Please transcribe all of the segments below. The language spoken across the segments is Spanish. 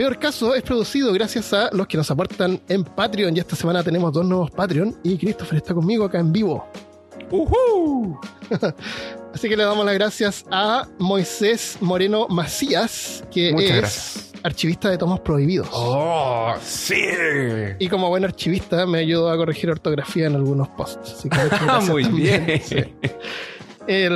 Peor Caso es producido gracias a los que nos aportan en Patreon. Y esta semana tenemos dos nuevos Patreon. Y Christopher está conmigo acá en vivo. Así que le damos las gracias a Moisés Moreno Macías, que es archivista de tomos prohibidos. ¡Oh, sí! Y como buen archivista me ayudó a corregir ortografía en algunos posts. Así que Muy bien. Eh,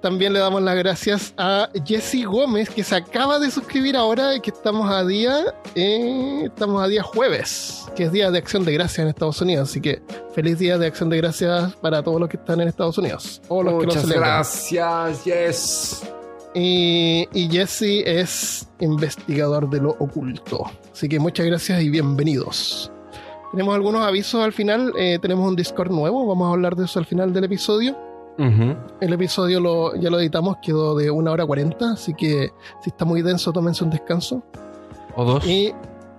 también le damos las gracias a Jesse Gómez, que se acaba de suscribir ahora y que estamos a día, eh, estamos a día jueves, que es Día de Acción de Gracias en Estados Unidos. Así que feliz Día de Acción de Gracias para todos los que están en Estados Unidos. O los Muchas que lo gracias, Yes. Y, y Jesse es investigador de lo oculto. Así que muchas gracias y bienvenidos. Tenemos algunos avisos al final. Eh, tenemos un Discord nuevo. Vamos a hablar de eso al final del episodio. El episodio lo, ya lo editamos, quedó de una hora cuarenta, así que si está muy denso, tómense un descanso. O dos. Y,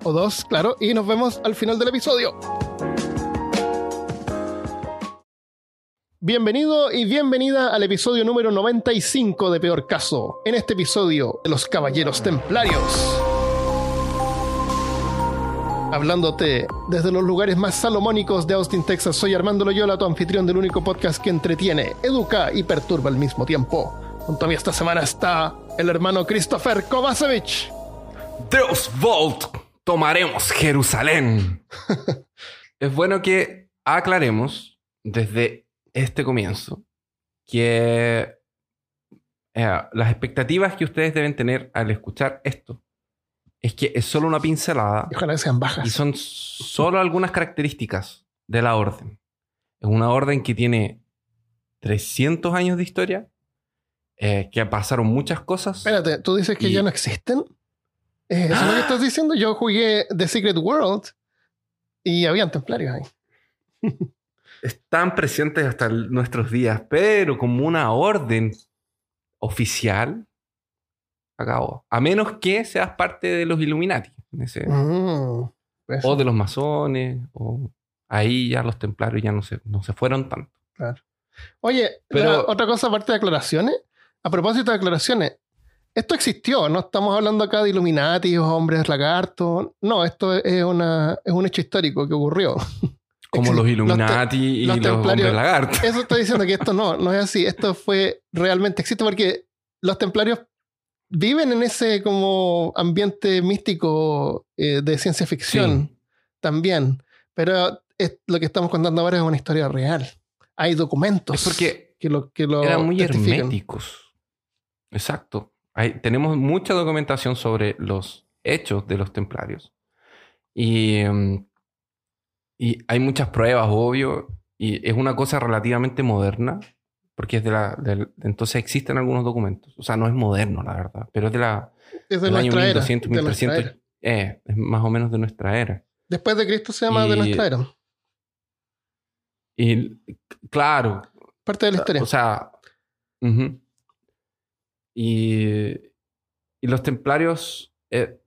o dos, claro. Y nos vemos al final del episodio. Bienvenido y bienvenida al episodio número 95 de Peor Caso. En este episodio de los Caballeros Templarios. Hablándote desde los lugares más salomónicos de Austin, Texas, soy Armando Loyola, tu anfitrión del único podcast que entretiene, educa y perturba al mismo tiempo. Junto a mí esta semana está el hermano Christopher Kovacevic. Deus Volt, tomaremos Jerusalén. es bueno que aclaremos desde este comienzo que eh, las expectativas que ustedes deben tener al escuchar esto es que es solo una pincelada. Y ojalá sean bajas. Y son solo algunas características de la orden. Es una orden que tiene 300 años de historia, eh, que pasaron muchas cosas. Espérate, ¿tú dices que ya no existen? ¿Es eso lo que estás diciendo? Yo jugué The Secret World y habían templarios ahí. Están presentes hasta nuestros días, pero como una orden oficial, acabó. A menos que seas parte de los Illuminati. Mm, o de los masones. O ahí ya los templarios ya no se, no se fueron tanto. Claro. Oye, Pero, otra cosa aparte de aclaraciones. A propósito de aclaraciones, esto existió, no estamos hablando acá de Illuminati o hombres lagartos. No, esto es, una, es un hecho histórico que ocurrió. Como los Illuminati y los, hombres lagartos. Eso estoy diciendo que esto no, no es así. Esto fue realmente existe porque los templarios viven en ese como ambiente místico eh, de ciencia ficción también. Pero lo que estamos contando ahora es una historia real. Hay documentos. porque que lo, que lo eran muy herméticos. Exacto. Hay, tenemos mucha documentación sobre los hechos de los templarios. Y, em, y hay muchas pruebas, obvio. Y es una cosa relativamente moderna porque es de la. entonces existen algunos documentos. O sea, no es moderno, la verdad, pero es de la. Es de nuestra era. 1300. Eh, es más o menos de nuestra era. Después de Cristo se llama de nuestra era. Y claro. Parte de la historia. O sea. y, y, los templarios eh,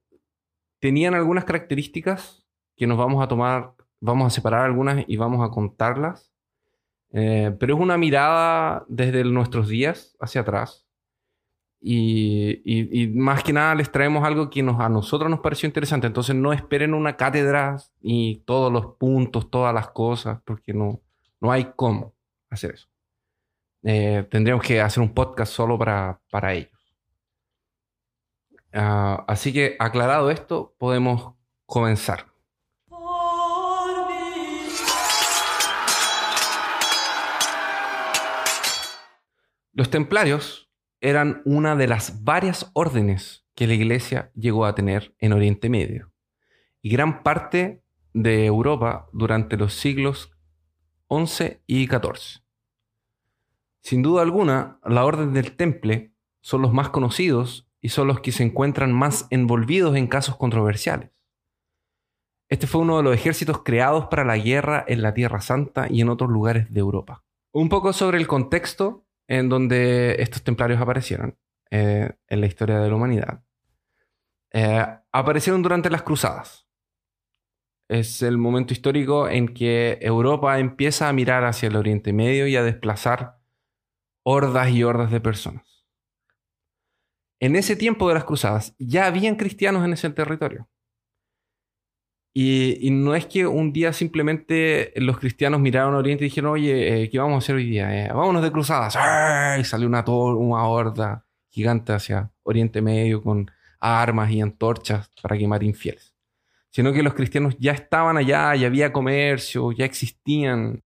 tenían algunas características que nos vamos a tomar, vamos a separar algunas y vamos a contarlas eh, pero es una mirada desde nuestros días hacia atrás. Y, más que nada les traemos algo que a nosotros nos pareció interesante. Entonces no esperen una cátedra y todos los puntos, todas las cosas, porque no, no hay cómo hacer eso. Eh, tendríamos que hacer un podcast solo para, para ellos. Ah, así que aclarado esto, podemos comenzar. Los templarios eran una de las varias órdenes que la iglesia llegó a tener en Oriente Medio y gran parte de Europa durante los siglos XI y XIV. Sin duda alguna, la orden del temple son los más conocidos y son los que se encuentran más envolvidos en casos controversiales. Este fue uno de los ejércitos creados para la guerra en la Tierra Santa y en otros lugares de Europa. Un poco sobre el contexto en donde estos templarios aparecieron eh, en la historia de la humanidad. Eh, aparecieron durante las cruzadas. Es el momento histórico en que Europa empieza a mirar hacia el Oriente Medio y a desplazar hordas y hordas de personas. en ese tiempo de las cruzadas ya habían cristianos en ese territorio. Y, no es que un día simplemente los cristianos miraron a Oriente y dijeron, oye, eh, ¿qué vamos a hacer hoy día? Eh, vámonos de cruzadas. Y salió una, una horda gigante hacia Oriente Medio con armas y antorchas para quemar infieles. Sino que los cristianos ya estaban allá, ya había comercio, ya existían.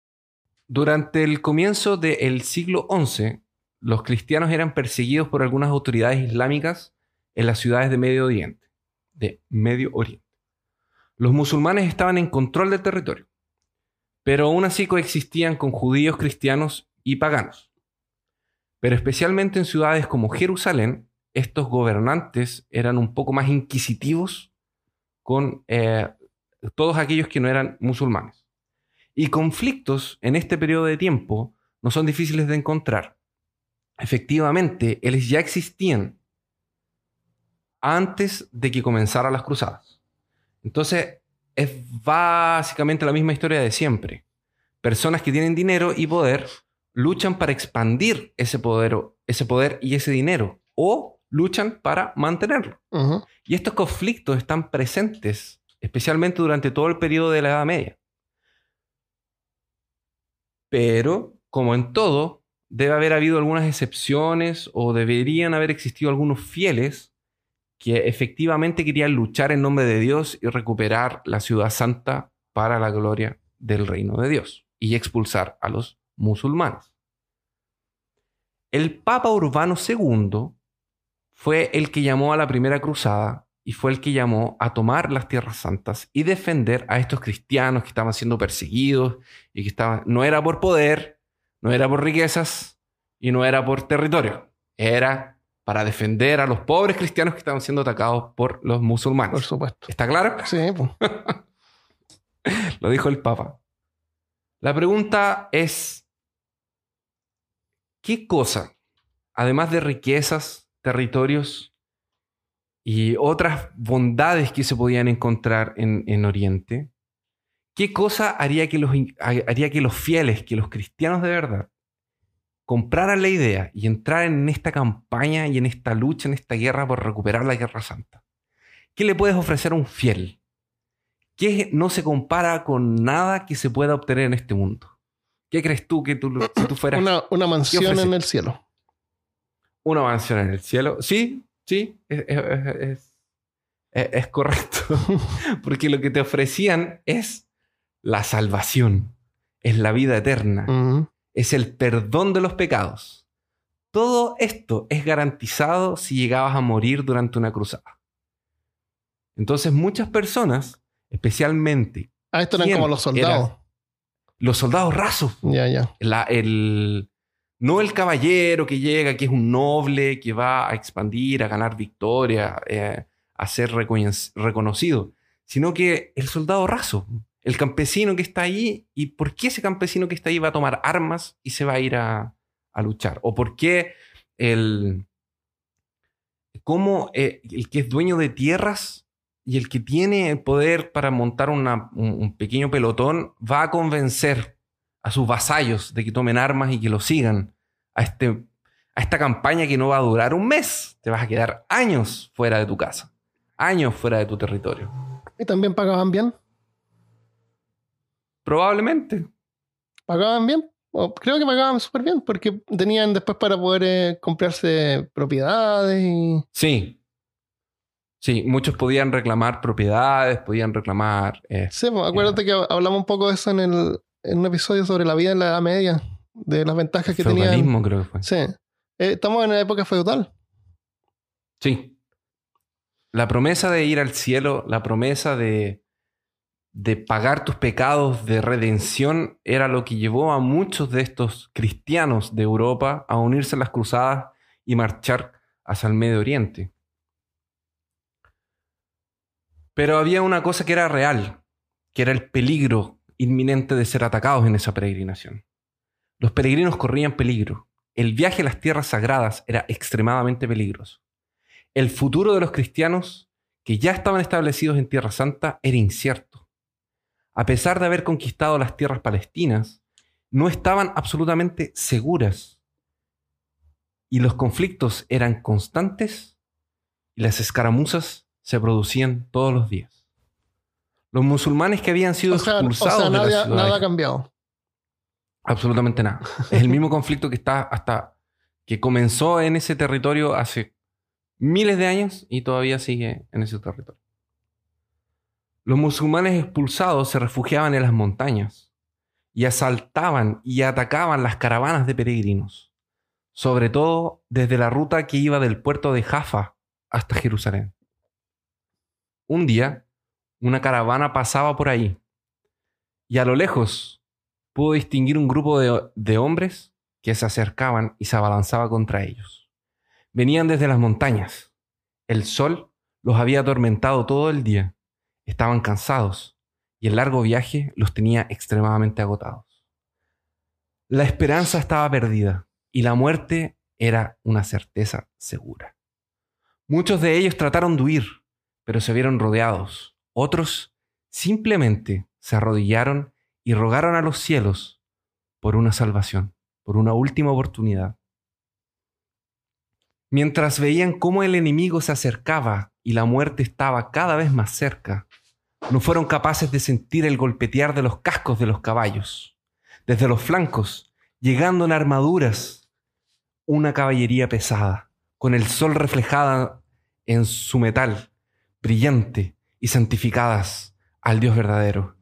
Durante el comienzo del siglo XI, los cristianos eran perseguidos por algunas autoridades islámicas en las ciudades de Medio Oriente. De Medio Oriente. Los musulmanes estaban en control del territorio, pero aún así coexistían con judíos, cristianos y paganos. Pero especialmente en ciudades como Jerusalén, estos gobernantes eran un poco más inquisitivos con eh, todos aquellos que no eran musulmanes. Y conflictos en este periodo de tiempo no son difíciles de encontrar. Efectivamente, ellos ya existían antes de que comenzaran las cruzadas. Entonces, es básicamente la misma historia de siempre. Personas que tienen dinero y poder luchan para expandir ese poder, ese poder y ese dinero, o luchan para mantenerlo. Y estos conflictos están presentes, especialmente durante todo el periodo de la Edad Media. Pero, como en todo, debe haber habido algunas excepciones o deberían haber existido algunos fieles que efectivamente querían luchar en nombre de Dios y recuperar la ciudad santa para la gloria del reino de Dios y expulsar a los musulmanes. El Papa Urbano II fue el que llamó a la primera cruzada y fue el que llamó a tomar las tierras santas y defender a estos cristianos que estaban siendo perseguidos y que estaban no era por poder, no era por riquezas y no era por territorio, era para defender a los pobres cristianos que estaban siendo atacados por los musulmanes. Por supuesto. ¿Está claro? Sí, pues. Lo dijo el Papa. La pregunta es, ¿qué cosa, además de riquezas, territorios y otras bondades que se podían encontrar en, en Oriente, qué cosa haría que, los, haría que los fieles, que los cristianos de verdad, compraran la idea y entraran en esta campaña y en esta lucha, en esta guerra por recuperar la Guerra Santa? ¿Qué le puedes ofrecer a un fiel? ¿Qué no se compara con nada que se pueda obtener en este mundo? ¿Qué crees tú que tú, si tú fueras Una, una mansión en el cielo. una mansión en el cielo? Sí, sí, es, es- es- es- es correcto. Porque lo que te ofrecían es la salvación, es la vida eterna. Es el perdón de los pecados. Todo esto es garantizado si llegabas a morir durante una cruzada. Entonces muchas personas, especialmente Ah, estos eran ¿Quién como los soldados. los soldados rasos, Ya, ya. la- el, no el caballero que llega, que es un noble, que va a expandir, a ganar victoria, eh, a ser recono- reconocido, sino que el soldado raso, el campesino que está ahí, y por qué ese campesino que está ahí va a tomar armas y se va a ir a, a luchar, o por qué el, cómo eh, el que es dueño de tierras y el que tiene el poder para montar un, un pequeño pelotón va a convencer a sus vasallos de que tomen armas y que lo sigan a, este, a esta campaña que no va a durar un mes. Te vas a quedar años fuera de tu casa, años fuera de tu territorio. Y también pagaban bien. Probablemente. ¿Pagaban bien? O creo que pagaban súper bien porque tenían después para poder eh, comprarse propiedades y... Sí. Sí, muchos podían reclamar propiedades, podían reclamar... eh, Sí, pues, acuérdate que hablamos un poco de eso en, el, en un episodio sobre la vida en la Edad Media, de las ventajas que tenían. feudalismo, creo que fue. Sí. Eh, estamos en la época feudal. Sí. La promesa de ir al cielo, la promesa de, de pagar tus pecados de redención era lo que llevó a muchos de estos cristianos de Europa a unirse a las cruzadas y marchar hacia el Medio Oriente. Pero había una cosa que era real, que era el peligro inminente de ser atacados en esa peregrinación. Los peregrinos corrían peligro. El viaje a las tierras sagradas era extremadamente peligroso. El futuro de los cristianos que ya estaban establecidos en Tierra Santa era incierto. A pesar de haber conquistado las tierras palestinas, no estaban absolutamente seguras. Y los conflictos eran constantes y las escaramuzas se producían todos los días. Los musulmanes que habían sido O sea, o expulsados sea, de la ciudad nada ha cambiado. Absolutamente nada. Es el mismo conflicto que está hasta que comenzó en ese territorio hace miles de años y todavía sigue en ese territorio. Los musulmanes expulsados se refugiaban en las montañas y asaltaban y atacaban las caravanas de peregrinos, sobre todo desde la ruta que iba del puerto de Jaffa hasta Jerusalén. Un día, una caravana pasaba por ahí y a lo lejos pudo distinguir un grupo de, hombres que se acercaban y se abalanzaba contra ellos. Venían desde las montañas. El sol los había atormentado todo el día. Estaban cansados y el largo viaje los tenía extremadamente agotados. La esperanza estaba perdida y la muerte era una certeza segura. Muchos de ellos trataron de huir, pero se vieron rodeados. Otros simplemente se arrodillaron y rogaron a los cielos por una salvación, por una última oportunidad. Mientras veían cómo el enemigo se acercaba y la muerte estaba cada vez más cerca, no fueron capaces de sentir el golpetear de los cascos de los caballos. Desde los flancos, llegando en armaduras, una caballería pesada, con el sol reflejada en su metal, brillante y santificadas al Dios verdadero.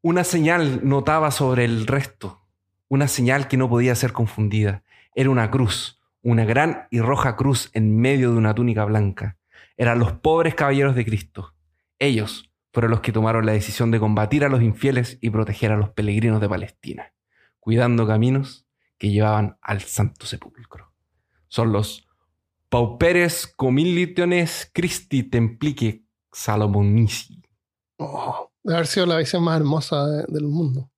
Una señal notaba sobre el resto, una señal que no podía ser confundida. Era una cruz, una gran y roja cruz en medio de una túnica blanca. Eran los pobres caballeros de Cristo. Ellos fueron los que tomaron la decisión de combatir a los infieles y proteger a los peregrinos de Palestina, cuidando caminos que llevaban al Santo Sepulcro. Son los Pauperes Comilitiones Christi Templique Salomonici. Oh, debe haber sido la visión más hermosa de- del mundo.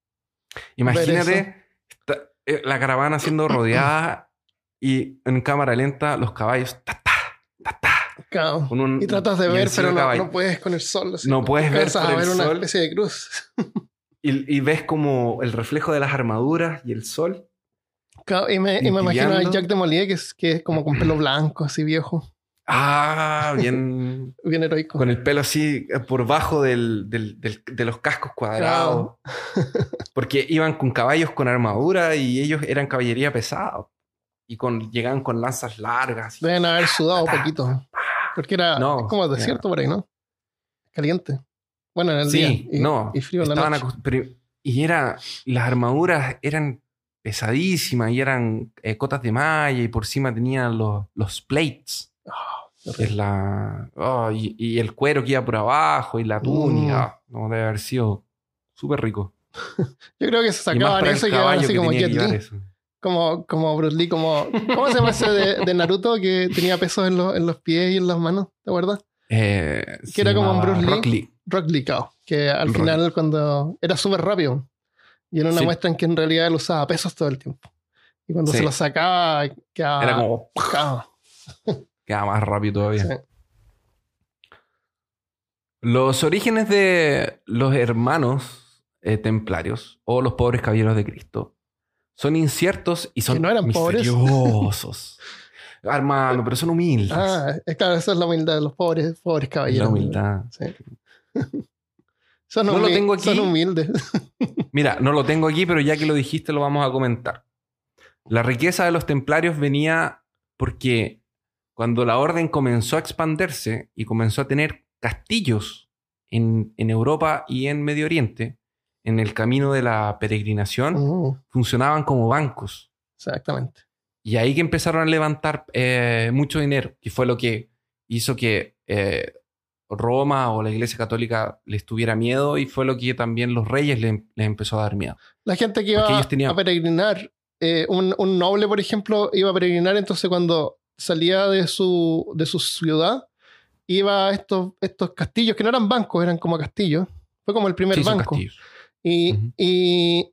Imagínate esta- eh, la caravana siendo rodeada y en cámara lenta los caballos ta, ta, un- Y tratas de ver, pero no, no puedes con el sol. así. No puedes ver por a el ver una sol. especie de cruz. y, y ves como el reflejo de las armaduras y el sol. Claro, y, me, y me imagino a. Jack de Molía, que es, que es como con pelo blanco, así viejo, Ah, bien. bien heroico. con el pelo así eh, por bajo del, del- del- de los cascos cuadrados. Porque iban con caballos con armadura y ellos eran caballería pesada. Y con, llegaban con lanzas largas. Deben haber sudado un poquito. Porque era No, es como desierto por ahí, ¿no? Caliente. Bueno, en el día. Sí, Y, no. y frío en la noche. pero- y era, las armaduras eran pesadísimas y eran eh, cotas de malla y por encima tenían los, los plates. Qué Es la, oh, y, y el cuero que iba por abajo y la túnica. Mm. No, debe haber sido súper rico. Yo creo que se sacaban eso y quedaban así que como Jet Como, como Bruce Lee, como. ¿Cómo se llama ese de, de Naruto que tenía pesos en, los- en los pies y en las manos? ¿Te acuerdas? Eh, Que era como un Bruce Lee. Rock Lee. Rock Lee, claro, Que al Rock final, cuando. Era súper rápido. Y era una Sí. muestra en que en realidad él usaba pesos todo el tiempo. Y cuando Sí. se los sacaba, quedaba. Era como, quedaba más rápido todavía. sí. Los orígenes de los hermanos eh, templarios o los pobres caballeros de Cristo son inciertos y son no eran pobres. misteriosos. Armando, pero son humildes. Ah, claro, esa es la humildad de los pobres, pobres Es caballeros. la humildad. Sí. Son, No lo tengo aquí. son humildes. Mira, no lo tengo aquí, pero ya que lo dijiste, lo vamos a comentar. La riqueza de los templarios venía porque cuando la orden comenzó a expandirse y comenzó a tener castillos en, en Europa y en Medio Oriente, en el camino de la peregrinación, Mm, funcionaban como bancos. exactamente. Y ahí que empezaron a levantar eh, mucho dinero, que fue lo que hizo que eh, Roma o la Iglesia Católica les tuviera miedo y fue lo que también los reyes le- les empezó a dar miedo. La gente que iba ellos tenían- a peregrinar, eh, un, un noble, por ejemplo, iba a peregrinar, entonces cuando salía de su, de su ciudad, iba a estos, estos castillos, que no eran bancos, eran como castillos. Fue como el primer Sí, son banco. castillos. Y, y,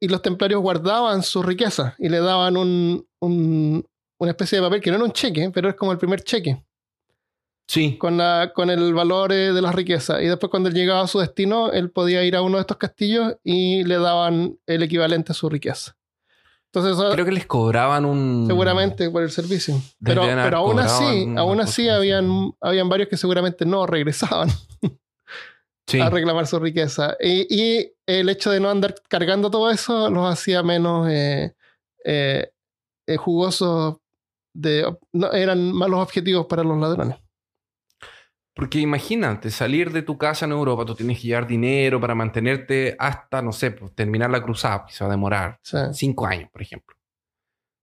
y los templarios guardaban su riqueza y le daban un, un- una especie de papel que no era un cheque, pero es como el primer cheque, Sí, con, la, con el valor eh, de las riquezas. Y después cuando él llegaba a su destino, él podía ir a uno de estos castillos y le daban el equivalente a su riqueza. Entonces, Creo que les cobraban un. seguramente por el servicio. Pero, pero aún así, aún así. habían, habían varios que seguramente no regresaban Sí. a reclamar su riqueza. Y, y el hecho de no andar cargando todo eso los hacía menos eh, eh, eh, jugosos. De, no, eran malos objetivos para los ladrones. Porque imagínate, salir de tu casa en Europa, tú tienes que llevar dinero para mantenerte hasta, no sé, pues, terminar la cruzada, que se va a demorar cinco años, por ejemplo.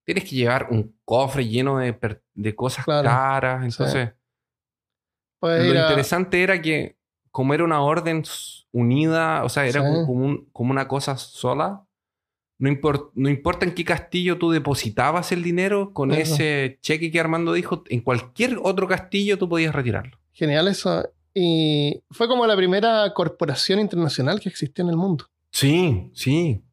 Tienes que llevar un cofre lleno de, cosas Claro. caras. Entonces, lo interesante era que, como era una orden unida, o sea, era Sí. como, como un- como una cosa sola, no, impor- no importa en qué castillo tú depositabas el dinero, con Eso. ese cheque que Armando dijo, en cualquier otro castillo tú podías retirarlo. Genial eso. Y fue como la primera corporación internacional que existió en el mundo. Sí, sí.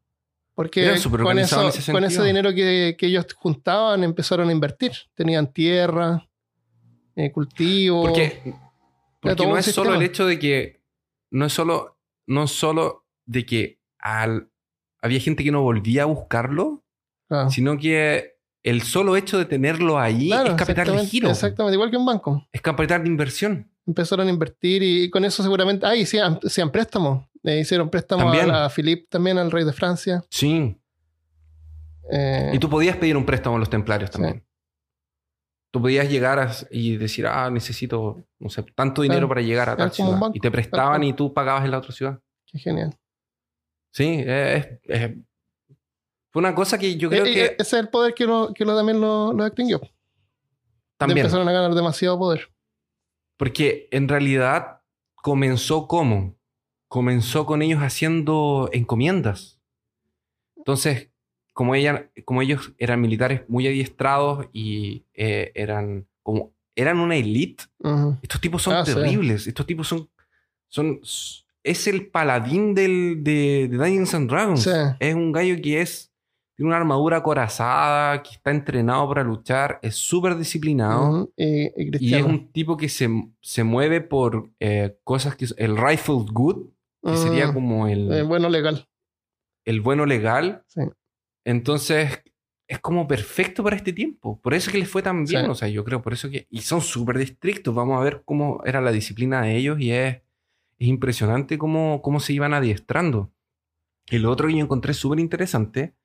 Porque con, eso, ese con ese sentido. dinero que, que ellos juntaban empezaron a invertir. Tenían tierra, eh, cultivo. Porque, porque no es solo el hecho de que. No es solo, no es solo de que al, había gente que no volvía a buscarlo, sino que el solo hecho de tenerlo ahí claro, es capital de giro. Exactamente, igual que un banco. Es capital de inversión. Empezaron a invertir y con eso seguramente. Ah, y hacían, hacían préstamos. Eh, hicieron préstamos También. a, a Philippe también, al rey de Francia. Sí. Eh, Y tú podías pedir un préstamo a los templarios Sí. Tú podías llegar a- y decir, ah, necesito, no sé, tanto dinero Claro. para llegar a tal ciudad. banco, Y te prestaban cual. y tú pagabas en la otra ciudad. Qué genial. Sí, es, es- fue una cosa que yo creo Eh, eh, que ese es el poder que, lo, que lo también lo, lo extinguió. también. Empezaron a ganar demasiado poder. Porque en realidad comenzó como? Comenzó con ellos haciendo encomiendas. Entonces, como, ella, como ellos eran militares muy adiestrados y eh, eran como eran una elite, estos tipos son Ah, sí. terribles. Estos tipos son, son. Es el paladín del, de, de Dungeons and Dragons. Sí. Es un gallo que es. Tiene una armadura acorazada, que está entrenado para luchar, es súper disciplinado. Y, es un tipo que se, se mueve por eh, cosas que... El rifle good, que sería como el, eh, bueno, legal. el bueno legal. Sí. Entonces, es como perfecto para este tiempo. Por eso que les fue tan bien, Sí. o sea, yo creo, por eso que... Y son súper estrictos. Vamos a ver cómo era la disciplina de ellos y es, es impresionante cómo, cómo se iban adiestrando. Y lo otro que yo encontré súper interesante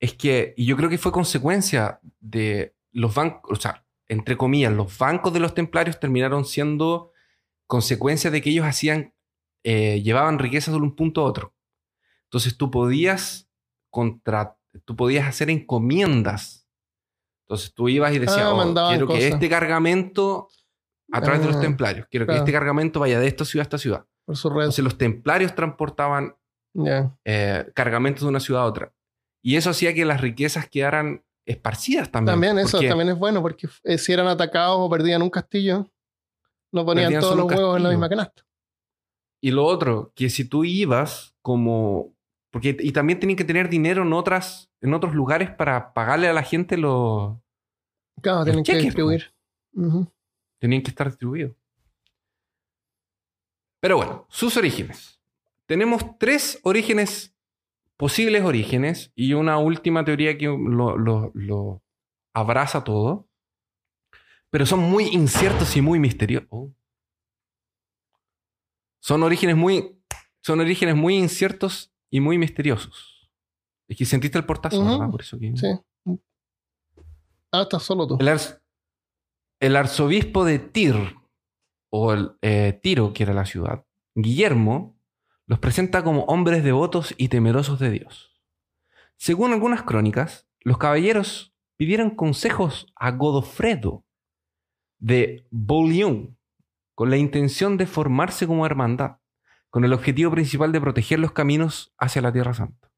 es que, y yo creo que fue consecuencia de los bancos, o sea, entre comillas, los bancos de los templarios terminaron siendo consecuencia de que ellos hacían, eh, llevaban riquezas de un punto a otro. Entonces tú podías contra, tú podías hacer encomiendas. Entonces tú ibas y decías, Ah, "Oh, quiero que este cargamento, a través de los Ah, templarios, quiero claro. que este cargamento vaya de esta ciudad a esta ciudad. Por su red. Entonces los templarios transportaban eh, cargamentos de una ciudad a otra. Y eso hacía que las riquezas quedaran esparcidas también. También eso porque también es bueno porque eh, si eran atacados o perdían un castillo, no ponían todos los huevos en la misma canasta. Y lo otro, que si tú ibas como... Porque, y también tenían que tener dinero en, otras, en otros lugares para pagarle a la gente los... Claro, tienen que distribuir. Ujú. Tenían que estar distribuidos. Pero bueno, sus orígenes. Tenemos tres orígenes, posibles orígenes, y una última teoría que lo, lo- lo abraza todo. Pero son muy inciertos y muy misteriosos. Oh. Son orígenes muy. Son orígenes muy inciertos y muy misteriosos. Es que sentiste el portazo. Por eso que. Sí. Ah, estás solo tú. El, arz- el arzobispo de Tir, o el, eh, Tiro, que era la ciudad, Guillermo, los presenta como hombres devotos y temerosos de Dios. Según algunas crónicas, los caballeros pidieron consejos a Godofredo de Bouillon con la intención de formarse como hermandad, con el objetivo principal de proteger los caminos hacia la Tierra Santa.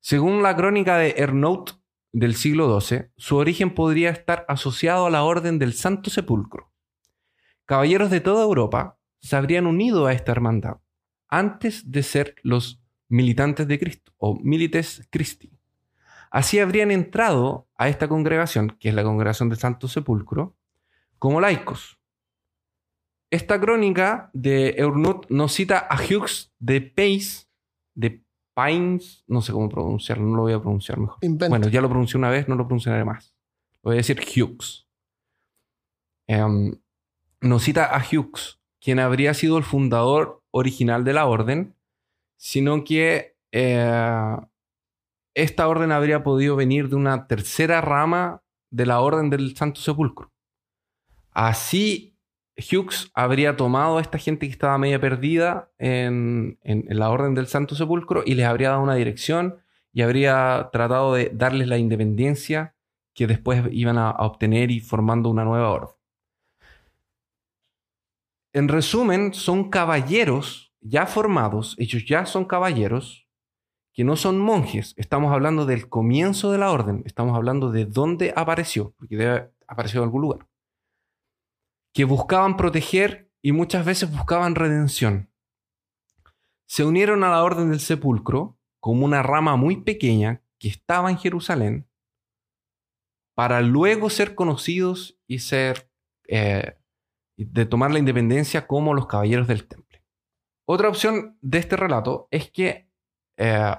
Según la crónica de Ernaut del siglo XII, su origen podría estar asociado a la Orden del Santo Sepulcro. Caballeros de toda Europa se habrían unido a esta hermandad antes de ser los militantes de Cristo o milites Christi. Así habrían entrado a esta congregación, que es la congregación del Santo Sepulcro, como laicos. Esta crónica de Eurnut nos cita a Hughes de Pace, de Pines, no sé cómo pronunciarlo, no lo voy a pronunciar mejor. Bueno, ya lo pronuncié una vez, no lo pronunciaré más. Voy a decir Hughes. Em, nos cita a Hughes, quien habría sido el fundador original de la orden, sino que eh, esta orden habría podido venir de una tercera rama de la orden del Santo Sepulcro. Así, Hughes habría tomado a esta gente que estaba media perdida en, la orden del Santo Sepulcro y les habría dado una dirección y habría tratado de darles la independencia que después iban a, obtener y formando una nueva orden. En resumen, son caballeros ya formados, ellos ya son caballeros, que no son monjes. Estamos hablando del comienzo de la orden, estamos hablando de dónde apareció, porque debe haber aparecido en algún lugar. Que buscaban proteger y muchas veces buscaban redención. Se unieron a la orden del sepulcro como una rama muy pequeña que estaba en Jerusalén para luego ser conocidos y ser eh, de tomar la independencia como los caballeros del temple. Otra opción de este relato es que eh,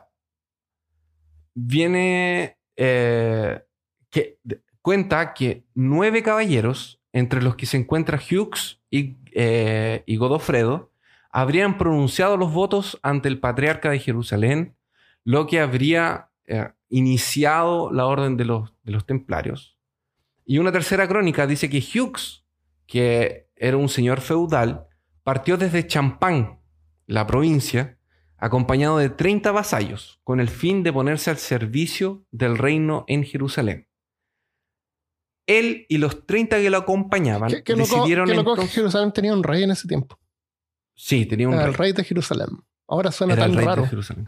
viene eh, que cuenta que nueve caballeros, entre los que se encuentra Hughes y, eh, y Godofredo, habrían pronunciado los votos ante el patriarca de Jerusalén, lo que habría eh, iniciado la orden de los, templarios. Y una tercera crónica dice que Hughes, que era un señor feudal, partió desde Champagne, la provincia, acompañado de 30 vasallos, con el fin de ponerse al servicio del reino en Jerusalén. Él y los 30 que lo acompañaban Que, que decidieron que Jerusalén tenía un rey en ese tiempo. Sí, tenía un Era rey. el rey de Jerusalén. Ahora suena Era el tan rey raro. de Jerusalén.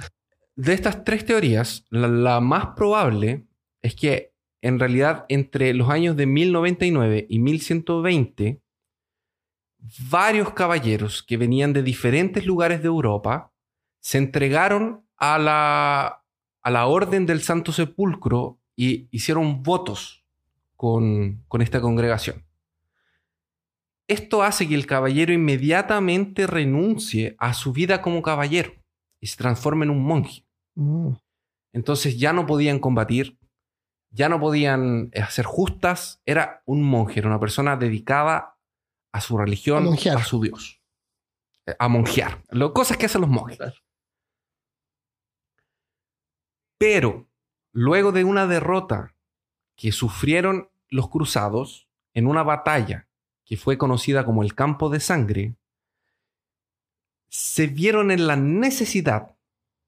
De estas tres teorías, la, la más probable es que en realidad entre los años de 1099 y 1120, varios caballeros que venían de diferentes lugares de Europa se entregaron a la, a la orden del Santo Sepulcro y hicieron votos con, con esta congregación. Esto hace que el caballero inmediatamente renuncie a su vida como caballero y se transforme en un monje. Mm. Entonces ya no podían combatir, ya no podían hacer justas, era un monje, era una persona dedicada a su religión, A a su Dios, Eh, a monjear, lo, cosas que hacen los monjes. Pero luego de una derrota que sufrieron los cruzados en una batalla que fue conocida como el Campo de Sangre, se vieron en la necesidad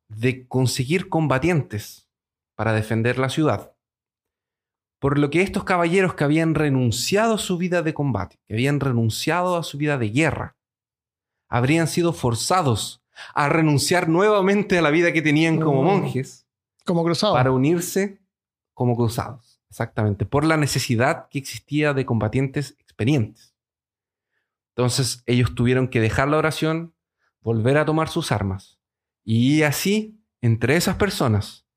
de conseguir combatientes para defender la ciudad. Por lo que estos caballeros que habían renunciado a su vida de combate, que habían renunciado a su vida de guerra, habrían sido forzados a renunciar nuevamente a la vida que tenían como Mm. monjes Como cruzado. para unirse como cruzados. Exactamente, por la necesidad que existía de combatientes experientes. Entonces ellos tuvieron que dejar la oración, volver a tomar sus armas. Y así, entre esas personas,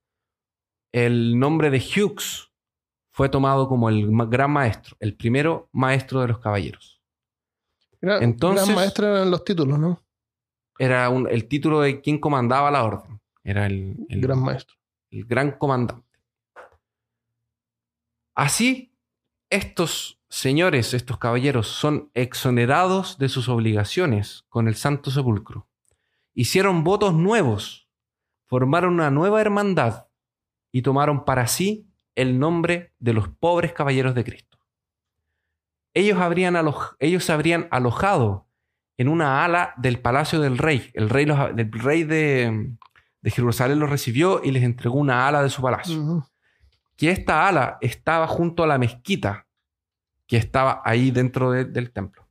el nombre de Hughes fue tomado como el gran maestro, el primero maestro de los caballeros. Entonces- gran maestro eran los títulos, ¿no? Era un- el título de quien comandaba la orden. Era el, el- Gran maestro. el gran comandante. Así, estos señores, estos caballeros, son exonerados de sus obligaciones con el Santo Sepulcro. Hicieron votos nuevos, formaron una nueva hermandad y tomaron para sí el nombre de los pobres caballeros de Cristo. Ellos, habrían ellos se habrían alojado en una ala del palacio del rey. El rey, los- rey de, Jerusalén los recibió y les entregó una ala de su palacio. Que esta ala estaba junto a la mezquita que estaba ahí dentro de- del templo,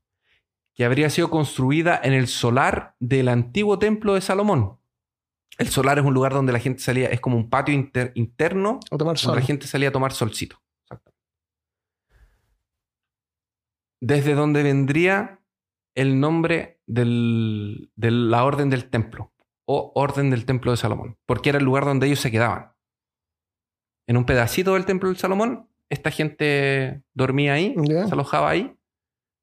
que habría sido construida en el solar del antiguo templo de Salomón. El solar es un lugar donde la gente salía, es como un patio inter- interno tomar donde sol. la gente salía a tomar solcito. Desde donde vendría el nombre del- de la orden del templo o orden del templo de Salomón, porque era el lugar donde ellos se quedaban. En un pedacito del templo de Salomón, esta gente dormía ahí, se alojaba ahí.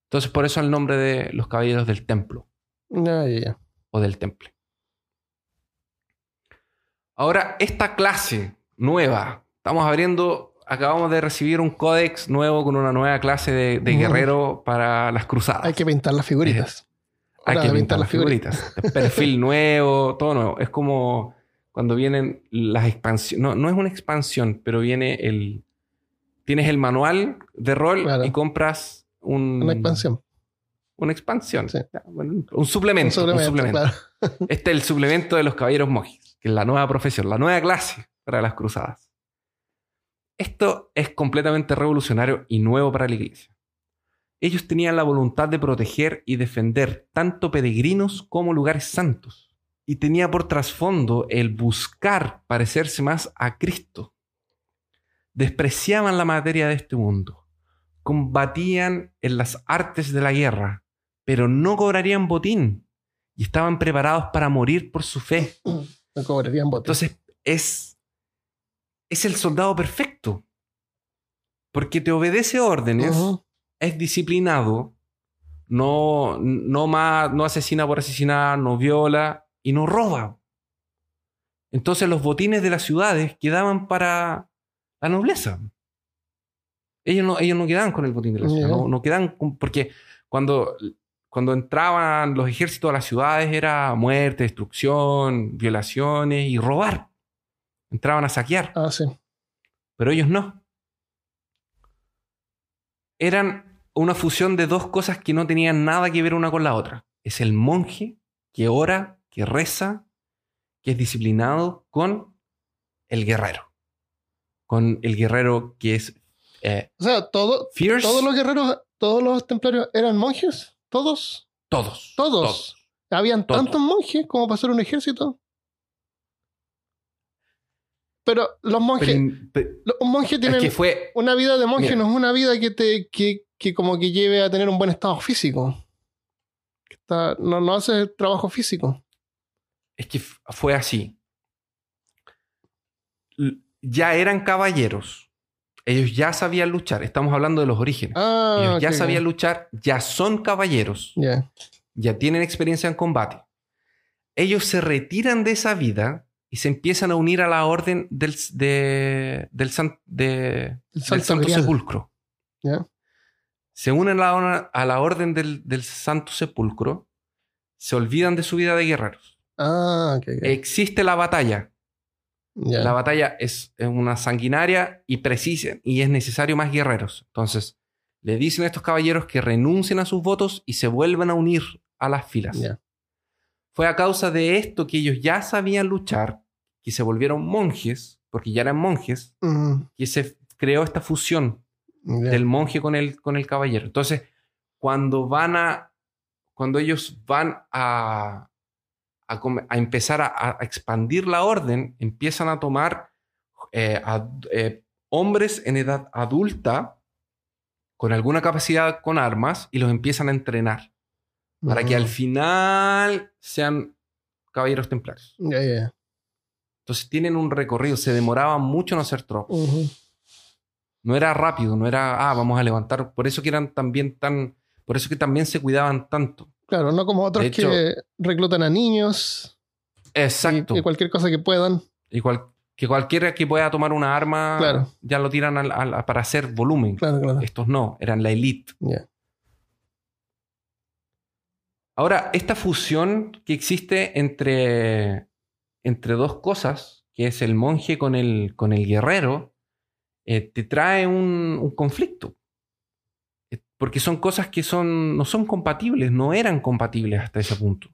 Entonces, por eso el nombre de los caballeros del templo o del temple. Ahora, esta clase nueva, estamos abriendo, acabamos de recibir un códex nuevo con una nueva clase de, guerrero para las cruzadas. Hay que pintar las figuritas. Hay que pintar las figuritas. Perfil nuevo, todo nuevo. Es como cuando vienen las expansiones. No, no es una expansión, pero viene el. Tienes el manual de rol Claro. y compras un, Una expansión. Una expansión. Sí. Bueno, un suplemento. Un un suplemento, suplemento. claro. Este es el suplemento de los caballeros monjes, que es la nueva profesión, la nueva clase para las cruzadas. Esto es completamente revolucionario y nuevo para la iglesia. Ellos tenían la voluntad de proteger y defender tanto peregrinos como lugares santos. Y tenía por trasfondo el buscar parecerse más a Cristo. Despreciaban la materia de este mundo. Combatían en las artes de la guerra, pero no cobrarían botín. Y estaban preparados para morir por su fe. No cobrarían votos. Entonces es, es el soldado perfecto. Porque te obedece órdenes, es disciplinado, no, no, ma- no asesina por asesinar, no viola y no roba. Entonces los botines de las ciudades quedaban para la nobleza. Ellos no, ellos no quedaban con el botín de la ciudad, no, no quedaban con- porque cuando, cuando entraban los ejércitos a las ciudades era muerte, destrucción, violaciones y robar. Entraban a saquear, Ah, sí. pero ellos no. Eran una fusión de dos cosas que no tenían nada que ver una con la otra. Es el monje que ora, que reza, que es disciplinado con el guerrero. Con el guerrero que es eh, O sea, todo, fierce. todos los guerreros, todos los templarios eran monjes. Todos. Todos. Todos. Habían Todos. tantos monjes como para un ejército. Pero los monjes, Pero- pero- los monjes tienen es que fue. una vida de monje, no es una vida que te, que, que como que lleve a tener un buen estado físico. Que está- no, no hace trabajo físico. Es que fue así. Ya eran caballeros. Ellos ya sabían luchar. Estamos hablando de los orígenes. Ah, Ellos ya sabían luchar, ya son caballeros, Ya. ya tienen experiencia en combate. Ellos se retiran de esa vida y se empiezan a unir a la orden del, de- del, san- de- El del Santo. Sepulcro. Se unen a la, a la orden del, del Santo Sepulcro, se olvidan de su vida de guerreros. Ah. Existe la batalla. La batalla es una sanguinaria y precisa y es necesario más guerreros. Entonces, le dicen a estos caballeros que renuncien a sus votos y se vuelvan a unir a las filas. Ya. Fue a causa de esto que ellos ya sabían luchar, que se volvieron monjes, porque ya eran monjes, Mm, que se creó esta fusión del monje con el, con el caballero. Entonces, cuando van a, cuando ellos van a, a, empezar a, a expandir la orden, empiezan a tomar eh, a- eh, hombres en edad adulta con alguna capacidad con armas y los empiezan a entrenar para que al final sean caballeros templarios. Entonces tienen un recorrido, se demoraban mucho en hacer tropas. No era rápido, no era, ah, vamos a levantar. Por eso que eran también tan, por eso que también se cuidaban tanto. Claro, no como otros hecho- que reclutan a niños y, Exacto. y Y, cualquier cosa que puedan. cual- que cualquiera que pueda tomar una arma, Claro. ya lo tiran al- al- para hacer volumen. Claro, claro. Estos no, eran la elite. Ahora, esta fusión que existe entre, entre dos cosas, que es el monje con el, con el guerrero, eh, te trae un, un conflicto. Porque son cosas que son, no son compatibles, no eran compatibles hasta ese punto.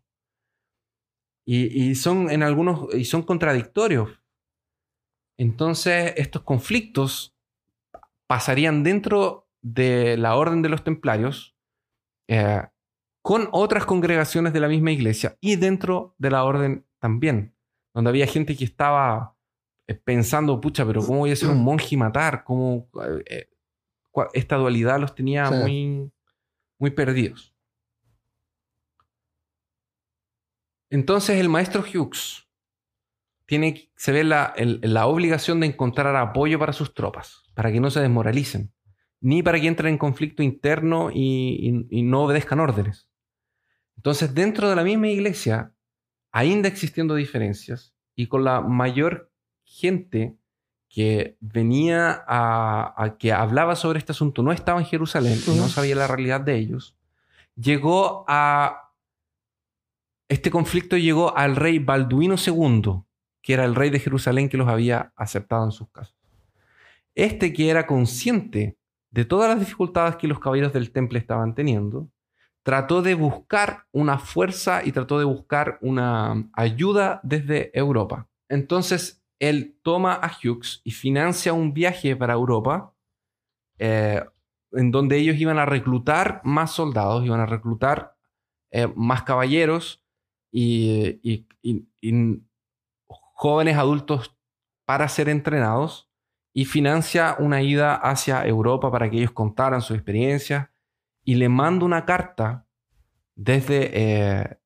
Y, son en algunos, y son contradictorios. Entonces, estos conflictos pasarían dentro de la orden de los templarios eh, con otras congregaciones de la misma iglesia y dentro de la orden también, donde había gente que estaba eh, pensando, pucha, pero ¿cómo voy a ser un monje y matar? ¿Cómo, eh, esta dualidad los tenía Sí. muy, muy perdidos. Entonces el maestro Hughes tiene, se ve la, el- la obligación de encontrar apoyo para sus tropas, para que no se desmoralicen, ni para que entren en conflicto interno y, y- y no obedezcan órdenes. Entonces, dentro de la misma iglesia, ainda existiendo diferencias, y con la mayor gente que venía a, a- que hablaba sobre este asunto, no estaba en Jerusalén, y no sabía la realidad de ellos, llegó a... Este conflicto llegó al rey Balduino II, que era el rey de Jerusalén que los había aceptado en sus casas. Este que era consciente de todas las dificultades que los caballeros del temple estaban teniendo, trató de buscar una fuerza y trató de buscar una ayuda desde Europa. Entonces, él toma a Hughes y financia un viaje para Europa, eh, en donde ellos iban a reclutar más soldados, iban a reclutar eh, más caballeros y, jóvenes adultos para ser entrenados y financia una ida hacia Europa para que ellos contaran sus experiencias y le manda una carta desde, eh,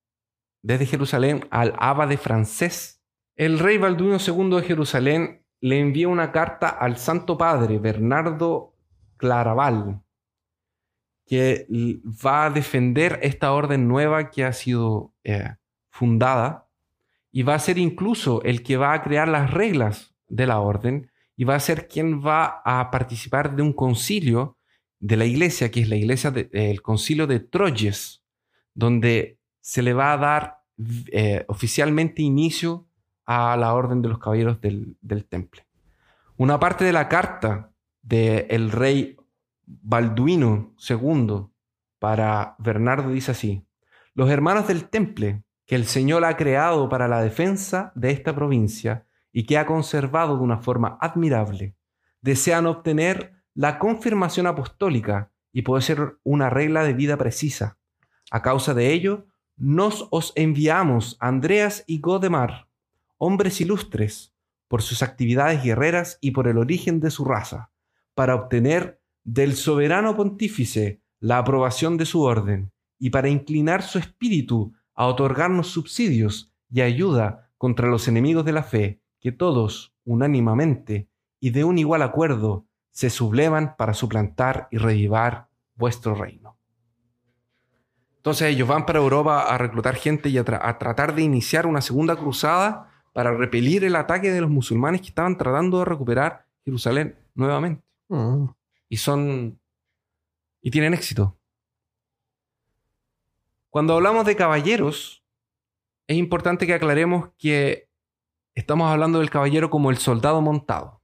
desde Jerusalén al abade francés. El rey Balduino II de Jerusalén le envía una carta al Santo Padre Bernardo Claraval, que va a defender esta orden nueva que ha sido eh, fundada y va a ser incluso el que va a crear las reglas de la orden y va a ser quien va a participar de un concilio de la iglesia, que es la iglesia del concilio de Troyes, donde se le va a dar eh, oficialmente inicio a la orden de los caballeros del, del temple. Una parte de la carta del rey Balduino II para Bernardo dice así, los hermanos del temple que el Señor ha creado para la defensa de esta provincia y que ha conservado de una forma admirable, desean obtener la confirmación apostólica y poder ser una regla de vida precisa. A causa de ello, nos os enviamos Andreas y Godemar, hombres ilustres, por sus actividades guerreras y por el origen de su raza, para obtener del soberano pontífice la aprobación de su orden y para inclinar su espíritu a otorgarnos subsidios y ayuda contra los enemigos de la fe, que todos, unánimamente y de un igual acuerdo, se sublevan para suplantar y revivar vuestro reino. Entonces ellos van para Europa a reclutar gente y a, a, tratar de iniciar una segunda cruzada para repelir el ataque de los musulmanes que estaban tratando de recuperar Jerusalén nuevamente. Mm. Y son... y tienen éxito. Cuando hablamos de caballeros, es importante que aclaremos que estamos hablando del caballero como el soldado montado.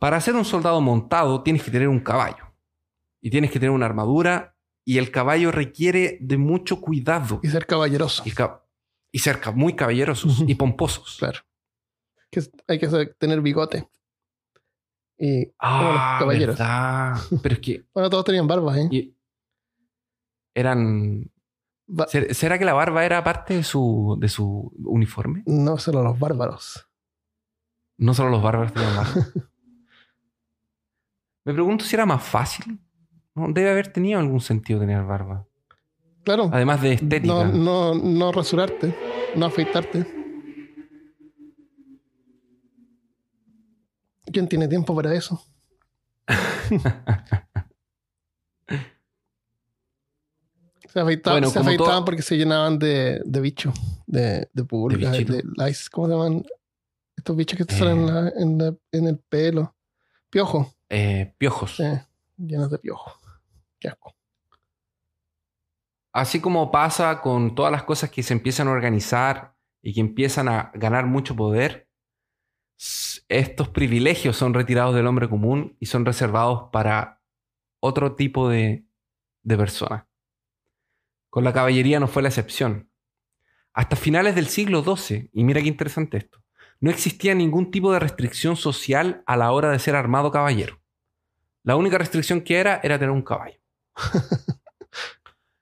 Para ser un soldado montado tienes que tener un caballo y tienes que tener una armadura y el caballo requiere de mucho cuidado Y ser caballeroso. y, y ser muy caballerosos y pomposos. Claro. Que hay que tener bigote. Y como los Ah, caballeros. Pero es que Bueno, todos tenían barba, ¿eh? y- eran Ba- ¿Ser- ¿Será que la barba era parte de su, de su uniforme? no solo los bárbaros. No solo los bárbaros tenían barba. Me pregunto si era más fácil. No, debe haber tenido algún sentido tener barba. Claro. Además de estética. No, no, no rasurarte, no afeitarte. ¿Quién tiene tiempo para eso? se afeitaban, Bueno, se como afeitaban todo- porque se llenaban de, de bichos, de, de pulgas, de, lice, ¿cómo se llaman? Estos bichos que te Eh. salen en, la- en la- en el pelo. Piojo, Eh, piojos. sí, llenos de piojo. Qué asco. Así como pasa con todas las cosas que se empiezan a organizar y que empiezan a ganar mucho poder, estos privilegios son retirados del hombre común y son reservados para otro tipo de, de personas. Con la caballería no fue la excepción. Hasta finales del siglo XII, y mira qué interesante esto, no existía ningún tipo de restricción social a la hora de ser armado caballero. La única restricción que era era tener un caballo.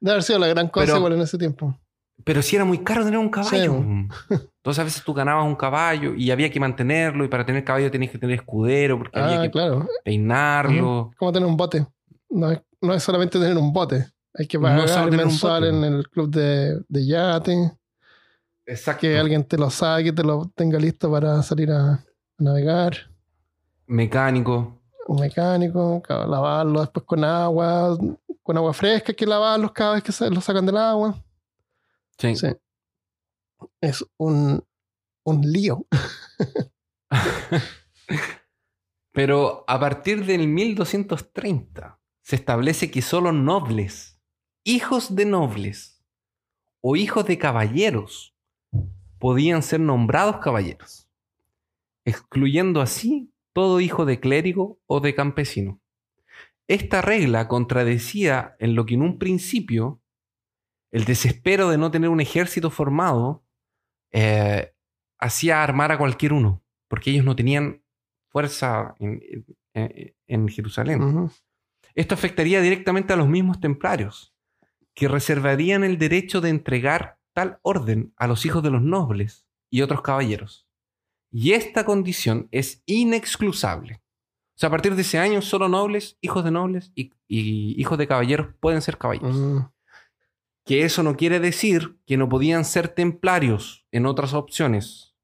Debe haber sido la gran cosa Pero- igual en ese tiempo. Pero si era muy caro tener un caballo. Sí. Entonces a veces tú ganabas un caballo y había que mantenerlo y para tener caballo tenías que tener escudero porque había Ah, que claro. peinarlo. Como tener un bote. No es, no es solamente tener un bote. Hay que No pagar un mensual en el club de, de yate. Exacto. Que alguien te lo saque, te lo tenga listo para salir a, a navegar. Mecánico. Un mecánico, lavarlo después con agua, con agua fresca, hay que lavarlos cada vez que se lo sacan del agua. Sí. Sí. Es un un lío. Pero a partir del 1230 se establece que solo nobles, hijos de nobles o hijos de caballeros podían ser nombrados caballeros, excluyendo así todo hijo de clérigo o de campesino. Esta regla contradecía en lo que en un principio el desespero de no tener un ejército formado eh, hacía armar a cualquier uno, porque ellos no tenían fuerza en, Jerusalén. Esto afectaría directamente a los mismos templarios, que reservarían el derecho de entregar tal orden a los hijos de los nobles y otros caballeros. Y esta condición es inexcusable. O sea, a partir de ese año, solo nobles, hijos de nobles y, hijos de caballeros pueden ser caballeros. Mm. Que eso no quiere decir que no podían ser templarios en otras opciones.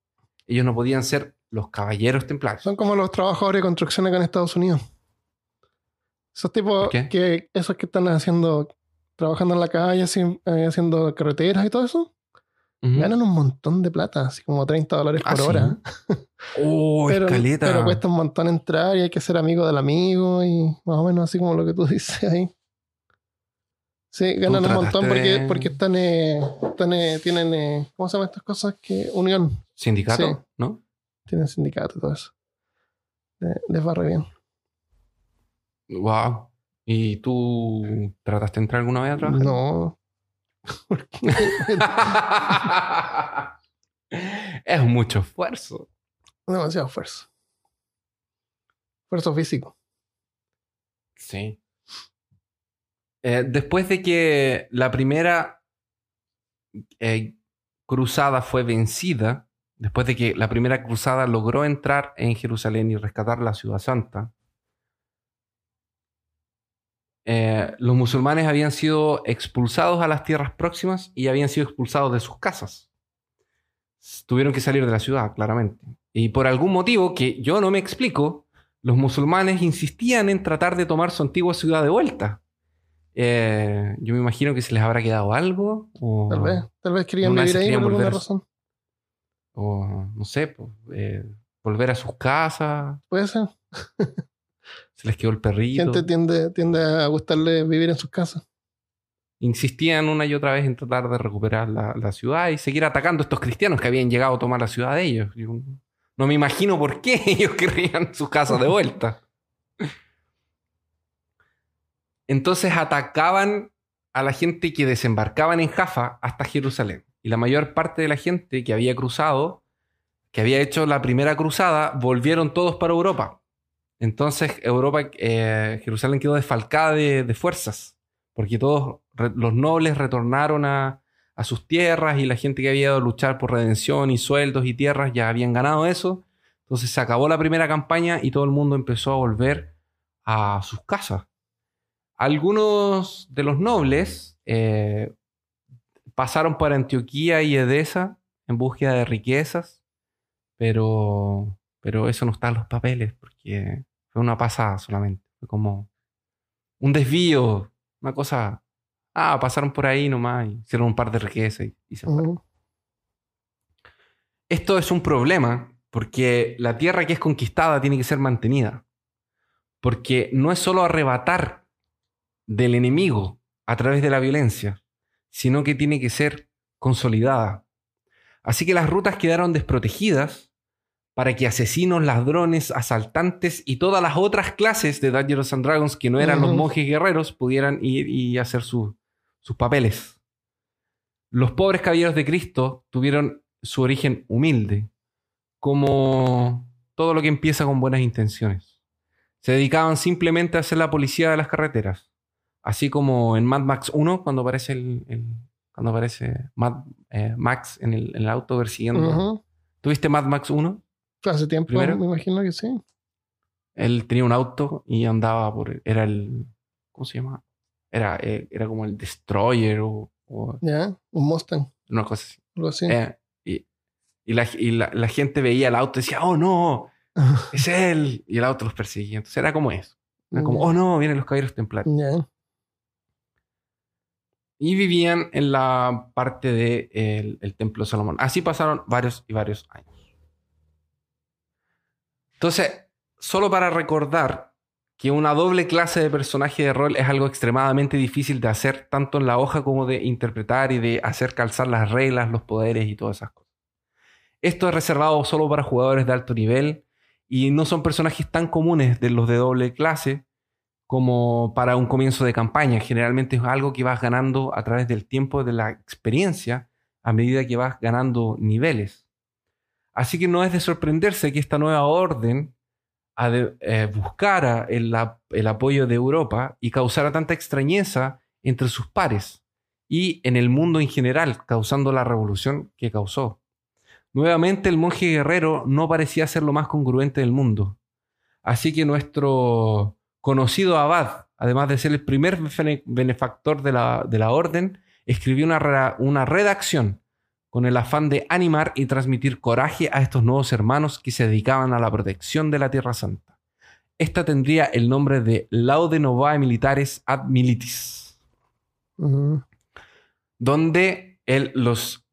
Ellos no podían ser los caballeros templarios. Son como los trabajadores de construcción acá en Estados Unidos. Esos tipos que, esos que están haciendo, trabajando en la calle, eh, haciendo carreteras y todo eso, ganan un montón de plata, así como 30 dólares por ah, hora. Oh, pero, pero cuesta un montón entrar y hay que ser amigo del amigo y más o menos así como lo que tú dices ahí. Sí, ganan un montón porque, porque están, eh, están eh, tienen, eh, ¿cómo se llaman estas cosas? que Unión. Sindicato, ¿no? Tienen sindicato y todo eso. Les, va re bien. Wow. ¿Y tú trataste de entrar alguna vez a trabajar? No. es mucho esfuerzo. Demasiado esfuerzo. Esfuerzo físico. Sí. Eh, después de que la primera eh, cruzada fue vencida, después de que la primera cruzada logró entrar en Jerusalén y rescatar la ciudad santa, eh, los musulmanes habían sido expulsados a las tierras próximas y habían sido expulsados de sus casas. Tuvieron que salir de la ciudad, claramente. Y por algún motivo que yo no me explico, los musulmanes insistían en tratar de tomar su antigua ciudad de vuelta. Eh, yo me imagino que se les habrá quedado algo. O tal vez, tal vez querían vivir ahí por alguna razón. O no sé, pues, eh, volver a sus casas. Puede ser. se les quedó el perrito. Gente tiende, tiende a gustarle vivir en sus casas. Insistían una y otra vez en tratar de recuperar la, ciudad y seguir atacando a estos cristianos que habían llegado a tomar la ciudad de ellos. no me imagino por qué ellos querrían sus casas de vuelta. Entonces atacaban a la gente que desembarcaban en Jaffa hasta Jerusalén. Y la mayor parte de la gente que había cruzado, que había hecho la primera cruzada, volvieron todos para Europa. Entonces Europa, eh, Jerusalén quedó desfalcada de, fuerzas, porque todos los nobles retornaron a, sus tierras y la gente que había ido a luchar por redención y sueldos y tierras ya habían ganado eso. Entonces se acabó la primera campaña y todo el mundo empezó a volver a sus casas. Algunos de los nobles eh, pasaron por Antioquía y Edesa en búsqueda de riquezas, pero, pero eso no está en los papeles, porque fue una pasada solamente. Fue como un desvío, una cosa. Ah, pasaron por ahí nomás y hicieron un par de riquezas y, se fueron. Esto es un problema porque la tierra que es conquistada tiene que ser mantenida. Porque no es solo arrebatar del enemigo a través de la violencia, sino que tiene que ser consolidada. Así que las rutas quedaron desprotegidas para que asesinos, ladrones, asaltantes y todas las otras clases de Dungeons and Dragons que no eran los monjes guerreros pudieran ir y hacer sus papeles. Los pobres caballeros de Cristo tuvieron su origen humilde, como todo lo que empieza con buenas intenciones. Se dedicaban simplemente a ser la policía de las carreteras. Así como en Mad Max 1, cuando aparece el, cuando aparece Mad, eh, Max en el, auto persiguiendo. ¿Tuviste Mad Max 1? Hace tiempo, me imagino que sí. Él tenía un auto y andaba por. Era el. ¿Cómo se llama? Era, eh, era como el Destroyer o. ya, un Mustang. Una cosa así. Algo así. Eh, y, y, la, y la, gente veía el auto y decía, oh no, es él. Y el auto los perseguía. Entonces era como eso. Era como, oh no, vienen los caballeros templarios. Ya y vivían en la parte del de el, Templo de Salomón. Así pasaron varios y varios años. Entonces, solo para recordar que una doble clase de personaje de rol es algo extremadamente difícil de hacer, tanto en la hoja como de interpretar y de hacer calzar las reglas, los poderes y todas esas cosas. Esto es reservado solo para jugadores de alto nivel y no son personajes tan comunes de los de doble clase como para un comienzo de campaña. Generalmente es algo que vas ganando a través del tiempo, de la experiencia, a medida que vas ganando niveles. Así que no es de sorprenderse que esta nueva orden eh, buscara el, apoyo de Europa y causara tanta extrañeza entre sus pares y en el mundo en general, causando la revolución que causó. Nuevamente el monje guerrero no parecía ser lo más congruente del mundo. Así que nuestro conocido abad, además de ser el primer benefactor de la, de la orden, escribió una redacción con el afán de animar y transmitir coraje a estos nuevos hermanos que se dedicaban a la protección de la Tierra Santa. Esta tendría el nombre de Laude Novae Militares ad Militis, donde él los,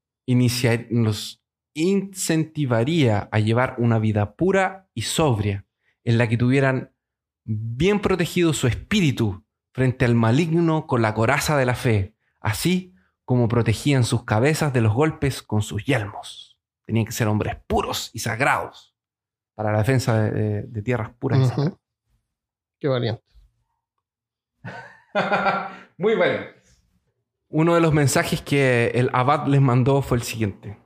los incentivaría a llevar una vida pura y sobria, en la que tuvieran bien protegido su espíritu frente al maligno con la coraza de la fe, así como protegían sus cabezas de los golpes con sus yelmos. Tenían que ser hombres puros y sagrados para la defensa de, tierras puras Qué valiente. Muy valiente. Uno de los mensajes que el abad les mandó fue el siguiente.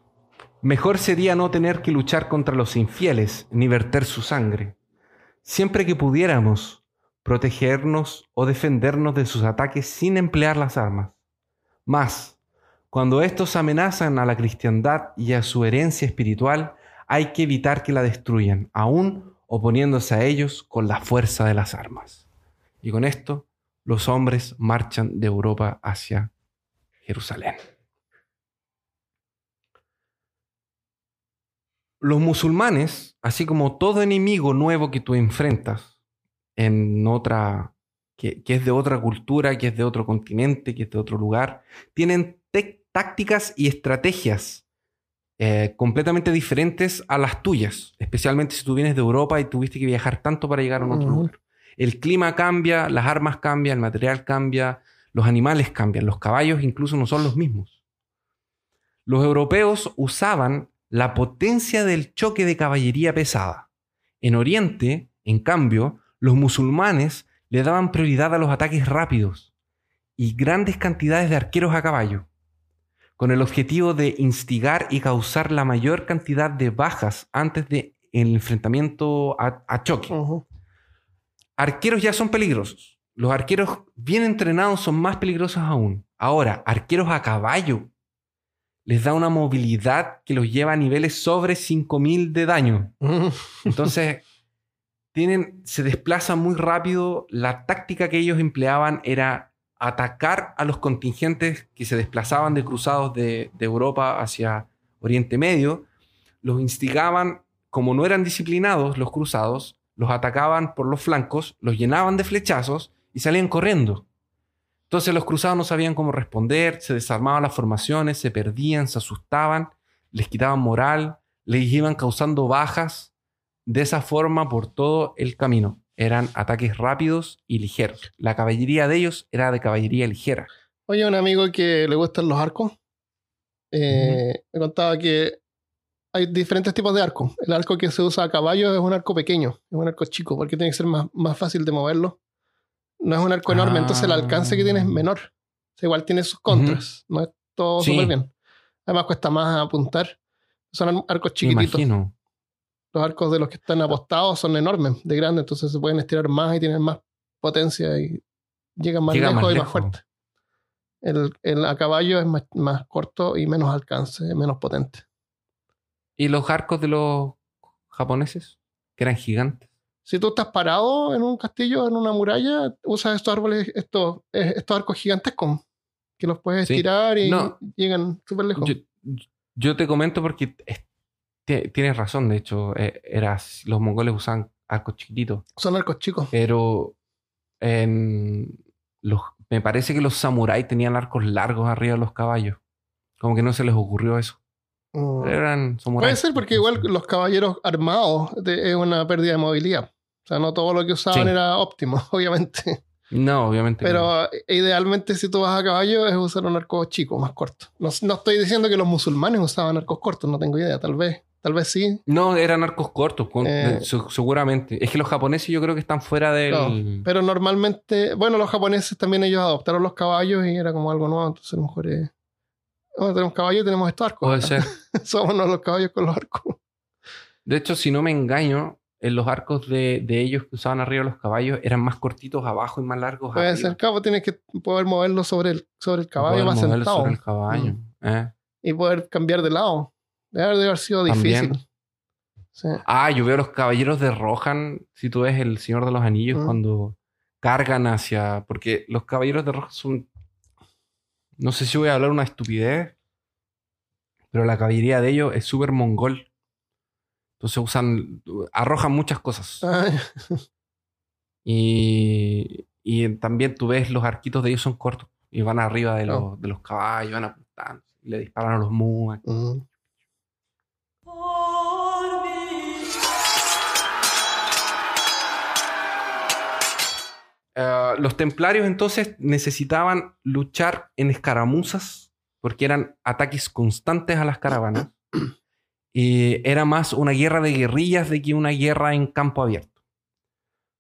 Mejor sería no tener que luchar contra los infieles ni verter su sangre. Siempre que pudiéramos protegernos o defendernos de sus ataques sin emplear las armas. Más, cuando estos amenazan a la cristiandad y a su herencia espiritual, hay que evitar que la destruyan, aún oponiéndose a ellos con la fuerza de las armas. Y con esto, los hombres marchan de Europa hacia Jerusalén. Los musulmanes, así como todo enemigo nuevo que tú enfrentas en otra que, es de otra cultura, que es de otro continente, que es de otro lugar, tienen tácticas y estrategias eh, completamente diferentes a las tuyas, especialmente si tú vienes de Europa y tuviste que viajar tanto para llegar a un otro lugar. El clima cambia, las armas cambian, el material cambia, los animales cambian, los caballos incluso no son los mismos. Los europeos usaban la potencia del choque de caballería pesada. En Oriente, en cambio, los musulmanes le daban prioridad a los ataques rápidos y grandes cantidades de arqueros a caballo, con el objetivo de instigar y causar la mayor cantidad de bajas antes del enfrentamiento a, choque. Arqueros ya son peligrosos. Los arqueros bien entrenados son más peligrosos aún. Ahora, arqueros a caballo les da una movilidad que los lleva a niveles sobre 5000 de daño. Entonces, tienen, se desplazan muy rápido. La táctica que ellos empleaban era atacar a los contingentes que se desplazaban de cruzados de, Europa hacia Oriente Medio. Los instigaban, como no eran disciplinados los cruzados, los atacaban por los flancos, los llenaban de flechazos y salían corriendo. Entonces los cruzados no sabían cómo responder, se desarmaban las formaciones, se perdían, se asustaban, les quitaban moral, les iban causando bajas de esa forma por todo el camino. Eran ataques rápidos y ligeros. La caballería de ellos era de caballería ligera. Oye, un amigo que le gustan los arcos eh, me contaba que hay diferentes tipos de arcos. El arco que se usa a caballo es un arco pequeño, es un arco chico, porque tiene que ser más, más fácil de moverlo. No es un arco enorme, entonces el alcance que tiene es ah. menor. igual tiene sus contras, no es todo súper bien. Además cuesta más apuntar. Son arcos chiquititos. Imagino los arcos de los que están apostados son enormes, de grandes, entonces se pueden estirar más y tienen más potencia y llegan más lejos y más fuerte. El, a caballo es más, corto y menos alcance, menos potente. ¿Y los arcos de los japoneses? Que eran gigantes. Si tú estás parado en un castillo, en una muralla, usas estos árboles, estos, estos arcos gigantescos, que los puedes estirar y llegan súper lejos. Yo, yo, te comento porque Tienes razón, de hecho, eh, los mongoles usan arcos chiquititos. Son arcos chicos. Pero los, me parece que los samuráis tenían arcos largos arriba de los caballos. Como que no se les ocurrió eso. Mm. Eran Puede samuráis. ser porque igual los caballeros armados de- es una pérdida de movilidad. O sea, no todo lo que usaban Sí. era óptimo, obviamente. No, obviamente. no. Pero eh, idealmente si tú vas a caballo es usar un arco chico, más corto. No, no estoy diciendo que los musulmanes usaban arcos cortos, no tengo idea, tal vez. Tal vez sí. No, eran arcos cortos, con- Eh. seguramente. Es que los japoneses yo creo que están fuera del... No, pero normalmente, bueno, los japoneses también ellos adoptaron los caballos y era como algo nuevo, entonces a lo mejor es... Bueno, tenemos caballos y tenemos estos arcos. Puede ser. Somos los caballos con los arcos. De hecho, si no me engaño, en los arcos de, de ellos que usaban arriba los caballos eran más cortitos abajo y más largos Puede arriba. ser cabo, tienes que poder moverlo sobre el, sobre el caballo Poder más moverlo sentado. sobre el caballo. Mm. ¿eh? Y poder cambiar de lado. Debe haber- debe haber sido También. difícil. Sí. Ah, yo veo los caballeros de Rohan, si tú ves el Señor de los Anillos, Mm. cuando cargan hacia... Porque los caballeros de Rohan son... No sé si voy a hablar una estupidez, pero la caballería de ellos es súper mongol. Entonces usan... Arrojan muchas cosas. Y, y también tú ves los arquitos de ellos son cortos y van arriba de, los, Oh. de los caballos, van apuntando. Y le disparan a los muas. mm. Eh, los templarios entonces necesitaban luchar en escaramuzas porque eran ataques constantes a las caravanas. y era más una guerra de guerrillas de que una guerra en campo abierto.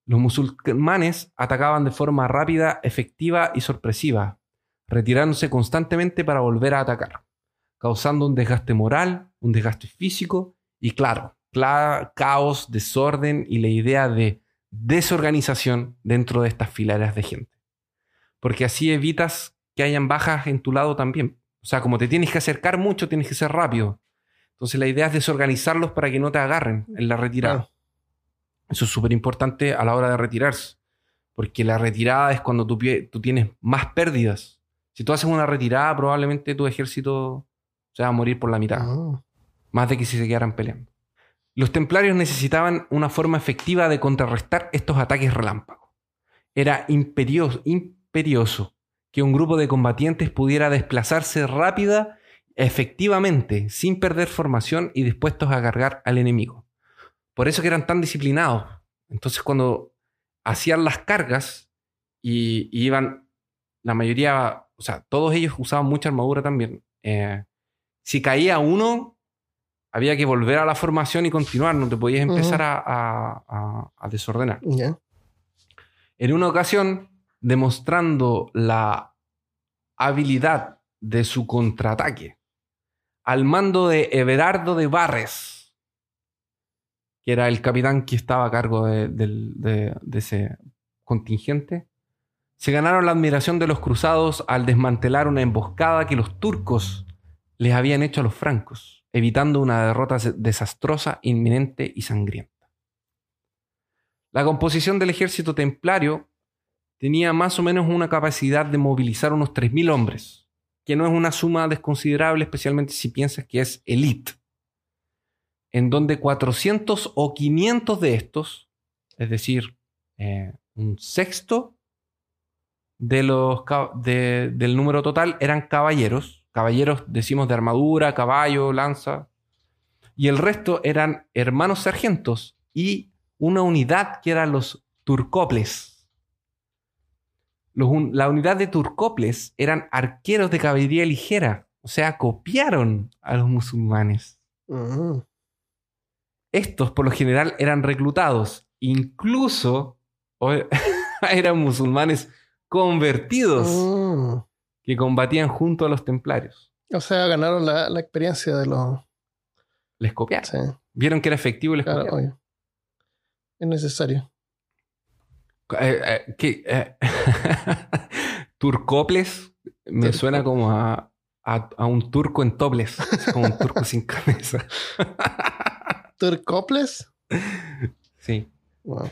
Los musulmanes atacaban de forma rápida, efectiva y sorpresiva, retirándose constantemente para volver a atacar, causando un desgaste moral, un desgaste físico y claro, cla- caos, desorden y la idea de desorganización dentro de estas fileras de gente. Porque así evitas que hayan bajas en tu lado también. O sea, como te tienes que acercar mucho, tienes que ser rápido. Entonces la idea es desorganizarlos para que no te agarren en la retirada. Claro. Eso es súper importante a la hora de retirarse. Porque la retirada es cuando tú, tienes más pérdidas. Si tú haces una retirada, probablemente tu ejército se va a morir por la mitad Mm. más de que si se quedaran peleando. Los templarios necesitaban una forma efectiva de contrarrestar estos ataques relámpagos. Era imperioso, que un grupo de combatientes pudiera desplazarse rápida, efectivamente, sin perder formación y dispuestos a cargar al enemigo. Por eso eran tan disciplinados. Entonces cuando hacían las cargas y, y iban, la mayoría, o sea, todos ellos usaban mucha armadura también. eh, si caía uno, había que volver a la formación y continuar, no te podías empezar a, a- a- a desordenar. En una ocasión, demostrando la habilidad de su contraataque, al mando de Everardo de Barres, que era el capitán que estaba a cargo de, del- de- de ese contingente, se ganaron la admiración de los cruzados al desmantelar una emboscada que los turcos les habían hecho a los francos, evitando una derrota desastrosa, inminente y sangrienta. La composición del ejército templario tenía más o menos una capacidad de movilizar unos 3.000 hombres, que no es una suma desconsiderable, especialmente si piensas que es elite, en donde 400 o 500 de estos, es decir, eh, un sexto de los, del número total, eran caballeros, caballeros decimos de armadura, caballo, lanza, y el resto eran hermanos sargentos y una unidad que eran los turcoples. Los un- la unidad de turcoples eran arqueros de caballería ligera, o sea, copiaron a los musulmanes. Estos por lo general eran reclutados, incluso eran musulmanes convertidos. Que combatían junto a los templarios. O sea, ganaron la, la experiencia de los. Les copiaron. Sí, Vieron que era efectivo y les claro, copiaron. obvio. Es necesario. Eh, eh, ¿qué? Eh, Turcoples me suena como a, a- a un turco en toples, como un turco sin cabeza. ¿Turcoples? Sí, Wow.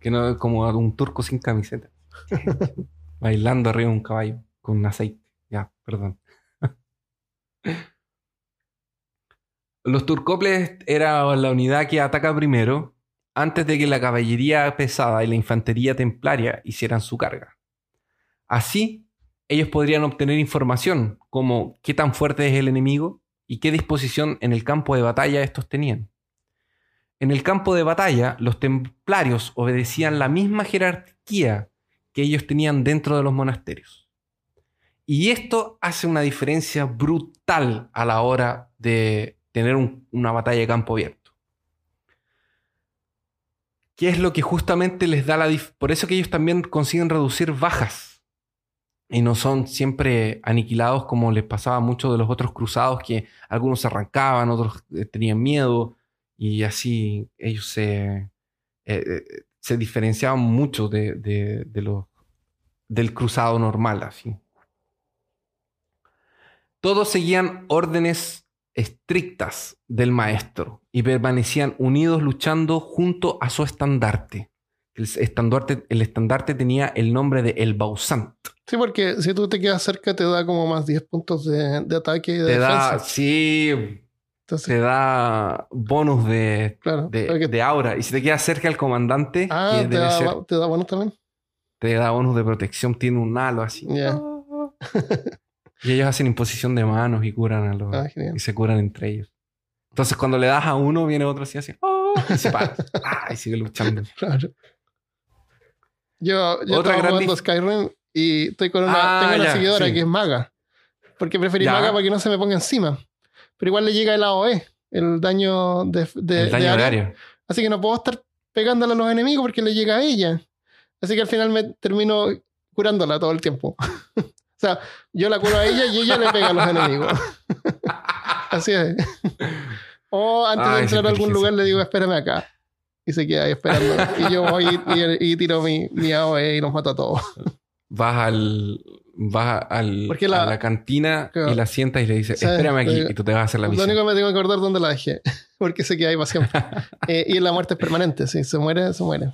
que no como un turco sin camiseta. Bailando arriba de un caballo con aceite. Ya, perdón. Los turcoples era la unidad que ataca primero antes de que la caballería pesada y la infantería templaria hicieran su carga. Así, ellos podrían obtener información como qué tan fuerte es el enemigo, y qué disposición en el campo de batalla estos tenían. En el campo de batalla, los templarios obedecían la misma jerarquía que ellos tenían dentro de los monasterios. Y esto hace una diferencia brutal a la hora de tener una batalla de campo abierto. ¿Qué es lo que justamente les da la... Por eso que ellos también consiguen reducir bajas y no son siempre aniquilados como les pasaba a muchos de los otros cruzados que algunos arrancaban, otros eh, tenían miedo y así ellos se, eh, eh, se diferenciaban mucho de, de, los, del cruzado normal. Así. Todos seguían órdenes estrictas del maestro y permanecían unidos luchando junto a su estandarte. El estandarte, el estandarte tenía el nombre de El Bausant. Sí, porque si tú te quedas cerca te da como más 10 puntos de, de ataque y de te defensa. Da, sí, te da bonus de, de, aura. Y si te quedas cerca del comandante, ah, te, da, te da bonus también. Te da bonus de protección, tiene un halo así. y ellos hacen imposición de manos y curan a los. Ah, y se curan entre ellos. Entonces, cuando le das a uno, viene otro así, así. ¡Oh! Y se para. Ah, y sigue luchando. Claro. Yo, yo Otra jugando Skyrim y estoy con una, ah, tengo una seguidora que es maga. Porque preferí maga para que no se me ponga encima pero igual le llega el AOE, el daño de, de, el daño Así que no puedo estar pegándole a los enemigos porque le llega a ella. Así que al final me termino curándola todo el tiempo. o sea, yo la curo a ella y ella le pega a los enemigos. Así es. o antes de entrar a algún lugar le digo, espérame acá. Y se queda ahí esperando. y yo voy y, tiro mi, mi AOE y los mato a todos. Vas al, vas al, a la cantina y la sientas y le dices, espérame aquí y tú te vas a hacer la misión. Lo único que me tengo que acordar dónde la dejé, porque sé que hay para siempre. Eh, y la muerte es permanente, si se muere, se muere.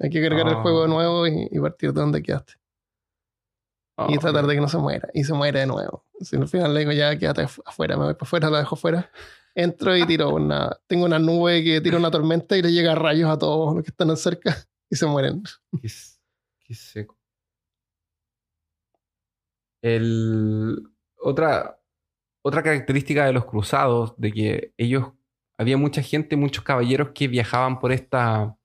Hay que cargar el juego de ah. nuevo y, partir de donde quedaste. y ah, tratar de que no se muera. Y se muere de nuevo. Si al final le digo, ya quédate afuera, me voy para afuera, la dejo afuera. Entro y tiro una. Tengo una nube que tira una tormenta y le llega rayos a todos los que están cerca y se mueren. Qué, qué seco. El, otra, otra característica de los cruzados, de que ellos, había mucha gente, muchos caballeros que viajaban por esta,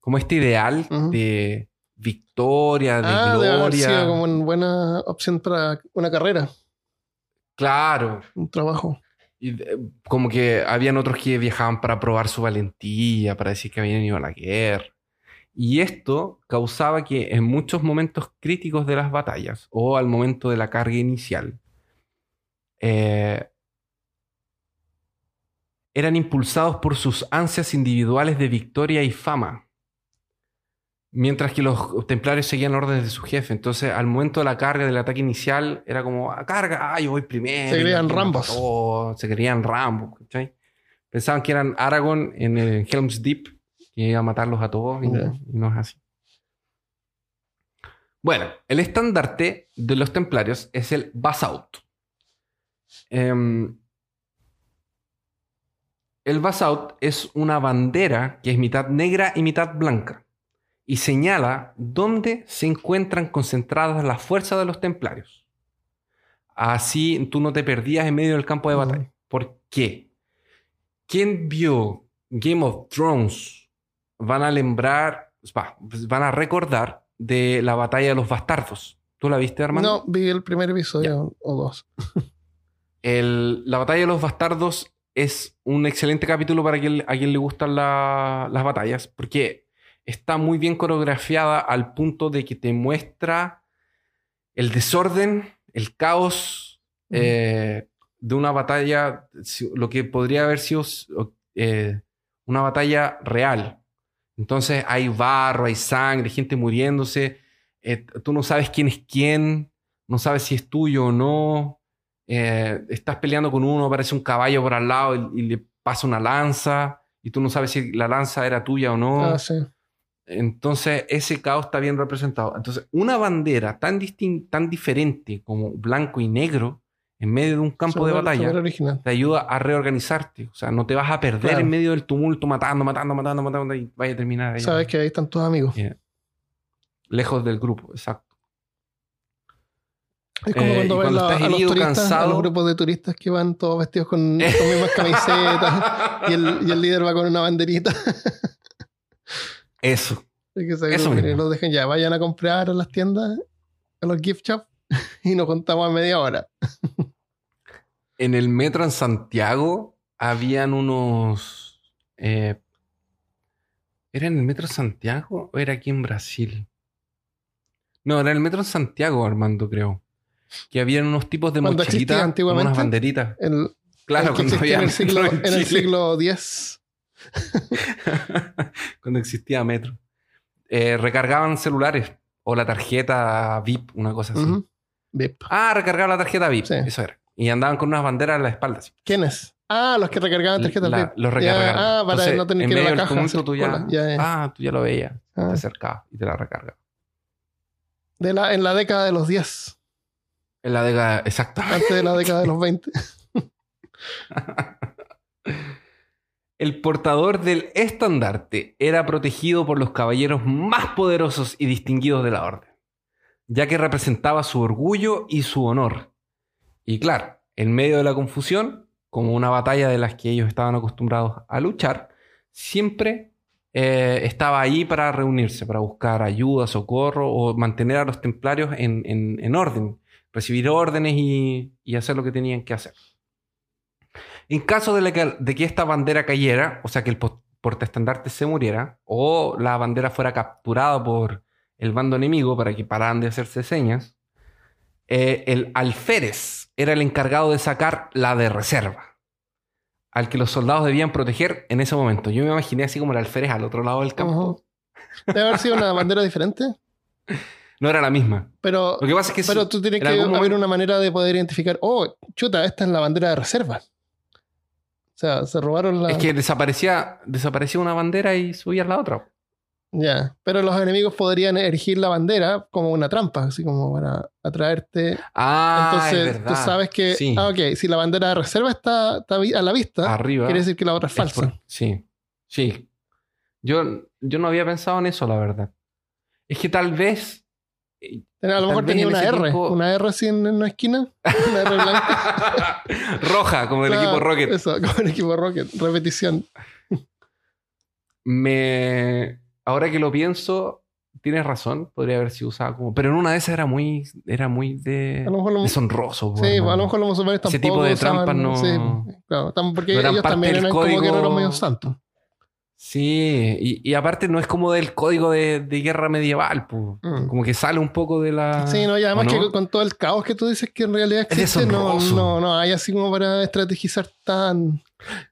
como este ideal de victoria, de ah, gloria. como una buena opción para una carrera. Claro. Un trabajo. Y como que habían otros que viajaban para probar su valentía, para decir que habían ido a la guerra. Y esto causaba que en muchos momentos críticos de las batallas o al momento de la carga inicial, eh, eran impulsados por sus ansias individuales de victoria y fama, mientras que los templarios seguían órdenes de su jefe. Entonces, al momento de la carga del ataque inicial, era como, ah, carga, ah, yo voy primero. Se creían rambos. se creían rambos. Pensaban que eran Aragorn en el Helm's Deep que iba a matarlos a todos y, no es así. Bueno, el estandarte de los templarios es el Basaut. Em, el Basaut es una bandera que es mitad negra y mitad blanca y señala dónde se encuentran concentradas las fuerzas de los templarios. Así tú no te perdías en medio del campo de batalla. ¿Por qué? ¿Quién vio Game of Thrones van a lembrar, pues van a recordar de la batalla de los bastardos. ¿Tú la viste, hermano? No, vi el primer episodio o dos. la batalla de los bastardos es un excelente capítulo para quien, a quien le gustan las batallas, porque está muy bien coreografiada al punto de que te muestra el desorden, el caos eh, de una batalla, lo que podría haber sido eh, una batalla real. Entonces hay barro, hay sangre, gente muriéndose. Eh, tú no sabes quién es quién, no sabes si es tuyo o no. Eh, estás peleando con uno, aparece un caballo por al lado y, le pasa una lanza y tú no sabes si la lanza era tuya o no. Ah, Entonces ese caos está bien representado. Entonces una bandera tan, tan diferente como blanco y negro en medio de un campo de batalla, te ayuda a reorganizarte. O sea, no te vas a perder en medio del tumulto matando, matando, matando, matando y vaya a terminar ahí. Sabes que ahí están tus amigos. Lejos del grupo, exacto. Es como Eh, cuando y ves cuando la- estás a los a grupos de turistas que van todos vestidos con, con mismas camisetas y el, y el líder va con una banderita. Eso. Y que Eso mismo. los dejen ya, vayan a comprar a las tiendas, a los gift shops y nos contamos a media hora. En el metro en Santiago habían unos. eh, ¿Era en el metro Santiago o era aquí en Brasil? No, era en el metro en Santiago, Armando, creo. Que habían unos tipos de mochilitas antiguamente. unas banderitas. El, Claro, el cuando había en el siglo, en el Chile. siglo X. cuando existía metro. Eh, recargaban celulares o la tarjeta VIP, una cosa así. Vip. Ah, recargar la tarjeta VIP, Sí. eso era. Y andaban con unas banderas en la espalda. así. ¿Quiénes? Ah, los que recargaban tarjetas La- VIP. los Ya, recargaban. ah, para Entonces, no tener en que ir a la caja. tumulto tú ya. Ya, ya. Ah, tú ya lo veías. Ah. Te acercabas y te la recargaba. De la, en la década de los 10, En la década, exactamente. antes de la década de los 20. El portador del estandarte era protegido por los caballeros más poderosos y distinguidos de la orden, ya que representaba su orgullo y su honor. Y claro, en medio de la confusión, como una batalla de las que ellos estaban acostumbrados a luchar, siempre eh, estaba ahí para reunirse, para buscar ayuda, socorro o mantener a los templarios en, en- en orden, recibir órdenes y, hacer lo que tenían que hacer. En caso de, que, de que esta bandera cayera, o sea que el po- portaestandarte se muriera, o la bandera fuera capturada por el bando enemigo para que pararan de hacerse señas, eh, el alférez era el encargado de sacar la de reserva, al que los soldados debían proteger en ese momento. Yo me imaginé así como el alférez al otro lado del campo. Debe haber sido una bandera diferente. No era la misma. Pero, Lo que pasa es que pero sí, tú tienes en que haber momento- una manera de poder identificar, oh, chuta, esta es la bandera de reserva. O sea, se robaron la... es que desaparecía, desaparecía una bandera y subía la otra. Ya, pero los enemigos podrían erigir la bandera como una trampa, así como para atraerte. Ah, Entonces, es verdad. tú sabes que, Sí. ah, ok, si la bandera de reserva está, a la vista, Arriba. quiere decir que la otra es Es falsa. por- Sí, sí. Yo, yo no había pensado en eso, la verdad. Es que tal vez. A lo mejor tenía en una R, tiempo- una R así en, en una esquina, una R blanca. Roja, como el Claro, equipo Rocket. Eso, como el equipo Rocket, repetición. Me. Ahora que lo pienso, tienes razón. Podría haber sido usada como. Pero en una de esas era muy. Era muy de. Lo deshonroso. Sí, po, a lo mejor los musulmanes Ese tampoco tipo de trampas no- sí, claro, porque no ellos también eran código- como guerreros medio santos. Sí, y, y aparte no es como del código de, de guerra medieval, po. Mm. como que sale un poco de la. Sí, no, y además ¿o no? que con todo el caos que tú dices que en realidad Es existe, no, deshonroso. no, no hay así como para estrategizar tan...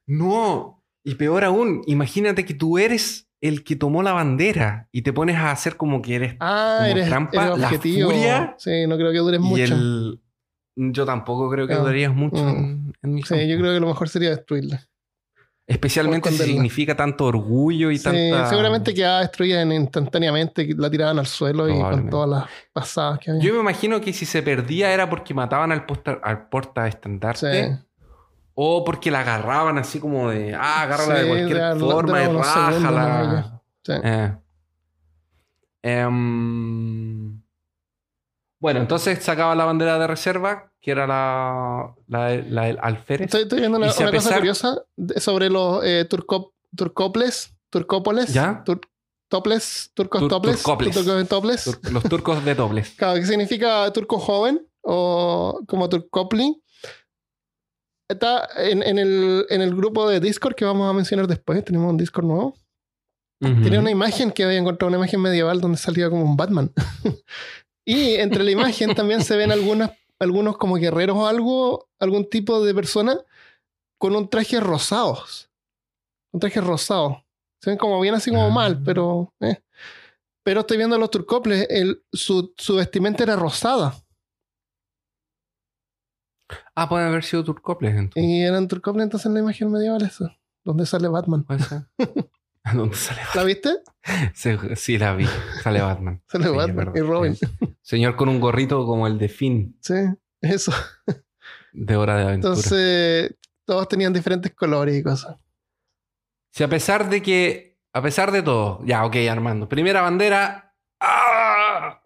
No, y peor aún, imagínate que tú eres el que tomó la bandera y te pones a hacer como que eres Ah, Como eres, trampa, la furia Sí, no creo que dures y mucho. el yo tampoco creo que Ah, durarías mucho mm. en, en mi Sí, campo. yo creo que lo mejor sería destruirla. especialmente si significa tanto orgullo y Sí, tanta seguramente quedaba destruida en- instantáneamente, la tiraban al suelo y con todas las pasadas que había. Yo me imagino que si se perdía era porque mataban al posta, al porta estandarte Sí. O porque la agarraban así como de ah, agárrala Sí, de cualquier de- de forma y unos segundos nomás rájala. Sí. Eh. Bueno, entonces sacaba la bandera de reserva, que era la, la, la del alférez. Estoy, estoy viendo una, Y cosa curiosa de- sobre los eh, turco- turcoples, turcópoles, ¿Ya? tur- toples, turcos Tur- toples, turcoples. turcos toples. Tur- los turcos de dobles. Claro, que significa turco joven o como turcopli. Está en, en el, en el grupo de Discord que vamos a mencionar después. Tenemos un Discord nuevo. Tenía una imagen que había encontrado, una imagen medieval donde salía como un Batman. y entre la imagen también se ven algunas, algunos como guerreros o algo, algún tipo de persona con un traje rosados. Un traje rosado. Se ven como bien así como Ah. mal, pero... eh. Pero estoy viendo a los turcoples, el, su, su vestimenta era rosada. Ah, pueden haber sido turcoples entonces. Y eran turcoples entonces en la imagen medieval eso. Donde sale Batman. ¿Puede ser? ¿A ¿Dónde sale Batman? ¿La viste? Sí, sí, la vi. Sale Batman. Sale Sí, Batman y Robin. Señor con un gorrito como el de Finn Sí, eso. de Hora de Aventura. Entonces, todos tenían diferentes colores y cosas. Si a pesar de que, a pesar de todo, ya, ok, Armando, primera bandera, ¡ah!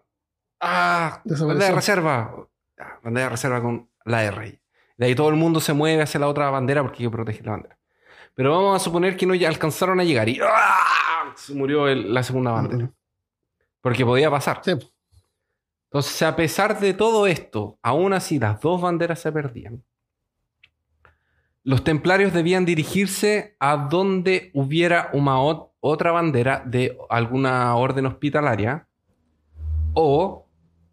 ¡ah! Bandera de reserva. Bandera de reserva con la de rey. De ahí todo el mundo se mueve hacia la otra bandera porque hay que proteger la bandera. Pero vamos a suponer que no alcanzaron a llegar y ¡ah! se murió el- la segunda bandera. Porque podía pasar. Sí, Entonces, a pesar de todo esto, aún así las dos banderas se perdían. Los templarios debían dirigirse a donde hubiera una ot- otra bandera de alguna orden hospitalaria o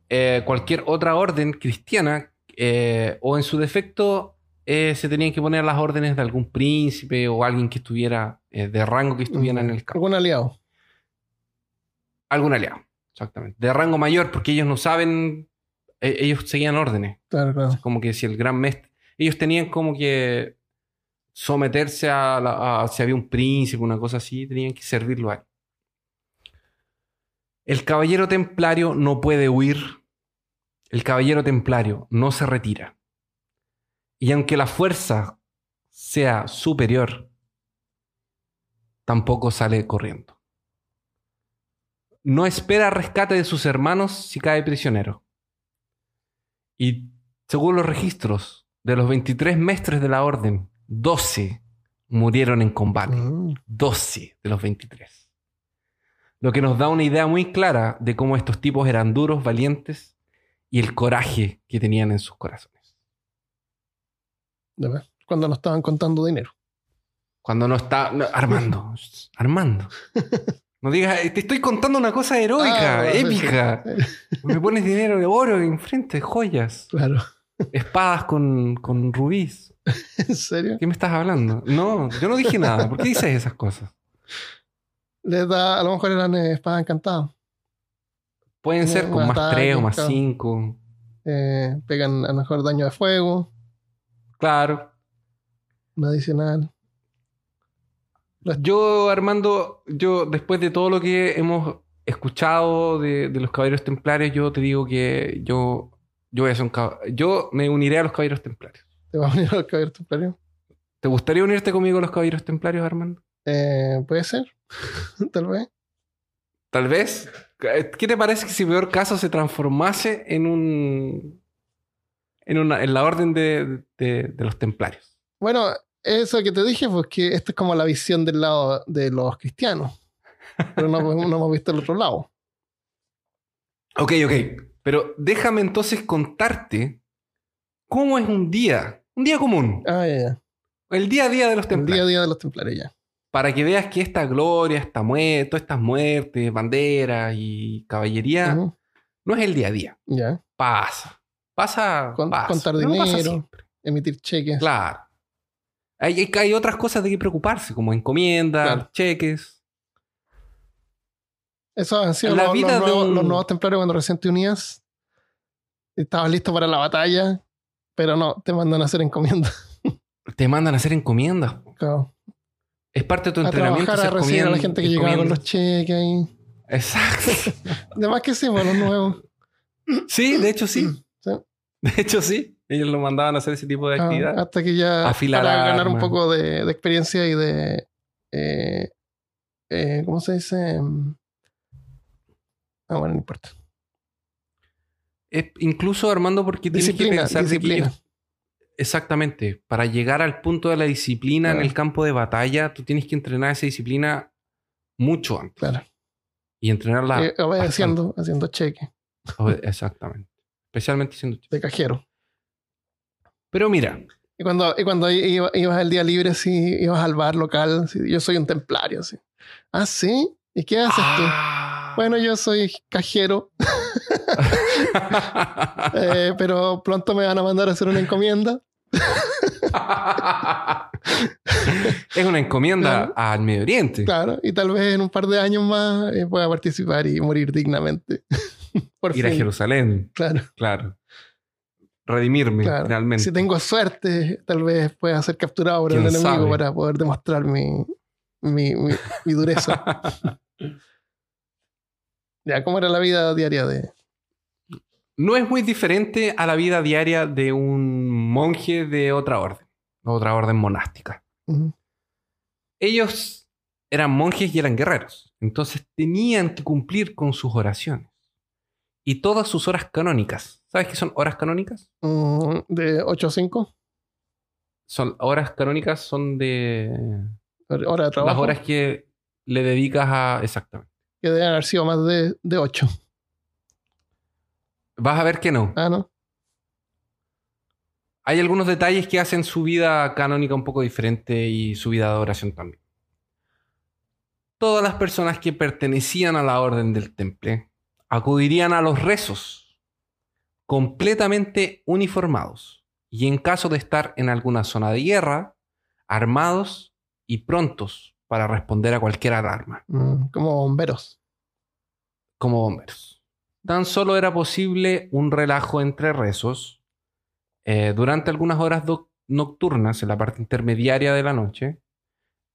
eh, cualquier otra orden cristiana eh, o en su defecto eh, se tenían que poner las órdenes de algún príncipe o alguien que estuviera eh, de rango que estuviera en el campo algún aliado. algún aliado, exactamente. De rango mayor, porque ellos no saben, e- ellos seguían órdenes. Claro, claro. Como que si el gran mestre, ellos tenían como que someterse a, la- a- si había un príncipe, una cosa así, tenían que servirlo a él. El caballero templario no puede huir. El caballero templario no se retira. Y aunque la fuerza sea superior, tampoco sale corriendo. No espera rescate de sus hermanos si cae prisionero. Y según los registros de los 23 mestres de la orden, 12 murieron en combate. Mm, 12 de los 23. Lo que nos da una idea muy clara de cómo estos tipos eran duros, valientes y el coraje que tenían en sus corazones. de verdad. Cuando nos estaban contando dinero. Cuando no está... no, Armando, Armando. No digas, te estoy contando una cosa heroica, Ah, épica. Me pones dinero de oro enfrente, joyas, Claro. espadas con, con rubíes. ¿En serio? ¿Qué me estás hablando? No, yo no dije nada. ¿Por qué dices esas cosas? Les da, a lo mejor eran eh, espadas encantadas. Pueden ser con más Ataque, 3 o más claro. 5. Eh, pegan a lo mejor daño de fuego, Claro. un adicional. Yo, Armando, yo después de todo lo que hemos escuchado de, de los caballeros templarios, yo te digo que yo, yo voy a ser un cab- Yo me uniré a los caballeros templarios. ¿Te va a unir al caballero templario? ¿Te gustaría unirte conmigo a los caballeros templarios, Armando? Eh, Puede ser. Tal vez. Tal vez. ¿Qué te parece que si peor caso se transformase en un. en, una, en la orden de, de- de los templarios? Bueno, eso que te dije, pues que esto es como la visión del lado de los cristianos. Pero no, no hemos visto el otro lado. Ok, ok. Pero déjame entonces contarte cómo es un día. Un día común. Ah, ya, ya. El día a día de los El día a templarios. día de los templarios, ya. Para que veas que esta gloria, esta muerte, todas estas muertes, banderas y caballería, no es el día a día. Ya. Pasa. Pasa. Con- pasa. contar Pero no pasa dinero. Emitir cheques. Claro. Hay, hay, otras cosas de que preocuparse, como encomiendas, Claro. cheques. Eso han sido La los, vida los nuevos, un- los nuevos templarios cuando recién te unías. Estabas listo para la batalla, pero no, te mandan a hacer encomiendas. Te mandan a hacer encomiendas. Claro. Es parte de tu A entrenamiento. trabajar, a recibir a la gente que llegaba con los cheques ahí. Exacto. Además que sí, bueno, los nuevos. Sí, de hecho sí. Sí. De hecho sí. Ellos lo mandaban a hacer ese tipo de Ah, actividad. hasta que ya Afilar para ganar un poco de, de experiencia y de eh, eh, ¿cómo se dice? Ah, bueno, no importa. Es- incluso Armando, porque tienes que Disciplina, pensar que disciplina. Exactamente. Para llegar al punto de la disciplina en el campo de batalla, tú tienes que entrenar esa disciplina mucho antes. Claro. Y entrenarla. Eh, obedeciendo, haciendo cheque. Exactamente. Especialmente siendo chico. de cajero. Pero mira, Y cuando, y cuando iba- ibas el día libre, sí, ibas al bar local, yo soy un templario, sí. Ah, sí. ¿Y qué haces tú? Ah. Bueno, yo soy cajero, eh, pero pronto me van a mandar a hacer una encomienda. es una encomienda Claro. al Medio Oriente. Claro, y tal vez en un par de años más eh, pueda participar y morir dignamente. Por Ir a. Jerusalén, Claro, claro. Redimirme, claro. finalmente. Si tengo suerte, tal vez pueda ser capturado por el ¿Quién enemigo sabe? para poder demostrar mi, mi, mi- mi dureza. ya, ¿cómo era la vida diaria de...? No es muy diferente a la vida diaria de un monje de otra orden, otra orden monástica. Ellos eran monjes y eran guerreros, entonces tenían que cumplir con sus oraciones. y todas sus horas canónicas. ¿Sabes qué son horas canónicas? Mm, de 8 a 5. Son horas canónicas son de Hora de trabajo. las horas que le dedicas a exactamente. Que deben haber sido más de, de 8. Vas a ver que no. Ah, ¿no? Hay algunos detalles que hacen su vida canónica un poco diferente y su vida de oración también. Todas las personas que pertenecían a la orden del temple acudirían a los rezos completamente uniformados y en caso de estar en alguna zona de guerra, armados y prontos para responder a cualquier alarma, Mm, como bomberos. como bomberos. Tan solo era posible un relajo entre rezos eh, durante algunas horas nocturnas en la parte intermediaria de la noche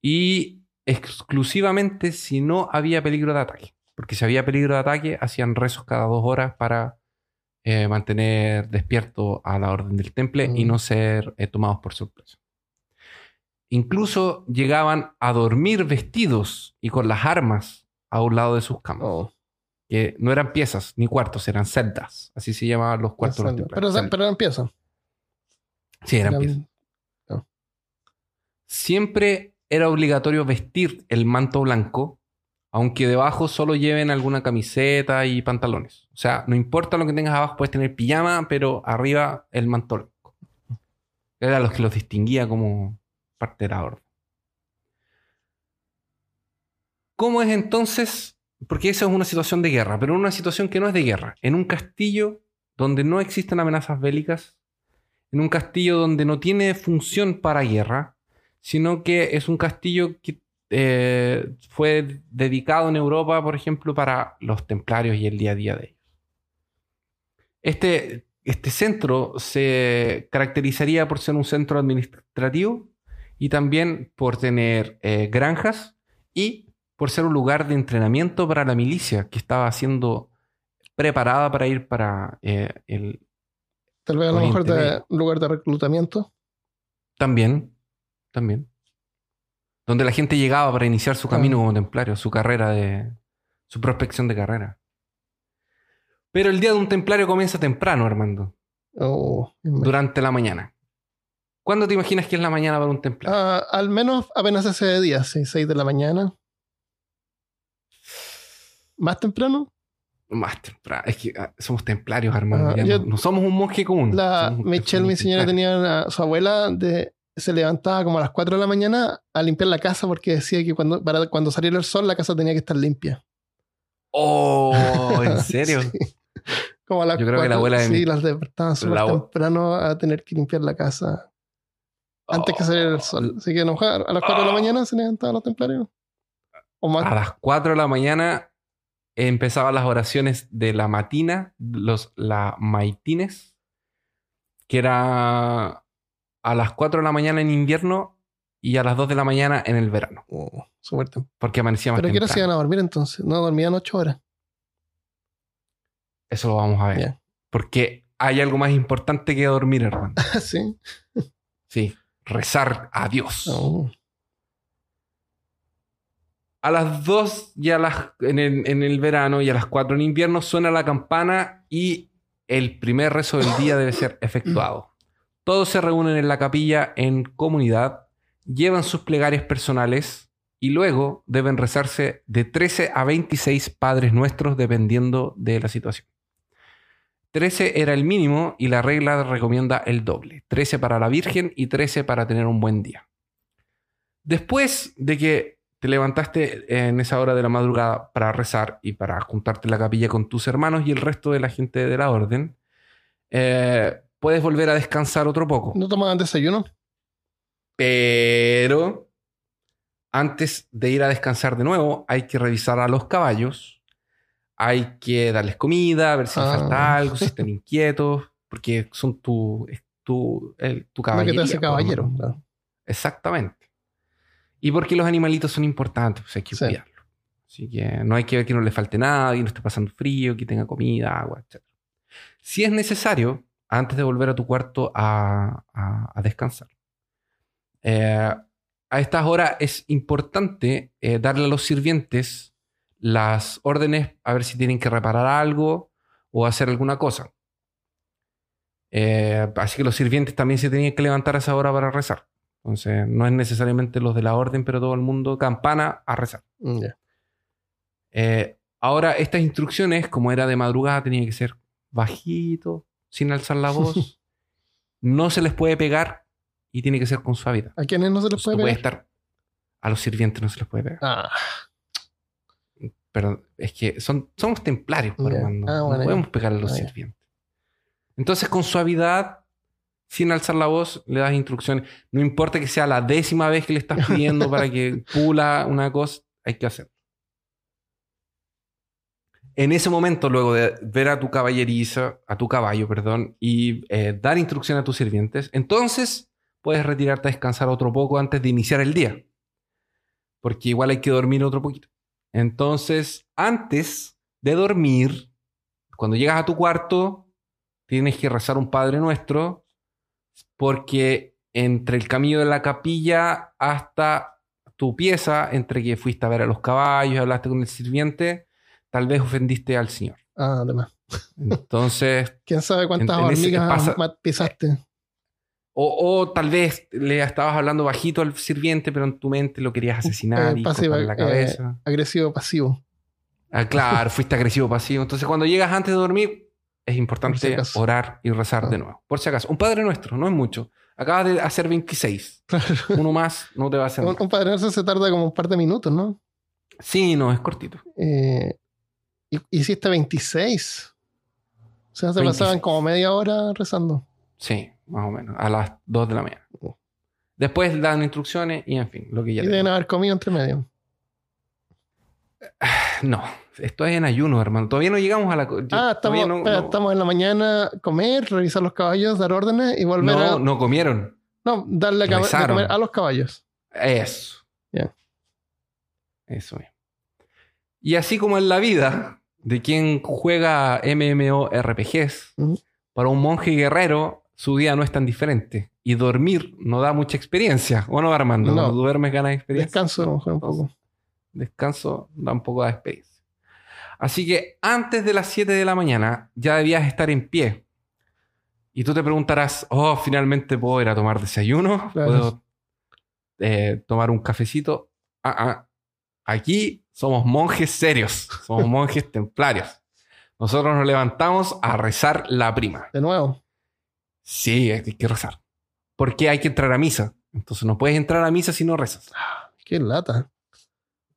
y exclusivamente si no había peligro de ataque. Porque si había peligro de ataque, hacían rezos cada dos horas para eh, mantener despierto a la orden del temple y Mm. no ser eh, tomados por sorpresa. Incluso llegaban a dormir vestidos y con las armas a un lado de sus camas. Oh, Que no eran piezas ni cuartos, eran celdas. Así se llamaban los cuartos. los pero, pero, Celdas. empieza. sí, eran Eran- piezas. Siempre era obligatorio vestir el manto blanco, aunque debajo solo lleven alguna camiseta y pantalones. O sea, no importa lo que tengas abajo, puedes tener pijama, pero arriba el manto blanco. Era los que los distinguía como parte de la orden. ¿Cómo es entonces? Porque esa es una situación de guerra, pero una situación que no es de guerra. En un castillo donde no existen amenazas bélicas, en un castillo donde no tiene función para guerra, sino que es un castillo que eh, fue dedicado en Europa, por ejemplo, para los templarios y el día a día de ellos. Este, este centro se caracterizaría por ser un centro administrativo y también por tener eh, granjas y por ser un lugar de entrenamiento para la milicia que estaba siendo preparada para ir para eh, el... Tal vez a lo mejor de un lugar de reclutamiento. También, también. Donde la gente llegaba para iniciar su camino Ah. como templario, su carrera de... su prospección de carrera. Pero el día de un templario comienza temprano, Armando. Oh, Durante la mañana. ¿Cuándo te imaginas que es la mañana para un templario? Ah, al menos apenas ese día, sí, 6 de la mañana. ¿Más temprano? Más temprano. Es que ah, somos templarios. Ah, ya yo- no, no somos un monje común. La un- Michelle, mi señora, tenía una- su abuela de se levantaba como a las 4 de la mañana a limpiar la casa porque decía que cuando, para cuando saliera el sol la casa tenía que estar limpia. Oh, ¿en serio? Sí. Como a las Yo creo que la abuela de Sí, mi- las despertaban súper la temprano a tener que limpiar la casa antes que saliera el sol. Oh. Así que a, lo mejor a las 4 de la mañana se levantaban los templarios. O más. A las 4 de la mañana empezaban las oraciones de la matina, los la maitines, que era a las 4 de la mañana en invierno y a las 2 de la mañana en el verano, Oh, temprano. porque amanecía más ¿Pero qué hora se iban a dormir entonces? No, dormían 8 horas. Eso lo vamos a ver. Porque hay algo más importante que dormir, hermano. sí. Sí, rezar a Dios. Oh. A las 2 y a las, en, el, en el verano y a las 4 en invierno suena la campana y el primer rezo del día debe ser efectuado. Todos se reúnen en la capilla en comunidad, llevan sus plegarias personales y luego deben rezarse de 13 a 26 Padres Nuestros dependiendo de la situación. 13 era el mínimo y la regla recomienda el doble. 13 para la Virgen y 13 para tener un buen día. Después de que te levantaste en esa hora de la madrugada para rezar y para juntarte en la capilla con tus hermanos y el resto de la gente de la orden, eh, puedes volver a descansar otro poco. ¿No tomaban desayuno? Pero antes de ir a descansar de nuevo, hay que revisar a los caballos. Hay que darles comida, ver si Ah. falta algo, si están inquietos, porque son tu, tu, el- tu Lo que caballería. te hace pues, caballero. claro. Exactamente. Y porque los animalitos son importantes, pues hay que Sí. cuidarlos. Así que no hay que ver que no le falte nada, que no esté pasando frío, que tenga comida, agua, etc. Si es necesario, antes de volver a tu cuarto a, a- a descansar, eh, a estas horas es importante eh, darle a los sirvientes las órdenes a ver si tienen que reparar algo o hacer alguna cosa. Eh, así que los sirvientes también se tenían que levantar a esa hora para rezar. Entonces, no es necesariamente los de la orden, pero todo el mundo campana a rezar. Mm. Eh, ahora, estas instrucciones, como era de madrugada, tenían que ser bajito, sin alzar la voz. no se les puede pegar y tiene que ser con suavidad. ¿A quiénes no se les puede pegar? estar. A los sirvientes no se les puede pegar. Ah, Pero es que son, somos templarios, pues, Ya. hermano. Ah, no podemos pegar a los Ah, sirvientes. Entonces, con suavidad, sin alzar la voz, le das instrucciones. No importa que sea la décima vez que le estás pidiendo para que pula una cosa, hay que hacerlo. En ese momento, luego de ver a tu caballeriza, a tu caballo, perdón, y eh, dar instrucción a tus sirvientes, entonces puedes retirarte a descansar otro poco antes de iniciar el día. Porque igual hay que dormir otro poquito. Entonces, antes de dormir, cuando llegas a tu cuarto, tienes que rezar un Padre Nuestro, porque entre el camino de la capilla hasta tu pieza, entre que fuiste a ver a los caballos, hablaste con el sirviente, tal vez ofendiste al Señor. ah, además. Entonces, ¿Quién sabe cuántas En- en hormigas pasa- pisaste? o, o tal vez le estabas hablando bajito al sirviente, pero en tu mente lo querías asesinar Eh, y cortarle la eh, cabeza. Agresivo pasivo. Ah, claro, fuiste agresivo pasivo. Entonces, cuando llegas antes de dormir, es si importante orar y rezar Ah. de nuevo. Por si acaso. Un Padre Nuestro, no es mucho. Acabas de hacer 26. Claro. Uno más no te va a hacer Un, un padre Nuestro se tarda como un par de minutos, ¿no? Sí, no, es cortito. Eh, hiciste 26. O sea, se 26. pasaban como media hora rezando. Sí, más o menos. A las 2 de la mañana. Después dan instrucciones y en fin, lo que ya y deben haber comido entre medio. No, esto es en ayuno, hermano. Todavía no llegamos a la... yo- Ah, estamos, todavía no, no- estamos en la mañana, comer, revisar los caballos, dar órdenes y volver no, a. no comieron. No, darle a, de Rezaron. comer a los caballos. Eso. Ya. Eso mismo. Y así como en la vida de quien juega MMORPGs, Ujú. para un monje guerrero su día no es tan diferente. Y dormir no da mucha experiencia. ¿O no, Armando? No. Cuando duermes ganas experiencia. Descanso un poco. Descanso da un poco de experiencia. Así que antes de las 7 de la mañana ya debías estar en pie. Y tú te preguntarás, oh, finalmente puedo ir a tomar desayuno, Claro. puedo eh, tomar un cafecito. Ah, ah. Aquí somos monjes serios, somos monjes templarios. Nosotros nos levantamos a rezar la prima. De nuevo. Sí, hay que rezar. Porque hay que entrar a misa. Entonces no puedes entrar a misa si no rezas. Qué lata.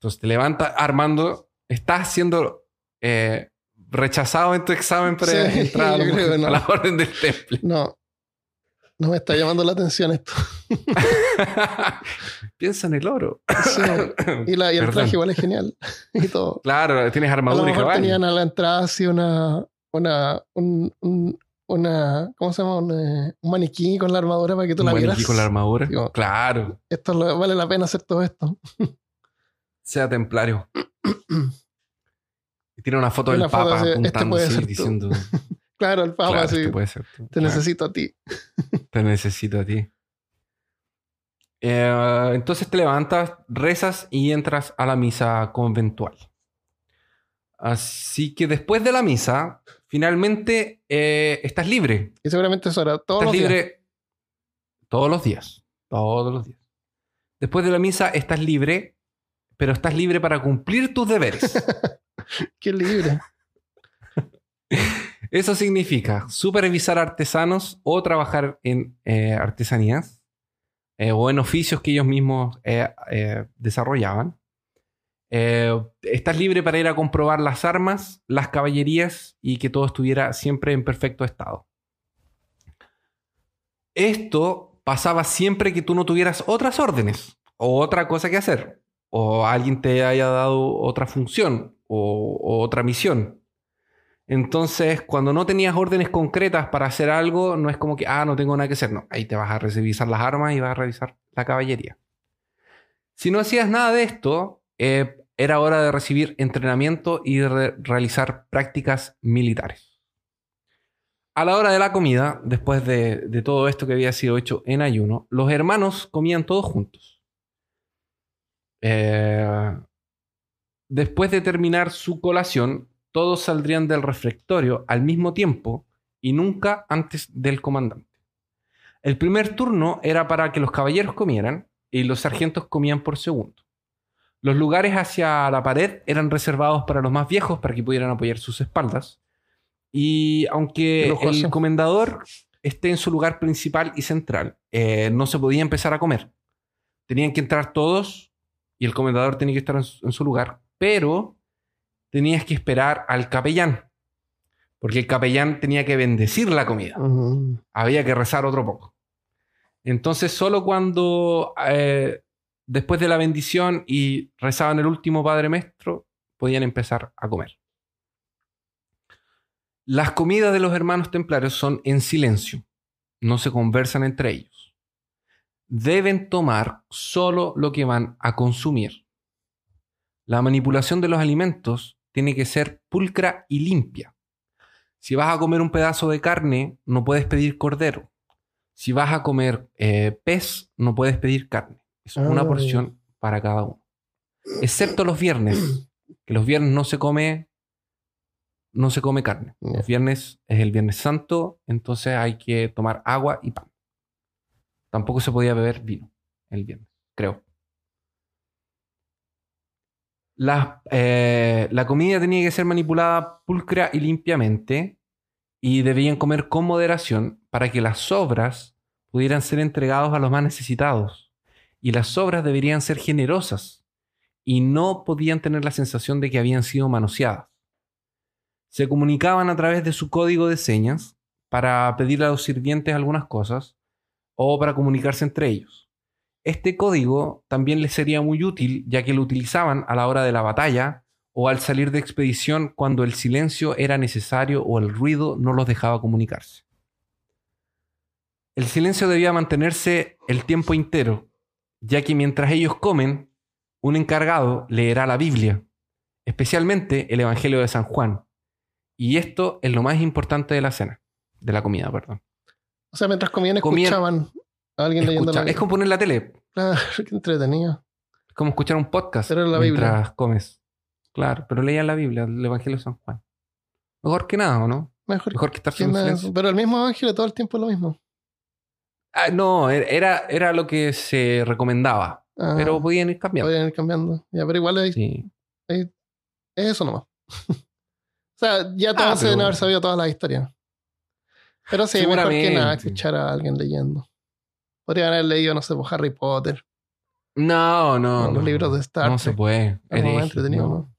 Entonces te levantas, Armando, estás siendo eh, rechazado en tu examen para Sí, entrar a, la- yo creo que no. a la orden del temple. No. No me está llamando la atención esto. Piensa en el oro. Sí. Y, la, y el traje igual es genial. y todo. Claro, tienes A lo armadura y mejor caballo. tenían a la entrada así una. Una. Un, un- una ¿Cómo se llama? Un, eh, un maniquí con la armadura para que tú Un la maniquí vieras. con la armadura. Digo, Claro, Esto lo- vale la pena hacer todo esto. Sea templario. Y tiene una foto del una foto Papa así, este apuntando así, diciendo: Claro, el Papa claro, así. este puede ser tú. Te Claro. necesito a ti. Te necesito a ti. Eh, entonces te levantas, rezas y entras a la misa conventual. Así que después de la misa, finalmente eh, estás libre. Y seguramente eso era todos estás los días. libre todos los días. Todos los días. Después de la misa estás libre, pero estás libre para cumplir tus deberes. Qué libre. Eso significa supervisar artesanos o trabajar en eh, artesanías eh, o en oficios que ellos mismos eh, desarrollaban. Estás libre para ir a comprobar las armas, las caballerías y que todo estuviera siempre en perfecto estado. Esto pasaba siempre que tú no tuvieras otras órdenes o otra cosa que hacer o alguien te haya dado otra función o- otra misión. Entonces, cuando no tenías órdenes concretas para hacer algo, no es como que, ah, no tengo nada que hacer. No, ahí te vas a revisar las armas y vas a revisar la caballería. Si no hacías nada de esto, eh, era hora de recibir entrenamiento y de re- realizar prácticas militares. A la hora de la comida, después de, de todo esto que había sido hecho en ayuno, los hermanos comían todos juntos. Eh, después de terminar su colación, todos saldrían del refectorio al mismo tiempo y nunca antes del comandante. El primer turno era para que los caballeros comieran y los sargentos comían por segundo. Los lugares hacia la pared eran reservados para los más viejos para que pudieran apoyar sus espaldas. Y aunque el comendador esté en su lugar principal y central, eh, no se podía empezar a comer. Tenían que entrar todos y el comendador tenía que estar en su lugar, pero tenías que esperar al capellán, porque el capellán tenía que bendecir la comida. Había que rezar otro poco. Entonces, solo cuando eh, después de la bendición y rezaban el último Padre Maestro, podían empezar a comer. Las comidas de los hermanos templarios son en silencio, no se conversan entre ellos. Deben tomar solo lo que van a consumir. La manipulación de los alimentos tiene que ser pulcra y limpia. Si vas a comer un pedazo de carne, no puedes pedir cordero. Si vas a comer eh, pez, no puedes pedir carne. Es una ah. porción para cada uno. Excepto los viernes, que los viernes no se come, no se come carne. Los viernes es el Viernes Santo, entonces hay que tomar agua y pan. Tampoco se podía beber vino el viernes, creo. Eh, la, comida tenía que ser manipulada pulcra y limpiamente y debían comer con moderación para que las sobras pudieran ser entregadas a los más necesitados. Y las sobras deberían ser generosas y no podían tener la sensación de que habían sido manoseadas. Se comunicaban a través de su código de señas para pedirle a los sirvientes algunas cosas o para comunicarse entre ellos. Este código también les sería muy útil ya que lo utilizaban a la hora de la batalla o al salir de expedición cuando el silencio era necesario o el ruido no los dejaba comunicarse. El silencio debía mantenerse el tiempo entero, ya que mientras ellos comen, un encargado leerá la Biblia, especialmente el Evangelio de San Juan. Y esto es lo más importante de la cena, de la comida, perdón. O sea, mientras comían escuchaban Alguien leyendo la Es como poner la tele. Claro, qué entretenido. Es como escuchar un podcast pero la mientras Biblia. comes. Claro, pero leían la Biblia, el Evangelio de San Juan. Mejor que nada, ¿o no? Mejor, Mejor que estar silencio. Pero el mismo Evangelio todo el tiempo es lo mismo. Ah, no, er, era, era lo que se recomendaba. Ah, pero podían ir cambiando. Podían ir cambiando. Ya, pero igual hay, es eso nomás. o sea, ya todos ah, se deben haber sabido todas las historias. Pero sí, mejor que nada escuchar a alguien leyendo. Podrían haber leído, no sé, pues, Harry Potter. No, no. los libros de Star Trek. No se puede. entretenido,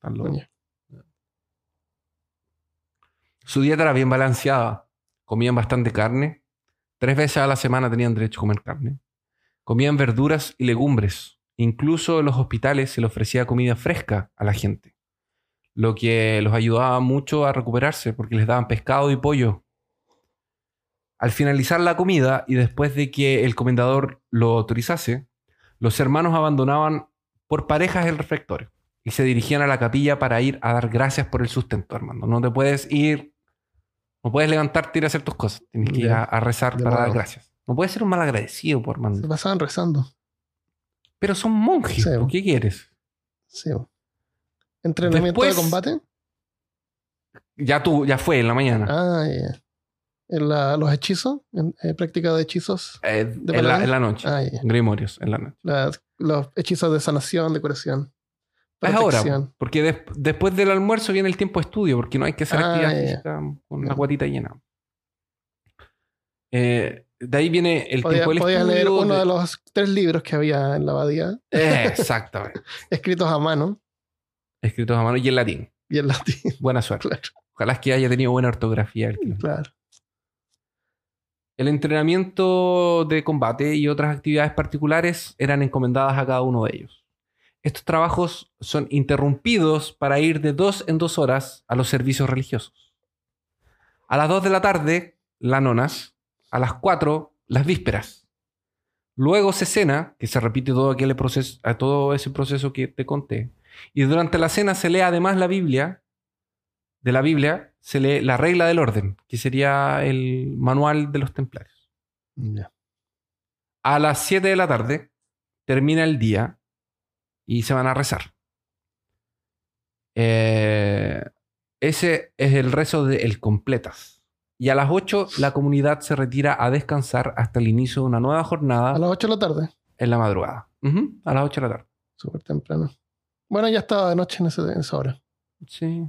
Su dieta era bien balanceada. Comían bastante carne. Tres veces a la semana tenían derecho a comer carne. Comían verduras y legumbres. Incluso en los hospitales se les ofrecía comida fresca a la gente. Lo que los ayudaba mucho a recuperarse porque les daban pescado y pollo al finalizar la comida y después de que el comendador lo autorizase, los hermanos abandonaban por parejas el refectorio y se dirigían a la capilla para ir a dar gracias por el sustento, hermano. No te puedes ir, no puedes levantarte y ir a hacer tus cosas. Tienes que ir a, rezar para dar gracias. No puedes ser un mal agradecido, por hermano. Se pasaban rezando. Pero son monjes. ¿Qué quieres? Sí. ¿Entrenamiento de combate? Ya tú, ya fue en la mañana. Ah, ya en los hechizos, en, eh, práctica de hechizos. Eh, en, la, noche. Ah, Grimorios, en la noche. los hechizos de sanación, de curación. Es ahora, porque después del almuerzo viene el tiempo de estudio, porque no hay que hacer ah, actividad física con la guatita llena. Eh, de ahí viene el tiempo del podías leer uno de... los tres libros que había en la abadía. exactamente. Escritos a mano. Escritos a mano y en latín. Y en latín. Buena suerte. Ojalá que haya tenido buena ortografía. claro. El entrenamiento de combate y otras actividades particulares eran encomendadas a cada uno de ellos. Estos trabajos son interrumpidos para ir de dos en dos horas a los servicios religiosos. A las dos de la tarde, las nonas. A las cuatro, las vísperas. Luego se cena, que se repite todo, aquel proceso, todo ese proceso que te conté. Y durante la cena se lee además la Biblia, de la Biblia, se lee la regla del orden, que sería el manual de los templarios. A las 7 de la tarde termina el día y se van a rezar. Eh, Ese es el rezo de El Completas. Y a las 8 la comunidad se retira a descansar hasta el inicio de una nueva jornada A las 8 de la tarde. en la madrugada. A las 8 de la tarde. Súper temprano. Bueno, ya estaba de noche en, ese- en esa hora. Sí.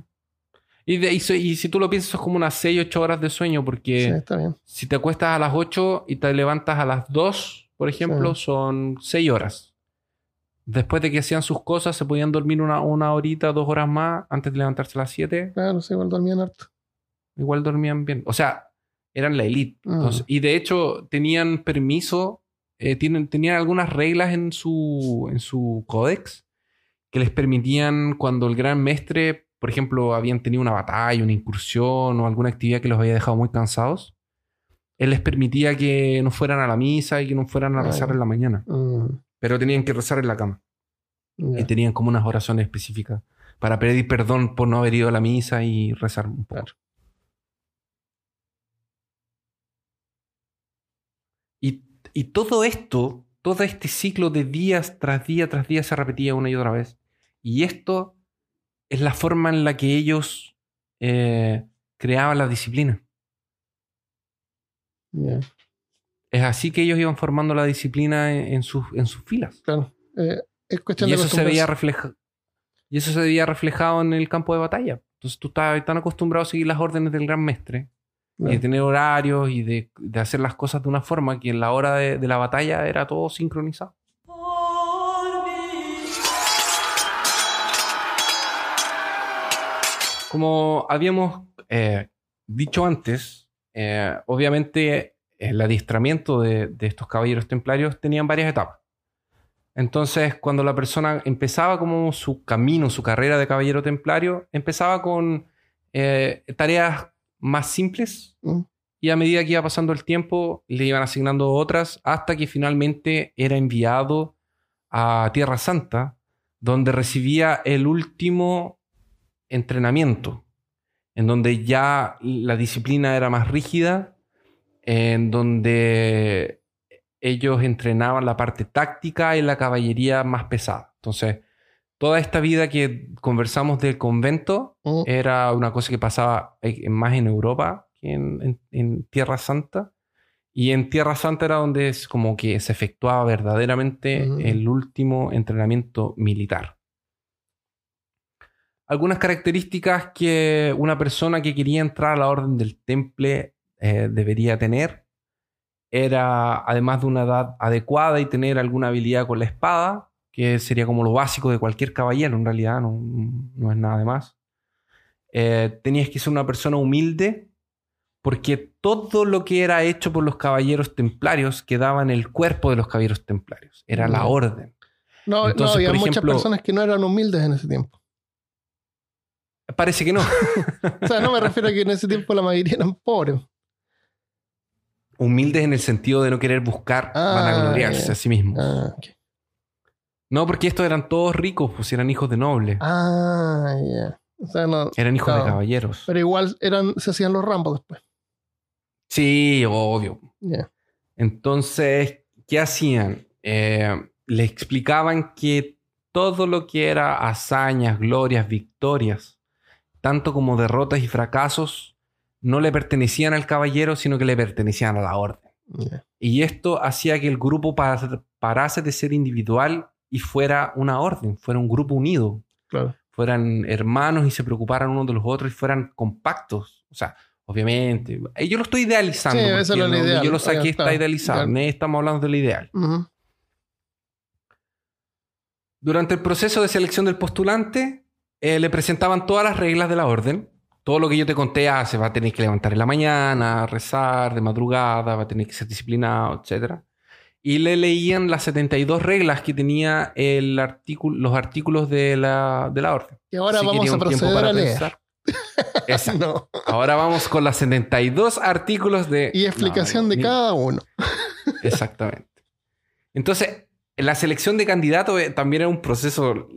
Y, de- y so- y si tú lo piensas, es como unas 6, 8 horas de sueño, porque Sí, está bien. si te acuestas a las 8 y te levantas a las 2, por ejemplo, son 6 horas. Después de que hacían sus cosas, se podían dormir una, una horita, dos horas más antes de levantarse a las 7. Claro, sí, igual dormían harto. Igual dormían bien. O sea, eran la elite. Mm. Entonces, y de hecho, tenían permiso, eh, tienen, tenían algunas reglas en su, en su códex que les permitían cuando el gran mestre, por ejemplo, habían tenido una batalla, una incursión o alguna actividad que los había dejado muy cansados, él les permitía que no fueran a la misa y que no fueran a rezar en la mañana, Mm, pero tenían que rezar en la cama y tenían como unas oraciones específicas para pedir perdón por no haber ido a la misa y rezar un poco. Claro. Y, y todo esto, todo este ciclo de días tras día tras día se repetía una y otra vez. Y esto es la forma en la que ellos eh, creaban la disciplina. Es así que ellos iban formando la disciplina en, en sus, en sus filas. claro. Eh, es cuestión Y de eso, se veía acostumbrarse. refleja- y eso se veía reflejado en el campo de batalla. Entonces tú estabas tan acostumbrado a seguir las órdenes del gran mestre y de Claro. tener horarios y de, de hacer las cosas de una forma que en la hora de, de la batalla era todo sincronizado. Como habíamos eh, dicho antes, eh, obviamente el adiestramiento de, de estos caballeros templarios tenían varias etapas. Entonces, cuando la persona empezaba como su camino, su carrera de caballero templario, empezaba con eh, tareas más simples Mm, y a medida que iba pasando el tiempo le iban asignando otras hasta que finalmente era enviado a Tierra Santa, donde recibía el último entrenamiento, en donde ya la disciplina era más rígida, en donde ellos entrenaban la parte táctica y la caballería más pesada. Entonces, toda esta vida que conversamos del convento mm, era una cosa que pasaba eh, más en Europa que en, en- en Tierra Santa. Y en Tierra Santa era donde es como que se efectuaba verdaderamente Ujú. el último entrenamiento militar. Algunas características que una persona que quería entrar a la Orden del Temple eh, debería tener era, además de una edad adecuada y tener alguna habilidad con la espada, que sería como lo básico de cualquier caballero, en realidad no, no es nada de más. Eh, tenías que ser una persona humilde, porque todo lo que era hecho por los caballeros templarios quedaba en el cuerpo de los caballeros templarios. Era la Ya. orden. No, Entonces, no, había por muchas personas que no eran humildes en ese tiempo. Parece que no. O sea, no me refiero a que en ese tiempo la mayoría eran pobres. Humildes en el sentido de no querer buscar Ah, vanagloriarse ya. a sí mismos. Ah. No, porque estos eran todos ricos, pues eran hijos de nobles. Ah, ya. O sea, no. eran hijos de caballeros. Pero igual eran, se hacían los rambos después. Sí, obvio. Ya. Entonces, ¿qué hacían? Eh, le explicaban que todo lo que era hazañas, glorias, victorias, tanto como derrotas y fracasos, no le pertenecían al caballero, sino que le pertenecían a la orden. Y esto hacía que el grupo pa- parase de ser individual y fuera una orden, fuera un grupo unido, Claro. fueran hermanos y se preocuparan unos de los otros y fueran compactos. O sea, obviamente, eh, yo lo estoy idealizando. Sí, ideal. Yo lo saqué está idealizado, estamos hablando del ideal. Durante el proceso de selección del postulante, eh, le presentaban todas las reglas de la orden. Todo lo que yo te conté, ah, se va a tener que levantar en la mañana, rezar de madrugada, va a tener que ser disciplinado, etc. Y le leían las 72 reglas que tenía el artículo, los artículos de la, de la orden. Y ahora Así vamos a proceder para a leer. No. Ahora vamos con las 72 artículos de... Y explicación No, de ni- cada uno. Exactamente. Entonces, la selección de candidatos eh, también era un proceso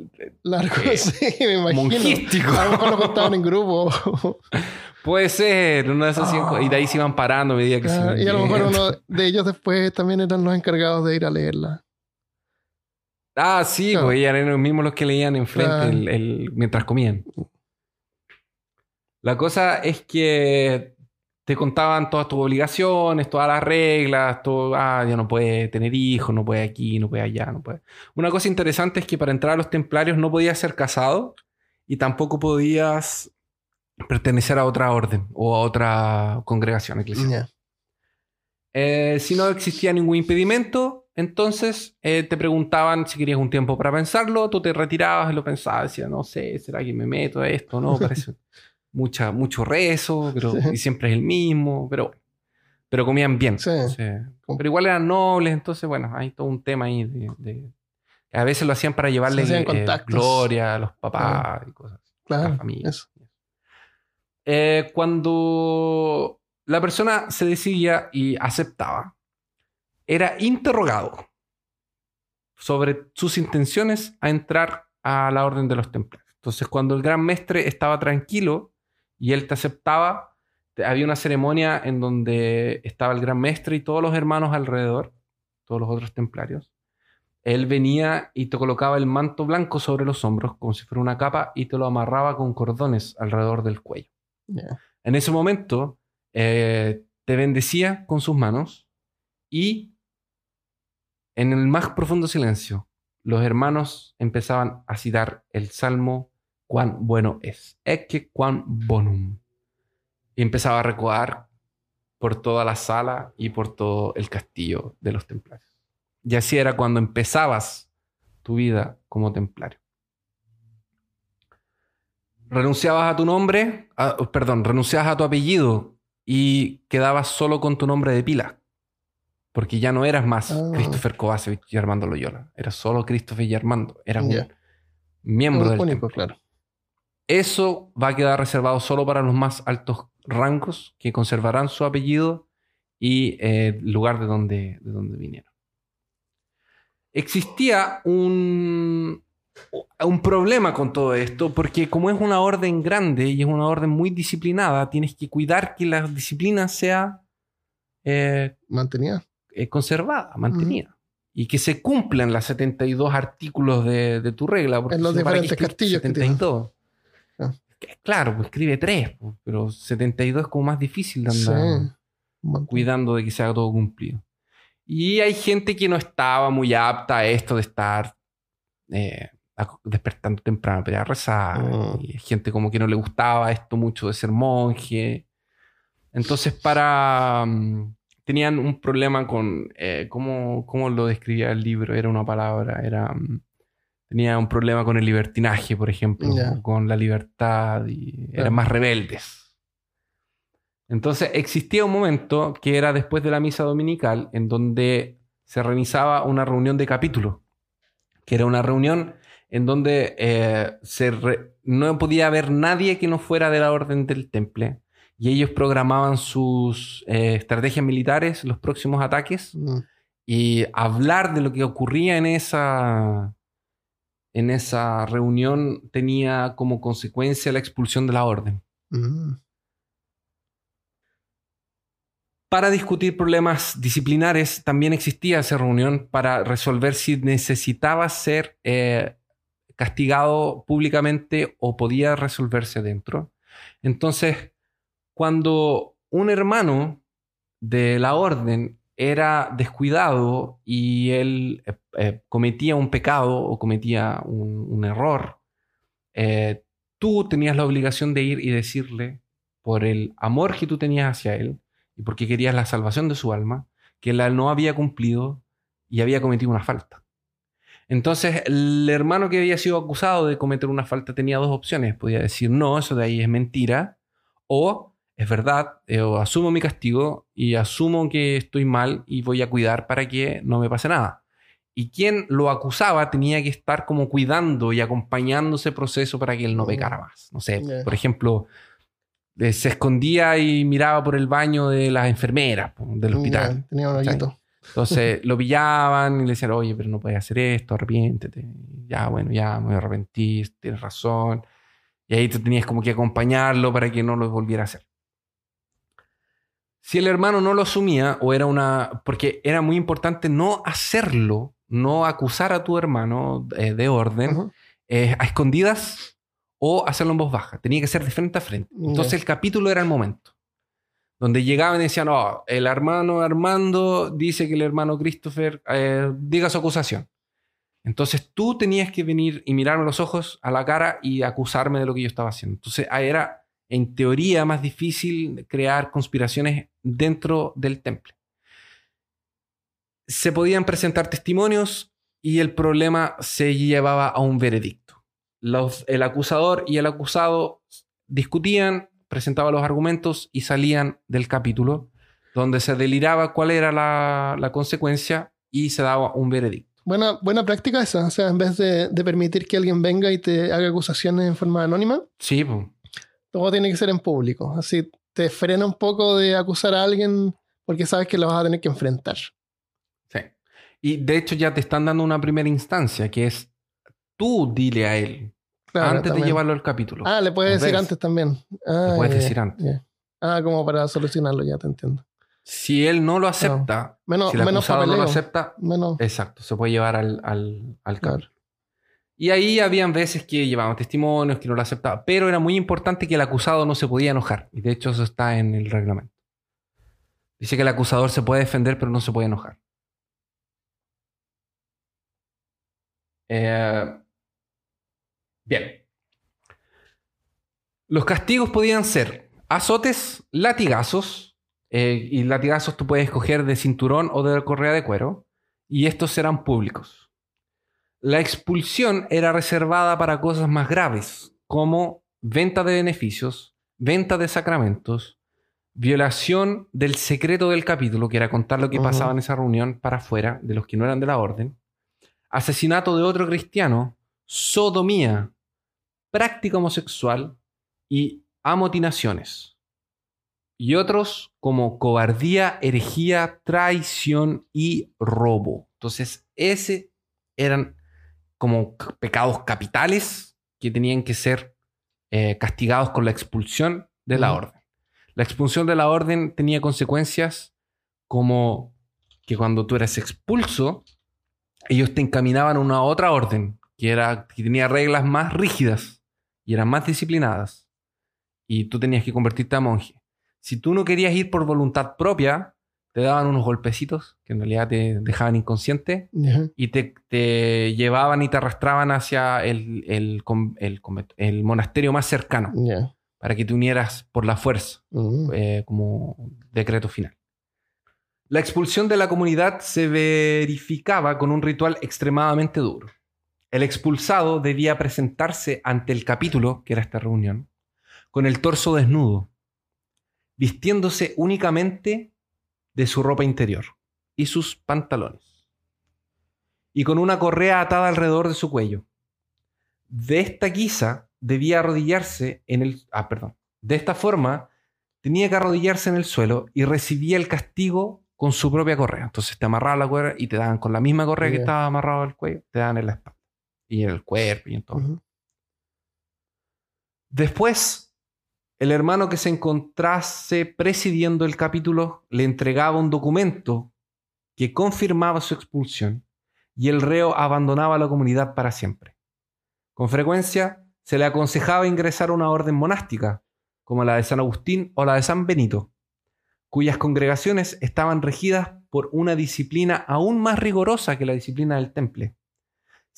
Largo, Eh, sí, me imagino. monjístico. A lo mejor lo contaban en grupo. Puede ser, una de esas cinco- Ah. Y de ahí se iban parando a medida que se Claro, iban y a lo mejor uno de ellos después también eran los encargados de ir a leerla. Ah, sí, Claro. pues eran los mismos los que leían enfrente Claro. el- el- mientras comían. La cosa es que te contaban todas tus obligaciones, todas las reglas, todo, ah, ya no puede tener hijos, no puede aquí, no puede allá, no puede. Una cosa interesante es que para entrar a los templarios no podías ser casado y tampoco podías pertenecer a otra orden o a otra congregación eclesiástica. Eh, si no existía ningún impedimento, entonces eh, te preguntaban si querías un tiempo para pensarlo, tú te retirabas y lo pensabas, decías, no sé, ¿será que me meto a esto? No, parece mucha, mucho rezo, pero Sí. y siempre es el mismo, pero, pero comían bien. Sí. Pero igual eran nobles, entonces, bueno, hay todo un tema ahí de... de- a veces lo hacían para llevarle hacían eh, gloria a los papás y cosas a la Claro. familia. Eso. Eh, cuando la persona se decidía y aceptaba, era interrogado sobre sus intenciones a entrar a la orden de los templarios. Entonces, cuando el gran mestre estaba tranquilo y él te aceptaba, había una ceremonia en donde estaba el gran mestre y todos los hermanos alrededor, todos los otros templarios. Él venía y te colocaba el manto blanco sobre los hombros, como si fuera una capa, y te lo amarraba con cordones alrededor del cuello. En ese momento eh, te bendecía con sus manos y en el más profundo silencio los hermanos empezaban a citar el salmo cuán bueno es, ecce cuán bonum. Y empezaba a recoar por toda la sala y por todo el castillo de los templarios. Y así era cuando empezabas tu vida como templario renunciabas a tu nombre, a- perdón, renunciabas a tu apellido y quedabas solo con tu nombre de pila. Porque ya no eras más Ah. Christopher Kovacevic y Armando Loyola. Eras solo Christopher y Armando. Eras un Ya. miembro Un del único, claro. Eso va a quedar reservado solo para los más altos rangos que conservarán su apellido y eh, el lugar de donde, de donde vinieron. Existía un, un problema con todo esto, porque como es una orden grande y es una orden muy disciplinada, tienes que cuidar que la disciplina sea eh, Mantenía. eh, conservada, mantenida. Y que se cumplan las 72 artículos de, de tu regla. Porque En los si no, ¿para qué diferentes que tienes. 72. Ah. Claro, pues escribe 3, pero 72 es como más difícil de andar cuidando de que se haga todo cumplido. Y hay gente que no estaba muy apta a esto de estar eh, despertando temprano para rezar. Mm. Y hay gente como que no le gustaba esto mucho de ser monje. Entonces, para. mm, tenían un problema con. eh, ¿cómo, cómo lo describía el libro? Era una palabra. Era. mm, tenía un problema con el libertinaje, por ejemplo. Con la libertad. Y eran más rebeldes. Entonces existía un momento que era después de la misa dominical en donde se realizaba una reunión de capítulo, que era una reunión en donde eh, se re- no podía haber nadie que no fuera de la orden del temple y ellos programaban sus eh, estrategias militares, los próximos ataques Mm. y hablar de lo que ocurría en esa en esa reunión tenía como consecuencia la expulsión de la orden. Mm. Para discutir problemas disciplinares también existía esa reunión para resolver si necesitaba ser eh, castigado públicamente o podía resolverse dentro. Entonces, cuando un hermano de la orden era descuidado y él eh, eh, cometía un pecado o cometía un, error, eh, tú tenías la obligación de ir y decirle, por el amor que tú tenías hacia él y porque querías la salvación de su alma, que él no había cumplido y había cometido una falta. Entonces, el hermano que había sido acusado de cometer una falta tenía dos opciones. Podía decir, no, eso de ahí es mentira, o es verdad, eh, asumo mi castigo y asumo que estoy mal y voy a cuidar para que no me pase nada. Y quien lo acusaba tenía que estar como cuidando y acompañando ese proceso para que él no pecara más. No sé, por ejemplo, eh, se escondía y miraba por el baño de las enfermeras del hospital. Tenía un. Entonces lo pillaban y le decían, oye, pero no puedes hacer esto, arrepiéntete. Ya, bueno, ya me voy a arrepentir, tienes razón. Y ahí tú tenías como que acompañarlo para que no lo volviera a hacer. Si el hermano no lo asumía, o era una. Porque era muy importante no hacerlo, no acusar a tu hermano eh, de orden, Ujú. eh, a escondidas o hacerlo en voz baja. Tenía que ser de frente a frente. Entonces el capítulo era el momento. Donde llegaban y decían, oh, el hermano Armando dice que el hermano Christopher eh, diga su acusación. Entonces tú tenías que venir y mirarme los ojos, a la cara y acusarme de lo que yo estaba haciendo. Entonces era, en teoría, más difícil crear conspiraciones dentro del temple. Se podían presentar testimonios y el problema se llevaba a un veredicto. Los- el acusador y el acusado discutían, presentaban los argumentos y salían del capítulo, donde se deliraba cuál era la, la consecuencia y se daba un veredicto. Buena, buena práctica esa. O sea, en vez de, de permitir que alguien venga y te haga acusaciones en forma anónima, Sí, po. todo tiene que ser en público. Así te frena un poco de acusar a alguien porque sabes que lo vas a tener que enfrentar. Sí. Y de hecho ya te están dando una primera instancia, que es tú dile a él, Claro, antes de llevarlo al capítulo. Ah, le puedes A decir antes también. Ah, Le puedes decir antes. Ah, como para solucionarlo, ya te entiendo. Si él no lo acepta, Menos, si el menos no lo acepta, menos. exacto, se puede llevar al, al, al Claro. Y ahí habían veces que llevaban testimonios, que no lo aceptaban, pero era muy importante que el acusado no se podía enojar. Y de hecho eso está en el reglamento. Dice que el acusador se puede defender, pero no se puede enojar. Eh, bien. Los castigos podían ser azotes, latigazos, eh, y latigazos tú puedes escoger de cinturón o de correa de cuero, y estos serán públicos. La expulsión era reservada para cosas más graves, como venta de beneficios, venta de sacramentos, violación del secreto del capítulo, que era contar lo que pasaba en esa reunión para afuera de los que no eran de la orden, asesinato de otro cristiano, sodomía, práctica homosexual y amotinaciones. Y otros como cobardía, herejía, traición y robo. Entonces, ese eran como pecados capitales que tenían que ser eh, castigados con la expulsión de la orden. La expulsión de la orden tenía consecuencias como que cuando tú eras expulso, ellos te encaminaban a una otra orden que, era, que tenía reglas más rígidas y eran más disciplinadas. Y tú tenías que convertirte a monje. Si tú no querías ir por voluntad propia, te daban unos golpecitos que en realidad te dejaban inconsciente y te, te llevaban y te arrastraban hacia el, el, monasterio más cercano para que te unieras por la fuerza Mm. eh, como decreto final. La expulsión de la comunidad se verificaba con un ritual extremadamente duro. El expulsado debía presentarse ante el capítulo, que era esta reunión, con el torso desnudo, vistiéndose únicamente de su ropa interior y sus pantalones, y con una correa atada alrededor de su cuello. De esta guisa debía arrodillarse en el... Ah, perdón. De esta forma tenía que arrodillarse en el suelo y recibía el castigo con su propia correa. Entonces te amarraban la correa y te daban con la misma correa que estaba amarrado al cuello, te daban en la espalda y en el cuerpo y en todo. Después, el hermano que se encontrase presidiendo el capítulo le entregaba un documento que confirmaba su expulsión y el reo abandonaba la comunidad para siempre. Con frecuencia se le aconsejaba ingresar a una orden monástica, como la de San Agustín o la de San Benito, cuyas congregaciones estaban regidas por una disciplina aún más rigurosa que la disciplina del temple.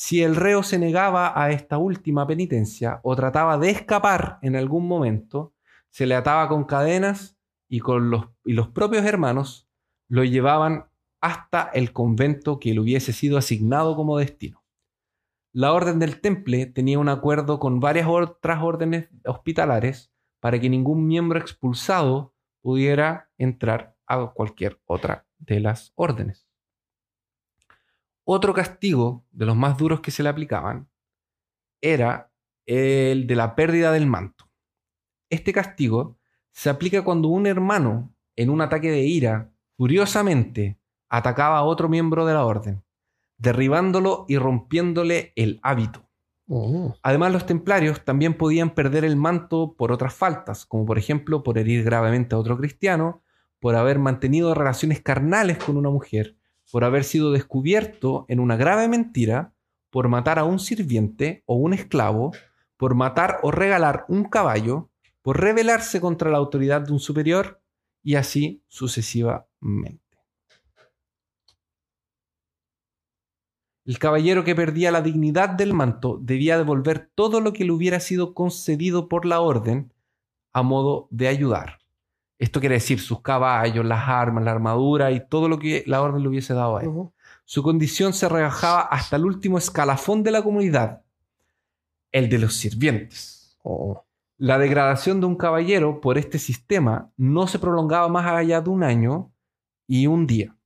Si el reo se negaba a esta última penitencia o trataba de escapar en algún momento, se le ataba con cadenas y, con los, y los propios hermanos lo llevaban hasta el convento que le hubiese sido asignado como destino. La orden del temple tenía un acuerdo con varias otras órdenes hospitalares para que ningún miembro expulsado pudiera entrar a cualquier otra de las órdenes. Otro castigo de los más duros que se le aplicaban era el de la pérdida del manto. Este castigo se aplica cuando un hermano, en un ataque de ira, furiosamente atacaba a otro miembro de la orden, derribándolo y rompiéndole el hábito. Oh. Además, los templarios también podían perder el manto por otras faltas, como por ejemplo por herir gravemente a otro cristiano, por haber mantenido relaciones carnales con una mujer, por haber sido descubierto en una grave mentira, por matar a un sirviente o un esclavo, por matar o regalar un caballo, por rebelarse contra la autoridad de un superior y así sucesivamente. El caballero que perdía la dignidad del manto debía devolver todo lo que le hubiera sido concedido por la orden a modo de ayudar. Esto quiere decir sus caballos, las armas, la armadura y todo lo que la orden le hubiese dado a él. Su condición se rebajaba hasta el último escalafón de la comunidad, el de los sirvientes. Oh. La degradación de un caballero por este sistema no se prolongaba más allá de un año y un día,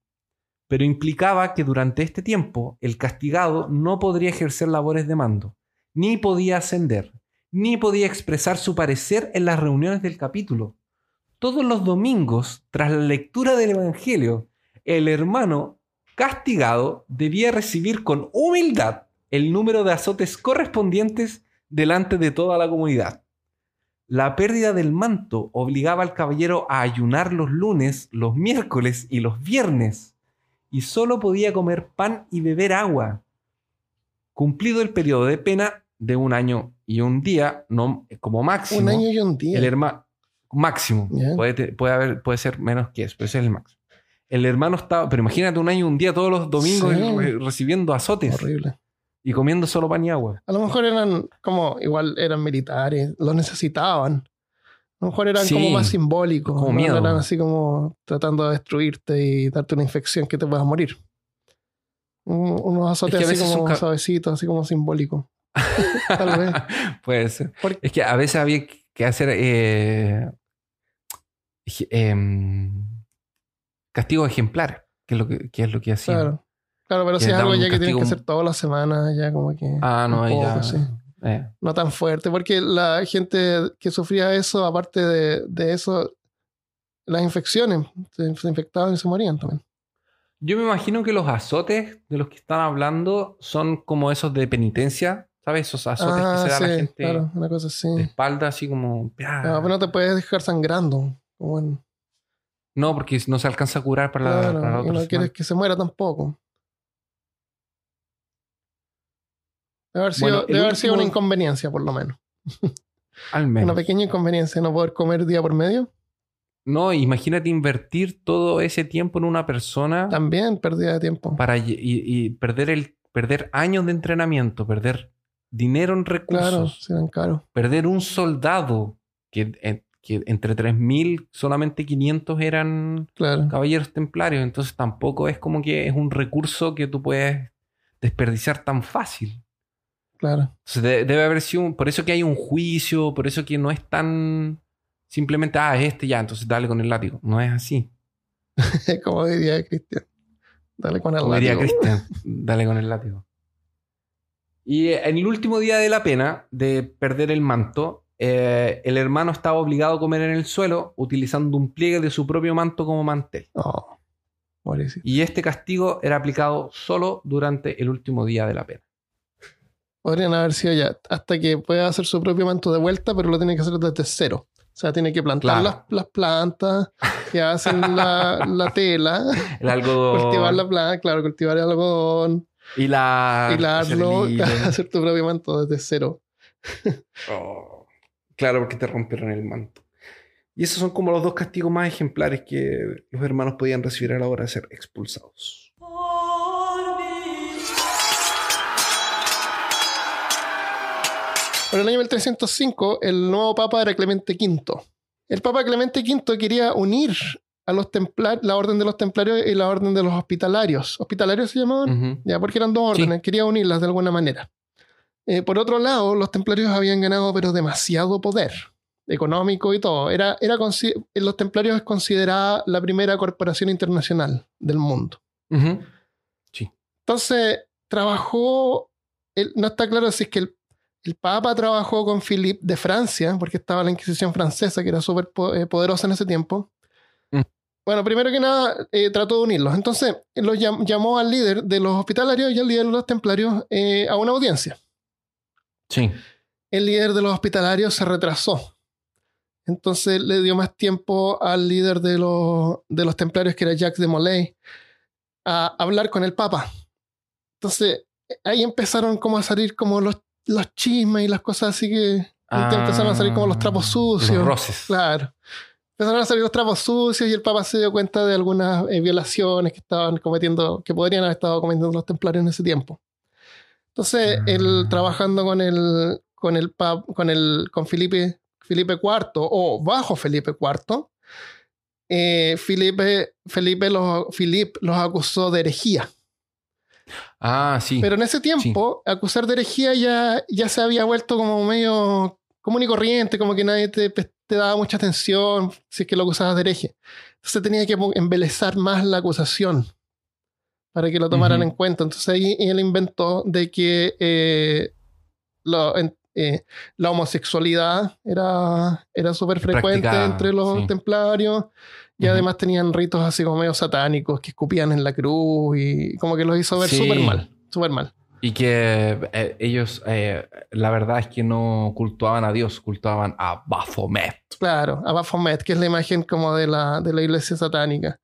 pero implicaba que durante este tiempo el castigado no podría ejercer labores de mando, ni podía ascender, ni podía expresar su parecer en las reuniones del capítulo. Todos los domingos, tras la lectura del Evangelio, el hermano castigado debía recibir con humildad el número de azotes correspondientes delante de toda la comunidad. La pérdida del manto obligaba al caballero a ayunar los lunes, los miércoles y los viernes, y solo podía comer pan y beber agua. Cumplido el periodo de pena de un año y un día, no, como máximo. Un año y un día. El hermano máximo. Puede, puede, haber, puede ser menos que eso, pero ese es el máximo. El hermano estaba, pero imagínate un año un día todos los domingos recibiendo azotes. Horrible. Y comiendo solo pan y agua. A lo mejor eran como, igual eran militares, lo necesitaban. A lo mejor eran como más simbólicos. Como miedo. Eran así como tratando de destruirte y darte una infección que te puedas morir. unos azotes así como suavecitos, así como simbólicos. Tal vez. Puede ser. Es que a veces había que hacer eh, eh, castigos ejemplares, que es lo que, es lo que hacían. Claro. Claro, pero si es algo ya que tienes que hacer todas las semanas, ya como que. Ah, no, ya. Eh. No tan fuerte, porque la gente que sufría eso, aparte de, de eso, las infecciones, se, infectaban y se morían también. Yo me imagino que los azotes de los que están hablando son como esos de penitencia, ¿sabes? Esos azotes que se da a la gente claro, una cosa así. de espalda, así como. No, pero no te puedes dejar sangrando. Como No, porque no se alcanza a curar para la, para y no quieres que se muera tampoco. Debe haber sido, una inconveniencia, por lo menos. Al menos. Una pequeña inconveniencia, no poder comer día por medio. No, imagínate invertir todo ese tiempo en una persona. También pérdida de tiempo. Para, y, perder, el, perder años de entrenamiento, perder dinero en recursos. Claro, caro. Perder un soldado que, eh, que entre 3.000 solamente 500 eran caballeros templarios. Entonces tampoco es como que es un recurso que tú puedes desperdiciar tan fácil. Claro. debe haber sido, por eso que hay un juicio, por eso que no es tan simplemente, ah, es este ya, entonces dale con el látigo. No es así. Como diría Cristian. Dale con el Como diría Cristian, dale con el látigo. Y en el último día de la pena de perder el manto, eh, el hermano estaba obligado a comer en el suelo utilizando un pliegue de su propio manto como mantel. Oh, y este castigo era aplicado solo durante el último día de la pena. Podrían haber sido ya hasta que pueda hacer su propio manto de vuelta, pero lo tiene que hacer desde cero. O sea, tiene que plantar las, plantas que hacen la, tela. El algodón. Cultivar la planta, claro, cultivar el algodón. Y la. Y hacer tu propio manto desde cero. Oh, claro, porque te rompieron el manto. Y esos son como los dos castigos más ejemplares que los hermanos podían recibir a la hora de ser expulsados. En el año 1305, el nuevo papa era Clemente V. El papa Clemente V quería unir a los templarios, la orden de los templarios y la orden de los hospitalarios. ¿Hospitalarios se llamaban? Ya, porque eran dos órdenes, quería unirlas de alguna manera. Eh, por otro lado, los templarios habían ganado, pero demasiado poder económico y todo. Era, era los templarios es considerada la primera corporación internacional del mundo. Sí. Entonces, trabajó, no está claro si es que el el Papa trabajó con Philippe de Francia, porque estaba la Inquisición francesa, que era súper eh, poderosa en ese tiempo. Mm. Bueno, primero que nada, eh, trató de unirlos. Entonces, los llamó al líder de los hospitalarios y al líder de los templarios eh, a una audiencia. Sí. El líder de los hospitalarios se retrasó. Entonces le dio más tiempo al líder de los, de los templarios, que era Jacques de Molay, a hablar con el Papa. Entonces, ahí empezaron como a salir como los los chismes y las cosas así que Ah, empezaron a salir como los trapos sucios. Los roces. Claro. Empezaron a salir los trapos sucios y el Papa se dio cuenta de algunas eh, violaciones que estaban cometiendo, que podrían haber estado cometiendo los templarios en ese tiempo. Entonces, él Mm. trabajando con el, con el pap- con el, con Felipe, Felipe IV o bajo Felipe IV, eh, Felipe, Felipe los, Philip los acusó de herejía. Ah, sí. Pero en ese tiempo, acusar de herejía ya, ya se había vuelto como medio común y corriente, como que nadie te, te daba mucha atención si es que lo acusabas de hereje. Entonces tenía que embelezar más la acusación para que lo tomaran en cuenta. Entonces ahí él inventó de que eh, lo- en- eh, la homosexualidad era, era súper frecuente entre los sí. templarios. Y además tenían ritos así como medio satánicos que escupían en la cruz y como que los hizo ver Sí. súper mal, súper mal. Y que eh, ellos, la verdad es que no cultuaban a Dios, cultuaban a Baphomet. Claro, a Baphomet, que es la imagen como de la, de la iglesia satánica.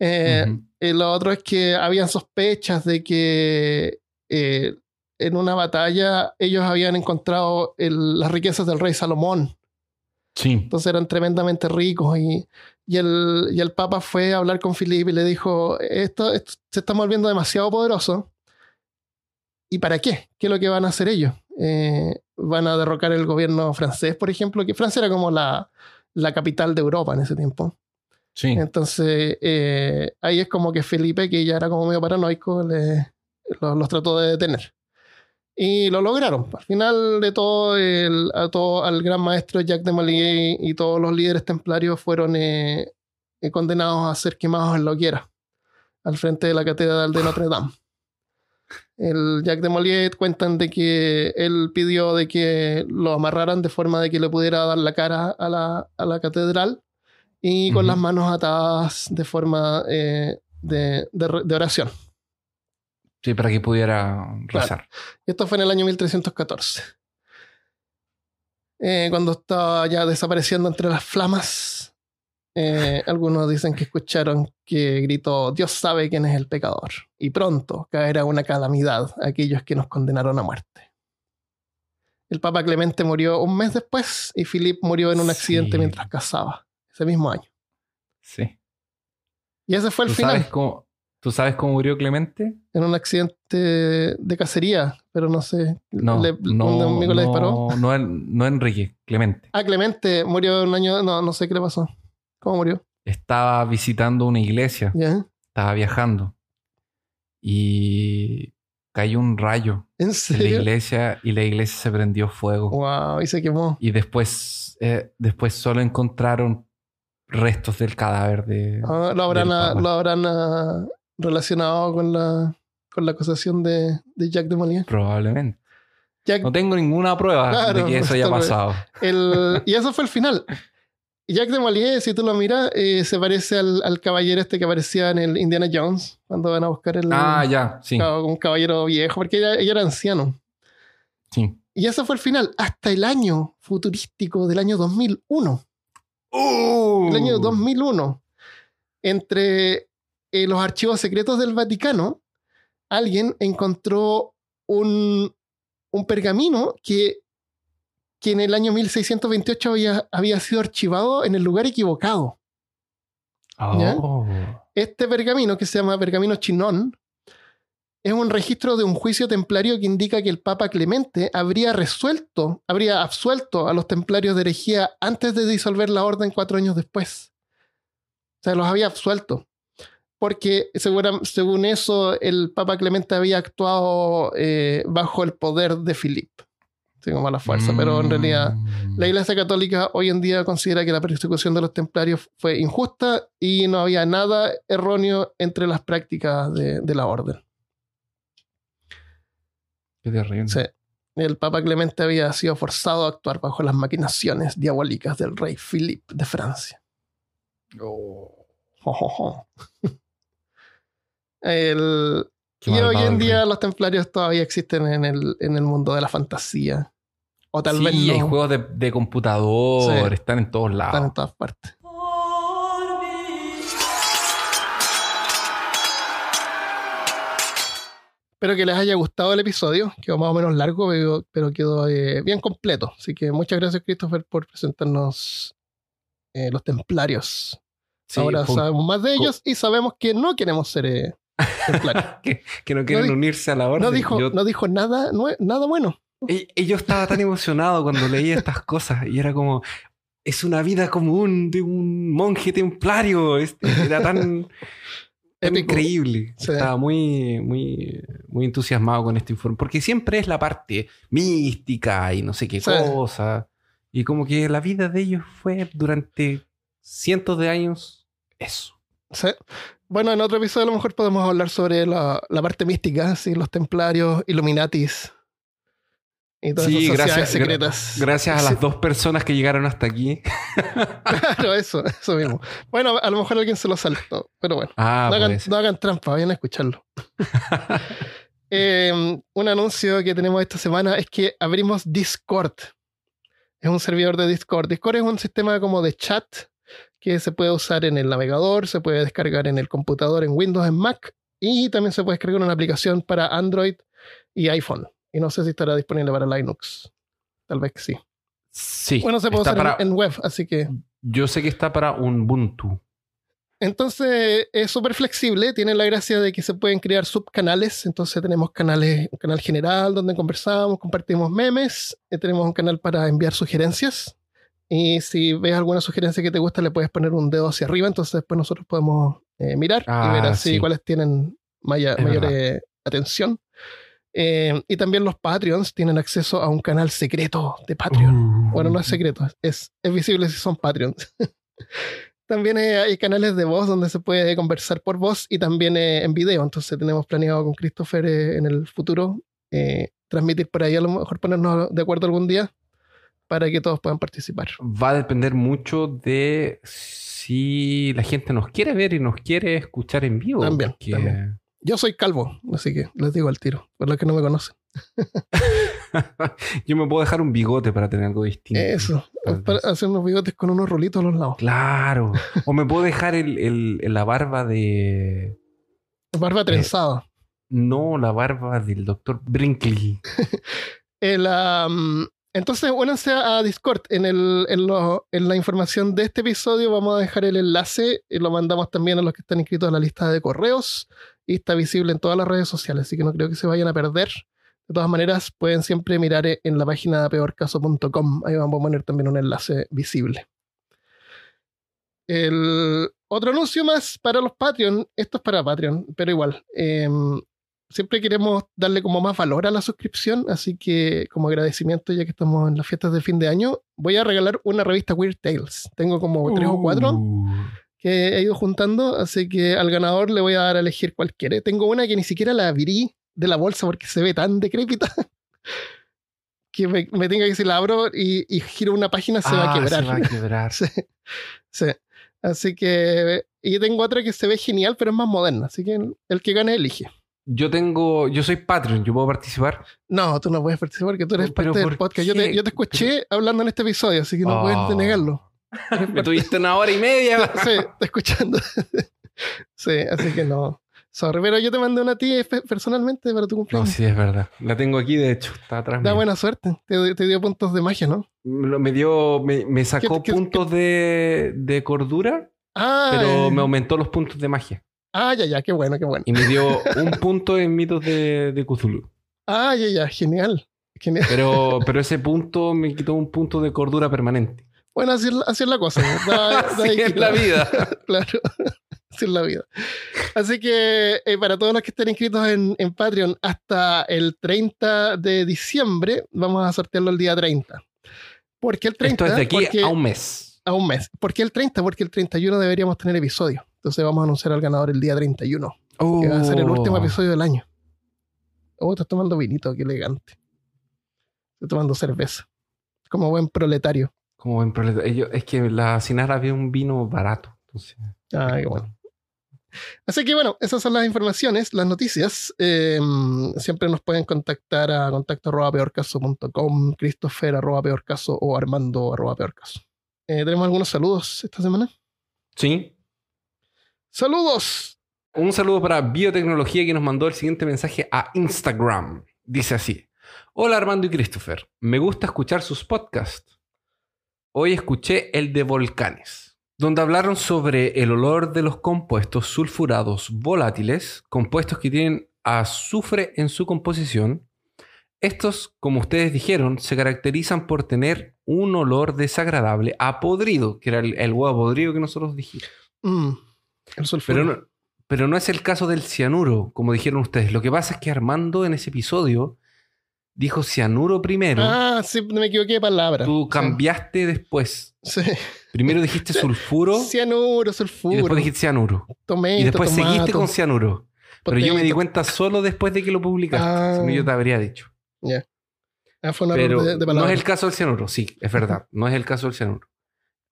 Eh, y lo otro es que habían sospechas de que eh, en una batalla ellos habían encontrado el- las riquezas del rey Salomón. Sí. Entonces eran tremendamente ricos y, y, el, y el Papa fue a hablar con Filipe y le dijo, esto, esto se está volviendo demasiado poderoso. ¿Y para qué? ¿Qué es lo que van a hacer ellos? Eh, van a derrocar el gobierno francés, por ejemplo, que Francia era como la, la capital de Europa en ese tiempo. Sí. Entonces, eh, ahí es como que Felipe, que ya era como medio paranoico, le- lo- los trató de detener. Y lo lograron. Al final de todo, el, a todo al gran maestro Jacques de Molay y todos los líderes templarios fueron eh, eh, condenados a ser quemados en la hoguera, al frente de la catedral de Notre Dame. El Jacques de Molay cuentan de que él pidió de que lo amarraran de forma de que le pudiera dar la cara a la, a la catedral y con las manos atadas de forma eh, de, de- de oración. Sí, para que pudiera rezar. Y esto fue en el año 1314. Eh, cuando estaba ya desapareciendo entre las flamas, eh, algunos dicen que escucharon que gritó, Dios sabe quién es el pecador, y pronto caerá una calamidad a aquellos que nos condenaron a muerte. El Papa Clemente murió un mes después y Philip murió en un accidente Sí. mientras cazaba, ese mismo año. Sí. Y ese fue el ¿Tú final. sabes, cómo, ¿Tú sabes cómo murió Clemente? en un accidente de cacería, pero no sé. No, le- no, un amigo le disparó. no, no, no Enrique, Clemente. Ah, Clemente murió un año. No, no sé qué le pasó. ¿Cómo murió? Estaba visitando una iglesia, ¿Ya? estaba viajando y cayó un rayo ¿En en la iglesia y la iglesia se prendió fuego. Wow, y se quemó. Y después, eh, después solo encontraron restos del cadáver de. Ah, lo habrán, del ah, lo habrán ah, relacionado con la, con la acusación de, de Jacques de Molay. Probablemente. Jack- No tengo ninguna prueba Claro, de que eso haya pasado. el- y eso fue el final. Jacques de Molay, si tú lo miras, eh, se parece al, al caballero este que aparecía en el Indiana Jones, cuando van a buscar el, Ah, ya, sí. un caballero viejo, porque ella, ella era anciano. sí. Y ese fue el final, hasta el año futurístico del año 2001. ¡Uh! El año 2001. Entre eh, los archivos secretos del Vaticano, alguien encontró un, un pergamino que, que en el año 1628 había, había sido archivado en el lugar equivocado. Oh. Este pergamino, que se llama Pergamino Chinón, es un registro de un juicio templario que indica que el Papa Clemente habría resuelto, habría absuelto a los templarios de herejía antes de disolver la orden cuatro años después. O sea, los había absuelto. Porque segura- según eso, el Papa Clemente había actuado eh, bajo el poder de Philip. Así como a la fuerza, pero en realidad Mm. la Iglesia Católica hoy en día considera que la persecución de los templarios fue injusta y no había nada erróneo entre las prácticas de, de la orden. Qué terrible. Sí. El Papa Clemente había sido forzado a actuar bajo las maquinaciones diabólicas del rey Philippe de Francia. Oh. El- Qué y hoy en día los templarios todavía existen en el, en el mundo de la fantasía. O tal sí, vez hay no. juegos de, de computador, Sí. están en todos Están lados. en todas partes. Espero que les haya gustado el episodio. Quedó más o menos largo, pero, pero quedó eh, bien completo. Así que muchas gracias, Christopher, por presentarnos eh, los templarios. Sí, Ahora sabemos más de ellos y sabemos que no queremos ser eh, templarios. que, que no quieren No unirse a la orden. No dijo, Yo- no dijo nada, nada bueno. y, y yo estaba tan emocionado cuando leía estas cosas y era como, es una vida común de un monje templario. Era tan, Épico. increíble. Sí. Estaba muy, muy, muy entusiasmado con este informe. Porque siempre es la parte mística y no sé qué Sí. cosa. Y como que la vida de ellos fue durante cientos de años eso. Sí. Bueno, en otro episodio a lo mejor podemos hablar sobre la, la parte mística, ¿sí? los templarios, Illuminatis y todas Sí, esas gracias, secretas. Gracias a las dos personas que llegaron hasta aquí. Claro, eso, eso mismo. Bueno, a lo mejor alguien se lo saltó, pero bueno. Ah, no, hagan, pues. no hagan trampa, vayan a escucharlo. Eh, un anuncio que tenemos esta semana es que abrimos Discord. Es un servidor de Discord. Discord es un sistema como de chat que se puede usar en el navegador, se puede descargar en el computador, en Windows, en Mac y también se puede descargar una aplicación para Android y iPhone. Y no sé si estará disponible para Linux. Tal vez que sí. Sí. Bueno, se puede en- para- en web, así que Yo sé que está para un Ubuntu. Entonces es súper flexible, tiene la gracia de que se pueden crear subcanales, entonces tenemos canales, un canal general donde conversamos, compartimos memes, eh, tenemos un canal para enviar sugerencias y si ves alguna sugerencia que te gusta le puedes poner un dedo hacia arriba, entonces después nosotros podemos eh, mirar Ah, y ver así sí. cuáles tienen maya- mayor eh, atención. Eh, y también los Patreons tienen acceso a un canal secreto de Patreon. Bueno, no es secreto, es, es visible si son Patreons. también eh, hay canales de voz donde se puede conversar por voz y también eh, en video. Entonces tenemos planeado con Christopher eh, en el futuro eh, transmitir por ahí, a lo mejor ponernos de acuerdo algún día para que todos puedan participar. Va a depender mucho de si la gente nos quiere ver y nos quiere escuchar en vivo. También, porque- también. Yo soy calvo, así que les digo al tiro, por los que no me conocen. Yo me puedo dejar un bigote para tener algo distinto. Eso, para hacer unos bigotes con unos rolitos a los lados. Claro. O me puedo dejar el, el- la barba de. Barba trenzada. No, la barba del doctor Brinkley. El, entonces, únanse a Discord. En, el, en, lo- en la información de este episodio vamos a dejar el enlace y lo mandamos también a los que están inscritos a la lista de correos y está visible en todas las redes sociales, así que no creo que se vayan a perder. De todas maneras, pueden siempre mirar eh, en la página peorcaso.com. Ahí vamos a poner también un enlace visible. El otro anuncio más para los Patreon. Esto es para Patreon, pero igual. em, siempre queremos darle como más valor a la suscripción, así que como agradecimiento, ya que estamos en las fiestas de fin de año, voy a regalar una revista Weird Tales. Tengo como tres o cuatro Uh, que he ido juntando, así que al ganador le voy a dar a elegir cuál quiere. Tengo una que ni siquiera la abrí de la bolsa porque se ve tan decrépita que me, me tenga que si la abro y, y giro una página se va a ah, quebrar. Se va a quebrar. Sí, sí. Así que. Y tengo otra que se ve genial, pero es más moderna. Así que el, el que gane elige. Yo tengo. Yo soy Patreon, yo puedo participar. No, tú no puedes participar porque tú eres Pero parte del ¿por podcast. Yo te, yo te escuché hablando en este episodio, así que no puedes Oh. negarlo. Me tuviste una hora y media. sí, te escuchando. sí, así que no. Sorry, pero yo te mandé una a ti eh, pe- personalmente para tu No, cumpleaños. sí, es verdad. La tengo aquí, de hecho. Está atrás. Da mío. buena suerte. Te, te dio puntos de magia, ¿no? Me me dio. Me, me sacó ¿Qué- qué- puntos de, de cordura, Ah, pero eh, me aumentó los puntos de magia. ah, ya, ya, qué bueno, qué bueno. Y me dio un punto en mitos de, de Cthulhu. Ah, ya, ya, genial. Genial. Pero, pero ese punto me quitó un punto de cordura permanente. Bueno, así es la, así es la cosa. Así es la vida. claro. Así es la vida. Así que eh, para todos los que estén inscritos en, en Patreon hasta el 30 de diciembre, vamos a sortearlo el día 30. ¿Por qué el 30? Esto es de aquí Porque- a un mes. a un mes. ¿Por qué el 30? Porque el 31 deberíamos tener episodio. Entonces vamos a anunciar al ganador el día 31, que va a ser el último Oh. episodio del año. Oh, estás tomando vinito, qué elegante. Estoy tomando cerveza. Como buen proletario. Como. Yo- Es que la Sinara había un vino barato. Entonces, Ah, qué bueno. Así que bueno, esas son las informaciones, las noticias. Eh, siempre nos pueden contactar a contacto arroba peorcaso.com, Christopher arroba peorcaso o Armando arroba peorcaso. Eh, ¿Tenemos algunos saludos esta semana? Sí. ¡Saludos! Un saludo para Biotecnología que nos mandó el siguiente mensaje a Instagram. Dice así. Hola Armando y Christopher. Me gusta escuchar sus podcasts. Hoy escuché el de volcanes, donde hablaron sobre el olor de los compuestos sulfurados volátiles, compuestos que tienen azufre en su composición. Estos, como ustedes dijeron, se caracterizan por tener un olor desagradable a podrido, que era el, el huevo podrido que nosotros dijimos. Mm, el. Pero no, pero no es el caso del cianuro, como dijeron ustedes. Lo que pasa es que Armando en ese episodio dijo cianuro primero. Ah, sí, me equivoqué de palabra. Tú cambiaste después. Sí. Primero dijiste sulfuro Cianuro, y sulfuro. después dijiste cianuro. Tomato, Y después seguiste con cianuro. Pero yo me di cuenta solo después de que lo publicaste. Ah. Si no, yo te habría dicho. Ya. Ah, fue un Pero de, de no es el caso del cianuro. Sí, es verdad. No es el caso del cianuro.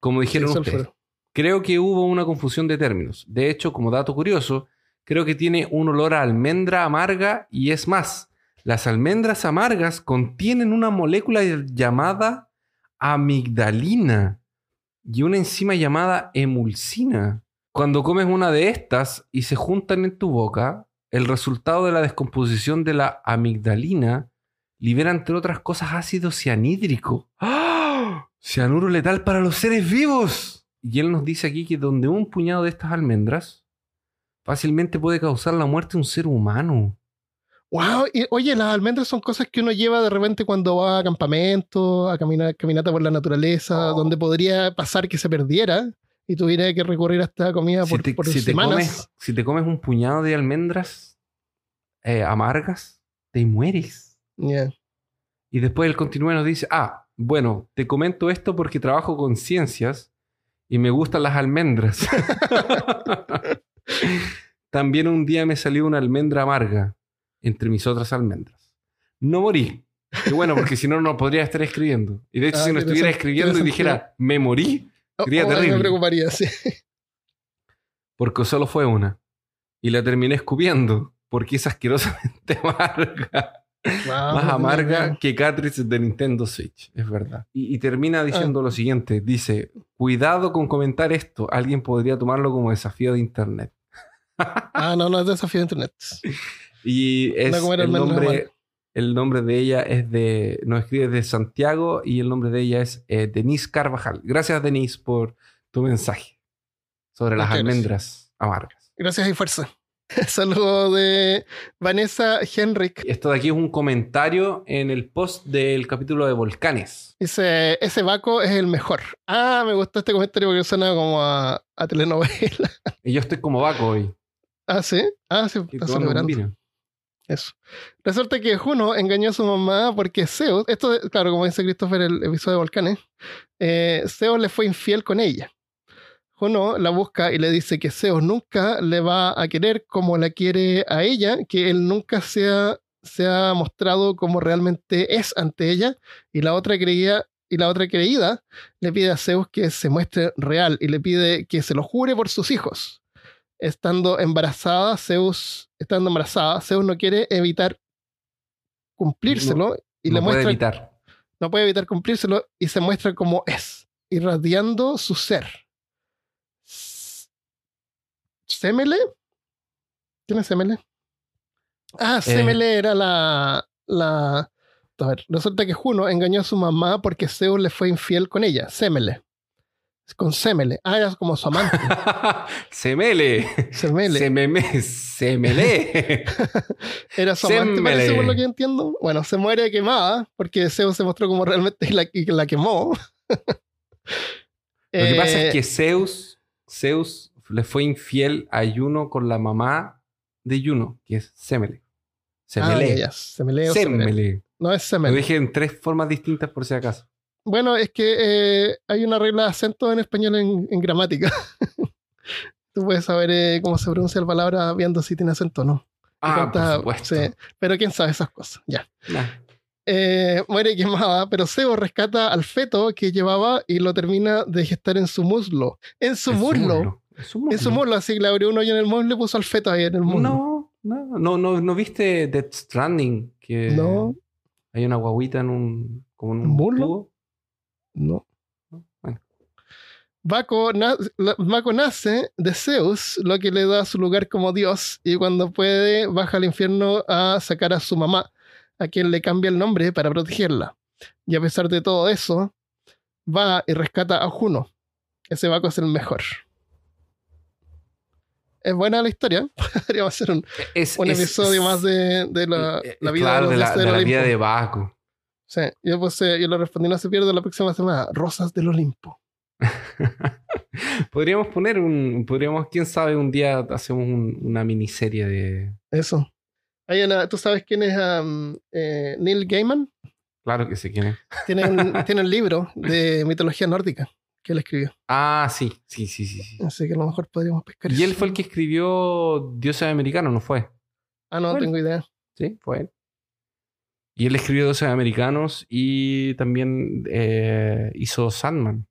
Como Sí, dijeron ustedes. sulfuro. Creo que hubo una confusión de términos. De hecho, como dato curioso, creo que tiene un olor a almendra amarga y es más, las almendras amargas contienen una molécula llamada amigdalina y una enzima llamada emulsina. Cuando comes una de estas y se juntan en tu boca, el resultado de la descomposición de la amigdalina libera, entre otras cosas, ácido cianhídrico. ¡Ah! Cianuro letal para los seres vivos. Y él nos dice aquí que donde un puñado de estas almendras fácilmente puede causar la muerte de un ser humano. Wow, y, oye, las almendras son cosas que uno lleva de repente cuando va a campamento, a caminar, caminata por la naturaleza, Oh. donde podría pasar que se perdiera y tuviera que recurrir a esta comida Si por, te, por si te semanas. comes, si te comes un puñado de almendras eh, amargas, te mueres. Ya. Y después él continúa y nos dice, ah, bueno, te comento esto porque trabajo con ciencias y me gustan las almendras. También un día me salió una almendra amarga entre mis otras almendras. No morí. Qué bueno, porque si no, no podría estar escribiendo. Y de hecho, Ah, si no estuviera escribiendo y dijera, me morí, Oh, Sería oh, terrible. Me preocuparía, sí. porque solo fue una. Y la terminé escupiendo, porque es asquerosamente amarga. Wow, más amarga que cartridge de Nintendo Switch, es verdad. Y, y termina diciendo Ah. lo siguiente, dice, cuidado con comentar esto, alguien podría tomarlo como desafío de internet. Ah, no, no es desafío de internet. Y es No el nombre, el nombre de ella es de, nos escribe de Santiago y el nombre de ella es eh, Denise Carvajal. Gracias Denise por tu mensaje sobre las gracias. almendras amargas. Gracias y fuerza. Saludo de Vanessa Henrik. Esto de aquí es un comentario en el post del capítulo de volcanes. Dice, ese Baco es el mejor. Ah, me gustó este comentario porque suena como a, a telenovela. Y yo estoy como vaco hoy. Ah, sí. Ah, sí, está celebrando. Eso. Resulta que Juno engañó a su mamá porque Zeus, esto, claro, como dice Christopher el episodio de Volcanes, eh, Zeus le fue infiel con ella. Juno la busca y le dice que Zeus nunca le va a querer como la quiere a ella, que él nunca se ha, se ha mostrado como realmente es ante ella, y la otra creía y la otra creída le pide a Zeus que se muestre real y le pide que se lo jure por sus hijos estando embarazada, Zeus, estando embarazada, Zeus no quiere evitar cumplírselo y no le puede muestra, evitar. no puede evitar cumplírselo y se muestra como es, irradiando su ser. ¿Semele? ¿Quién es Semele? Ah, Eh. Semele era la, la... A ver, resulta que Juno engañó a su mamá porque Zeus le fue infiel con ella, Semele. Con Semele. Ah, era como su amante. Semele. Semele. Sememe. Semele. Era su amante, parece, por lo que entiendo. Bueno, se muere quemada porque Zeus se mostró como realmente la, la quemó. Lo que pasa Eh, es que Zeus, Zeus le fue infiel a Juno con la mamá de Juno, que es Semele. ah, Semele. Semele Semele. Semele. No es Lo Semele. dije en tres formas distintas por si acaso. Bueno, es que eh, hay una regla de acento en español en, en gramática. Tú puedes saber eh, cómo se pronuncia la palabra viendo si tiene acento o no. Ah, por supuesto. pero quién sabe esas cosas. Ya. Nah. Eh, muere quemada, pero Zeus rescata al feto que llevaba y lo termina de gestar en su muslo. En su En su muslo. En su muslo, así que le abrió un hoyo en el muslo y puso al feto ahí en el muslo. No, no, no, no, ¿no viste Death Stranding? Que No, hay una guaguita en un, como en un ¿Un muslo? No. ¿no? Bueno, Baco, na- la- Baco nace de Zeus, lo que le da su lugar como dios, y cuando puede baja al infierno a sacar a su mamá, a quien le cambia el nombre para protegerla. Y a pesar de todo eso, va y rescata a Juno. Ese Baco es el mejor. Es buena la historia. Podríamos hacer un, Es, un es- episodio es- más de, de la, eh, la vida claro, de, la, de la vida de Baco. Sí, yo, puse, yo lo respondí, no se pierde la próxima semana. Rosas del Olimpo. podríamos poner un. Podríamos, quién sabe, un día hacemos un- una miniserie de. Eso. Hay una- ¿Tú sabes quién es um, eh, Neil Gaiman? Claro que sé quién es. Tiene un, tiene un libro de mitología nórdica que él escribió. Ah, sí, sí, sí, sí. sí. Así que a lo mejor podríamos pescar Y él fue el que escribió Dioses Americanos, ¿no fue? Ah, no, Bueno. tengo idea. Sí, fue él. Y él escribió Dioses Americanos y también eh, hizo Sandman.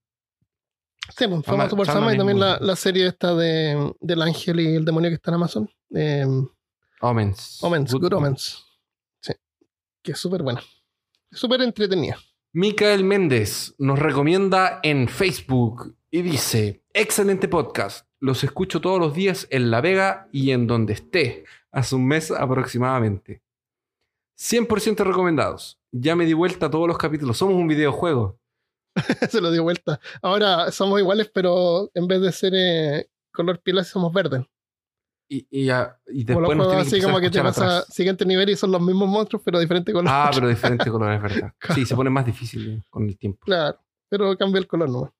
Sí, pues, famoso por Sandman Sandman y también la, la serie esta de, del ángel y el demonio que está en Amazon. Eh, Omens. Omens, Good, Omens. Sí. Que es súper buena. Súper entretenida. Micael Méndez nos recomienda en Facebook y dice, excelente podcast, los escucho todos los días en La Vega y en donde esté, hace un mes aproximadamente. 100% recomendados. Ya me di vuelta a todos los capítulos. Somos un videojuego. Se lo dio vuelta. Ahora somos iguales, pero en vez de ser eh, color piel, somos verdes. Y, y, ya- y Como después nos juegos así como que te atrás. siguiente nivel y son los mismos monstruos, pero diferente color. Ah, pero diferente color, es verdad. Sí, se pone más difícil con el tiempo. Claro, pero cambia el color nomás.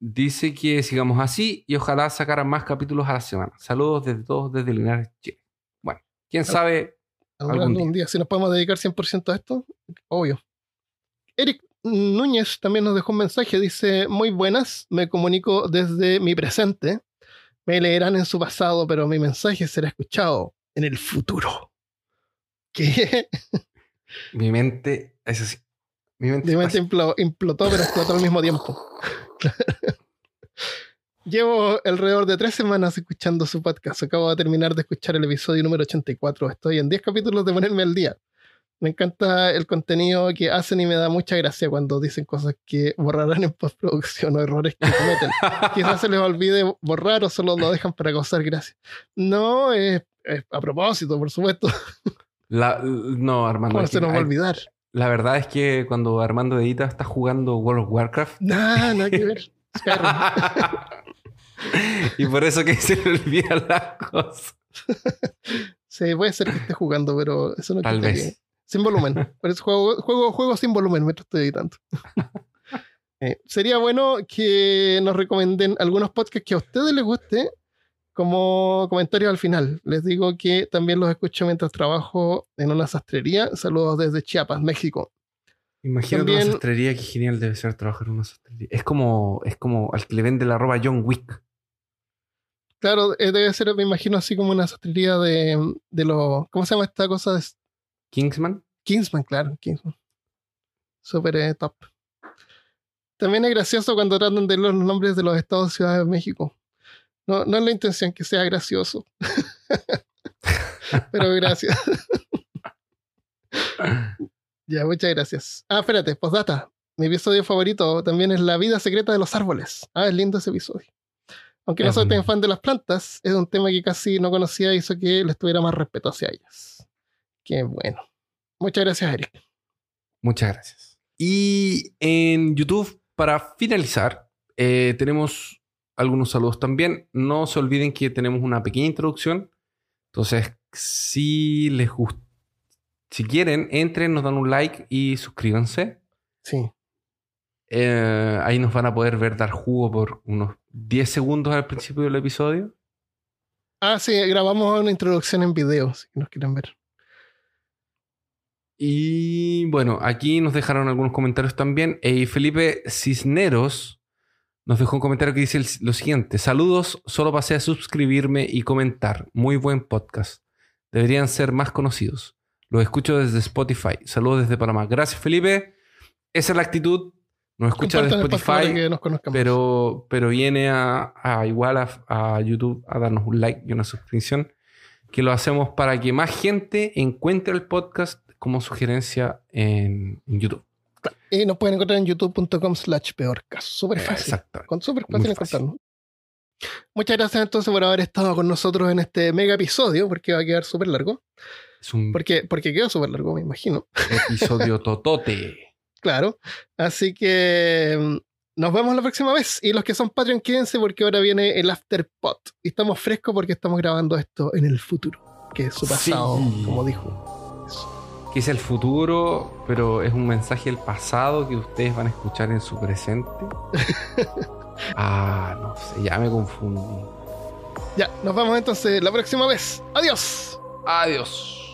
Dice que sigamos así y ojalá sacaran más capítulos a la semana. Saludos desde todos desde Linares, Chile. Bueno, quién sabe. Algún, algún día. Si nos podemos dedicar 100% a esto, obvio. Eric Núñez también nos dejó un mensaje. Dice: Muy buenas, me comunico desde mi presente. Me leerán en su pasado, pero mi mensaje será escuchado en el futuro. ¿Qué? Mi mente es así. Mi mente, Mi mente implo- implotó, pero explotó al mismo tiempo. Llevo alrededor de tres semanas escuchando su podcast. Acabo de terminar de escuchar el episodio número 84. Estoy en 10 capítulos de ponerme al día. Me encanta el contenido que hacen y me da mucha gracia cuando dicen cosas que borrarán en postproducción o errores que cometen. Quizás se les olvide borrar o solo lo dejan para causar gracia. No, es, es a propósito, por supuesto. La- no, Armando. ¿Cómo es se nos va a olvidar? la verdad es que cuando Armando Edita está jugando World of Warcraft. Nada, nada que ver. Y por eso que se le olvidan las cosas. Sí, puede ser que esté jugando, pero eso no Tal vez. Sin volumen. Por eso juego, juego, juego sin volumen mientras estoy editando. Eh, sería bueno que nos recomienden algunos podcasts que a ustedes les guste como comentarios al final. Les digo que también los escucho mientras trabajo en una sastrería. Saludos desde Chiapas, México. Imagínate También- una sastrería, qué genial debe ser trabajar en una sastrería. Es como, es como al que le vende la ropa John Wick. Claro, eh, debe ser, me imagino, así como una sastrería de, de los... ¿Cómo se llama esta cosa? Kingsman. Kingsman, claro, Kingsman. Súper eh, top. También es gracioso cuando tratan de los nombres de los estados y ciudades de México. No, no es la intención que sea gracioso. Pero gracias. ya, muchas gracias. Ah, espérate, postdata. Mi episodio favorito también es La vida secreta de los árboles. Ah, es lindo ese episodio. Aunque no soy tan fan de las plantas, es un tema que casi no conocía y hizo que les tuviera más respeto hacia ellas. Qué bueno. Muchas gracias, Eric. Muchas gracias. Y en YouTube, para finalizar, eh, tenemos algunos saludos también. No se olviden que tenemos una pequeña introducción. Entonces, si les gusta, si quieren, entren, nos dan un like y suscríbanse. Sí. Eh, ahí nos van a poder ver dar jugo por unos 10 segundos al principio del episodio. Ah, sí, grabamos una introducción en video, si nos quieren ver. Y bueno, aquí nos dejaron algunos comentarios también. Eh, Felipe Cisneros nos dejó un comentario que dice el- lo siguiente: Saludos, solo pasé a suscribirme y comentar. Muy buen podcast. Deberían ser más conocidos. Los escucho desde Spotify. Saludos desde Panamá. Gracias, Felipe. Esa es la actitud. Nos escucha de Spotify, que nos pero, pero viene a, a igual a, a YouTube a darnos un like y una suscripción. Que lo hacemos para que más gente encuentre el podcast como sugerencia en, en YouTube. Y nos pueden encontrar en youtube.com slash peorcas. Súper fácil. Exacto. Con súper fácil. encontrarnos. Muchas gracias entonces por haber estado con nosotros en este mega episodio, porque va a quedar súper largo. Es un Porque, porque quedó súper largo, me imagino. episodio totote. Claro. Así que mm, nos vemos la próxima vez. Y los que son Patreon, quédense porque ahora viene el Afterpot. Y estamos frescos porque estamos grabando esto en el futuro, que es su pasado, Sí. como dijo. Que es el futuro, pero es un mensaje del pasado que ustedes van a escuchar en su presente. Ah, no sé, ya me confundí. Ya, nos vemos entonces la próxima vez. Adiós. Adiós.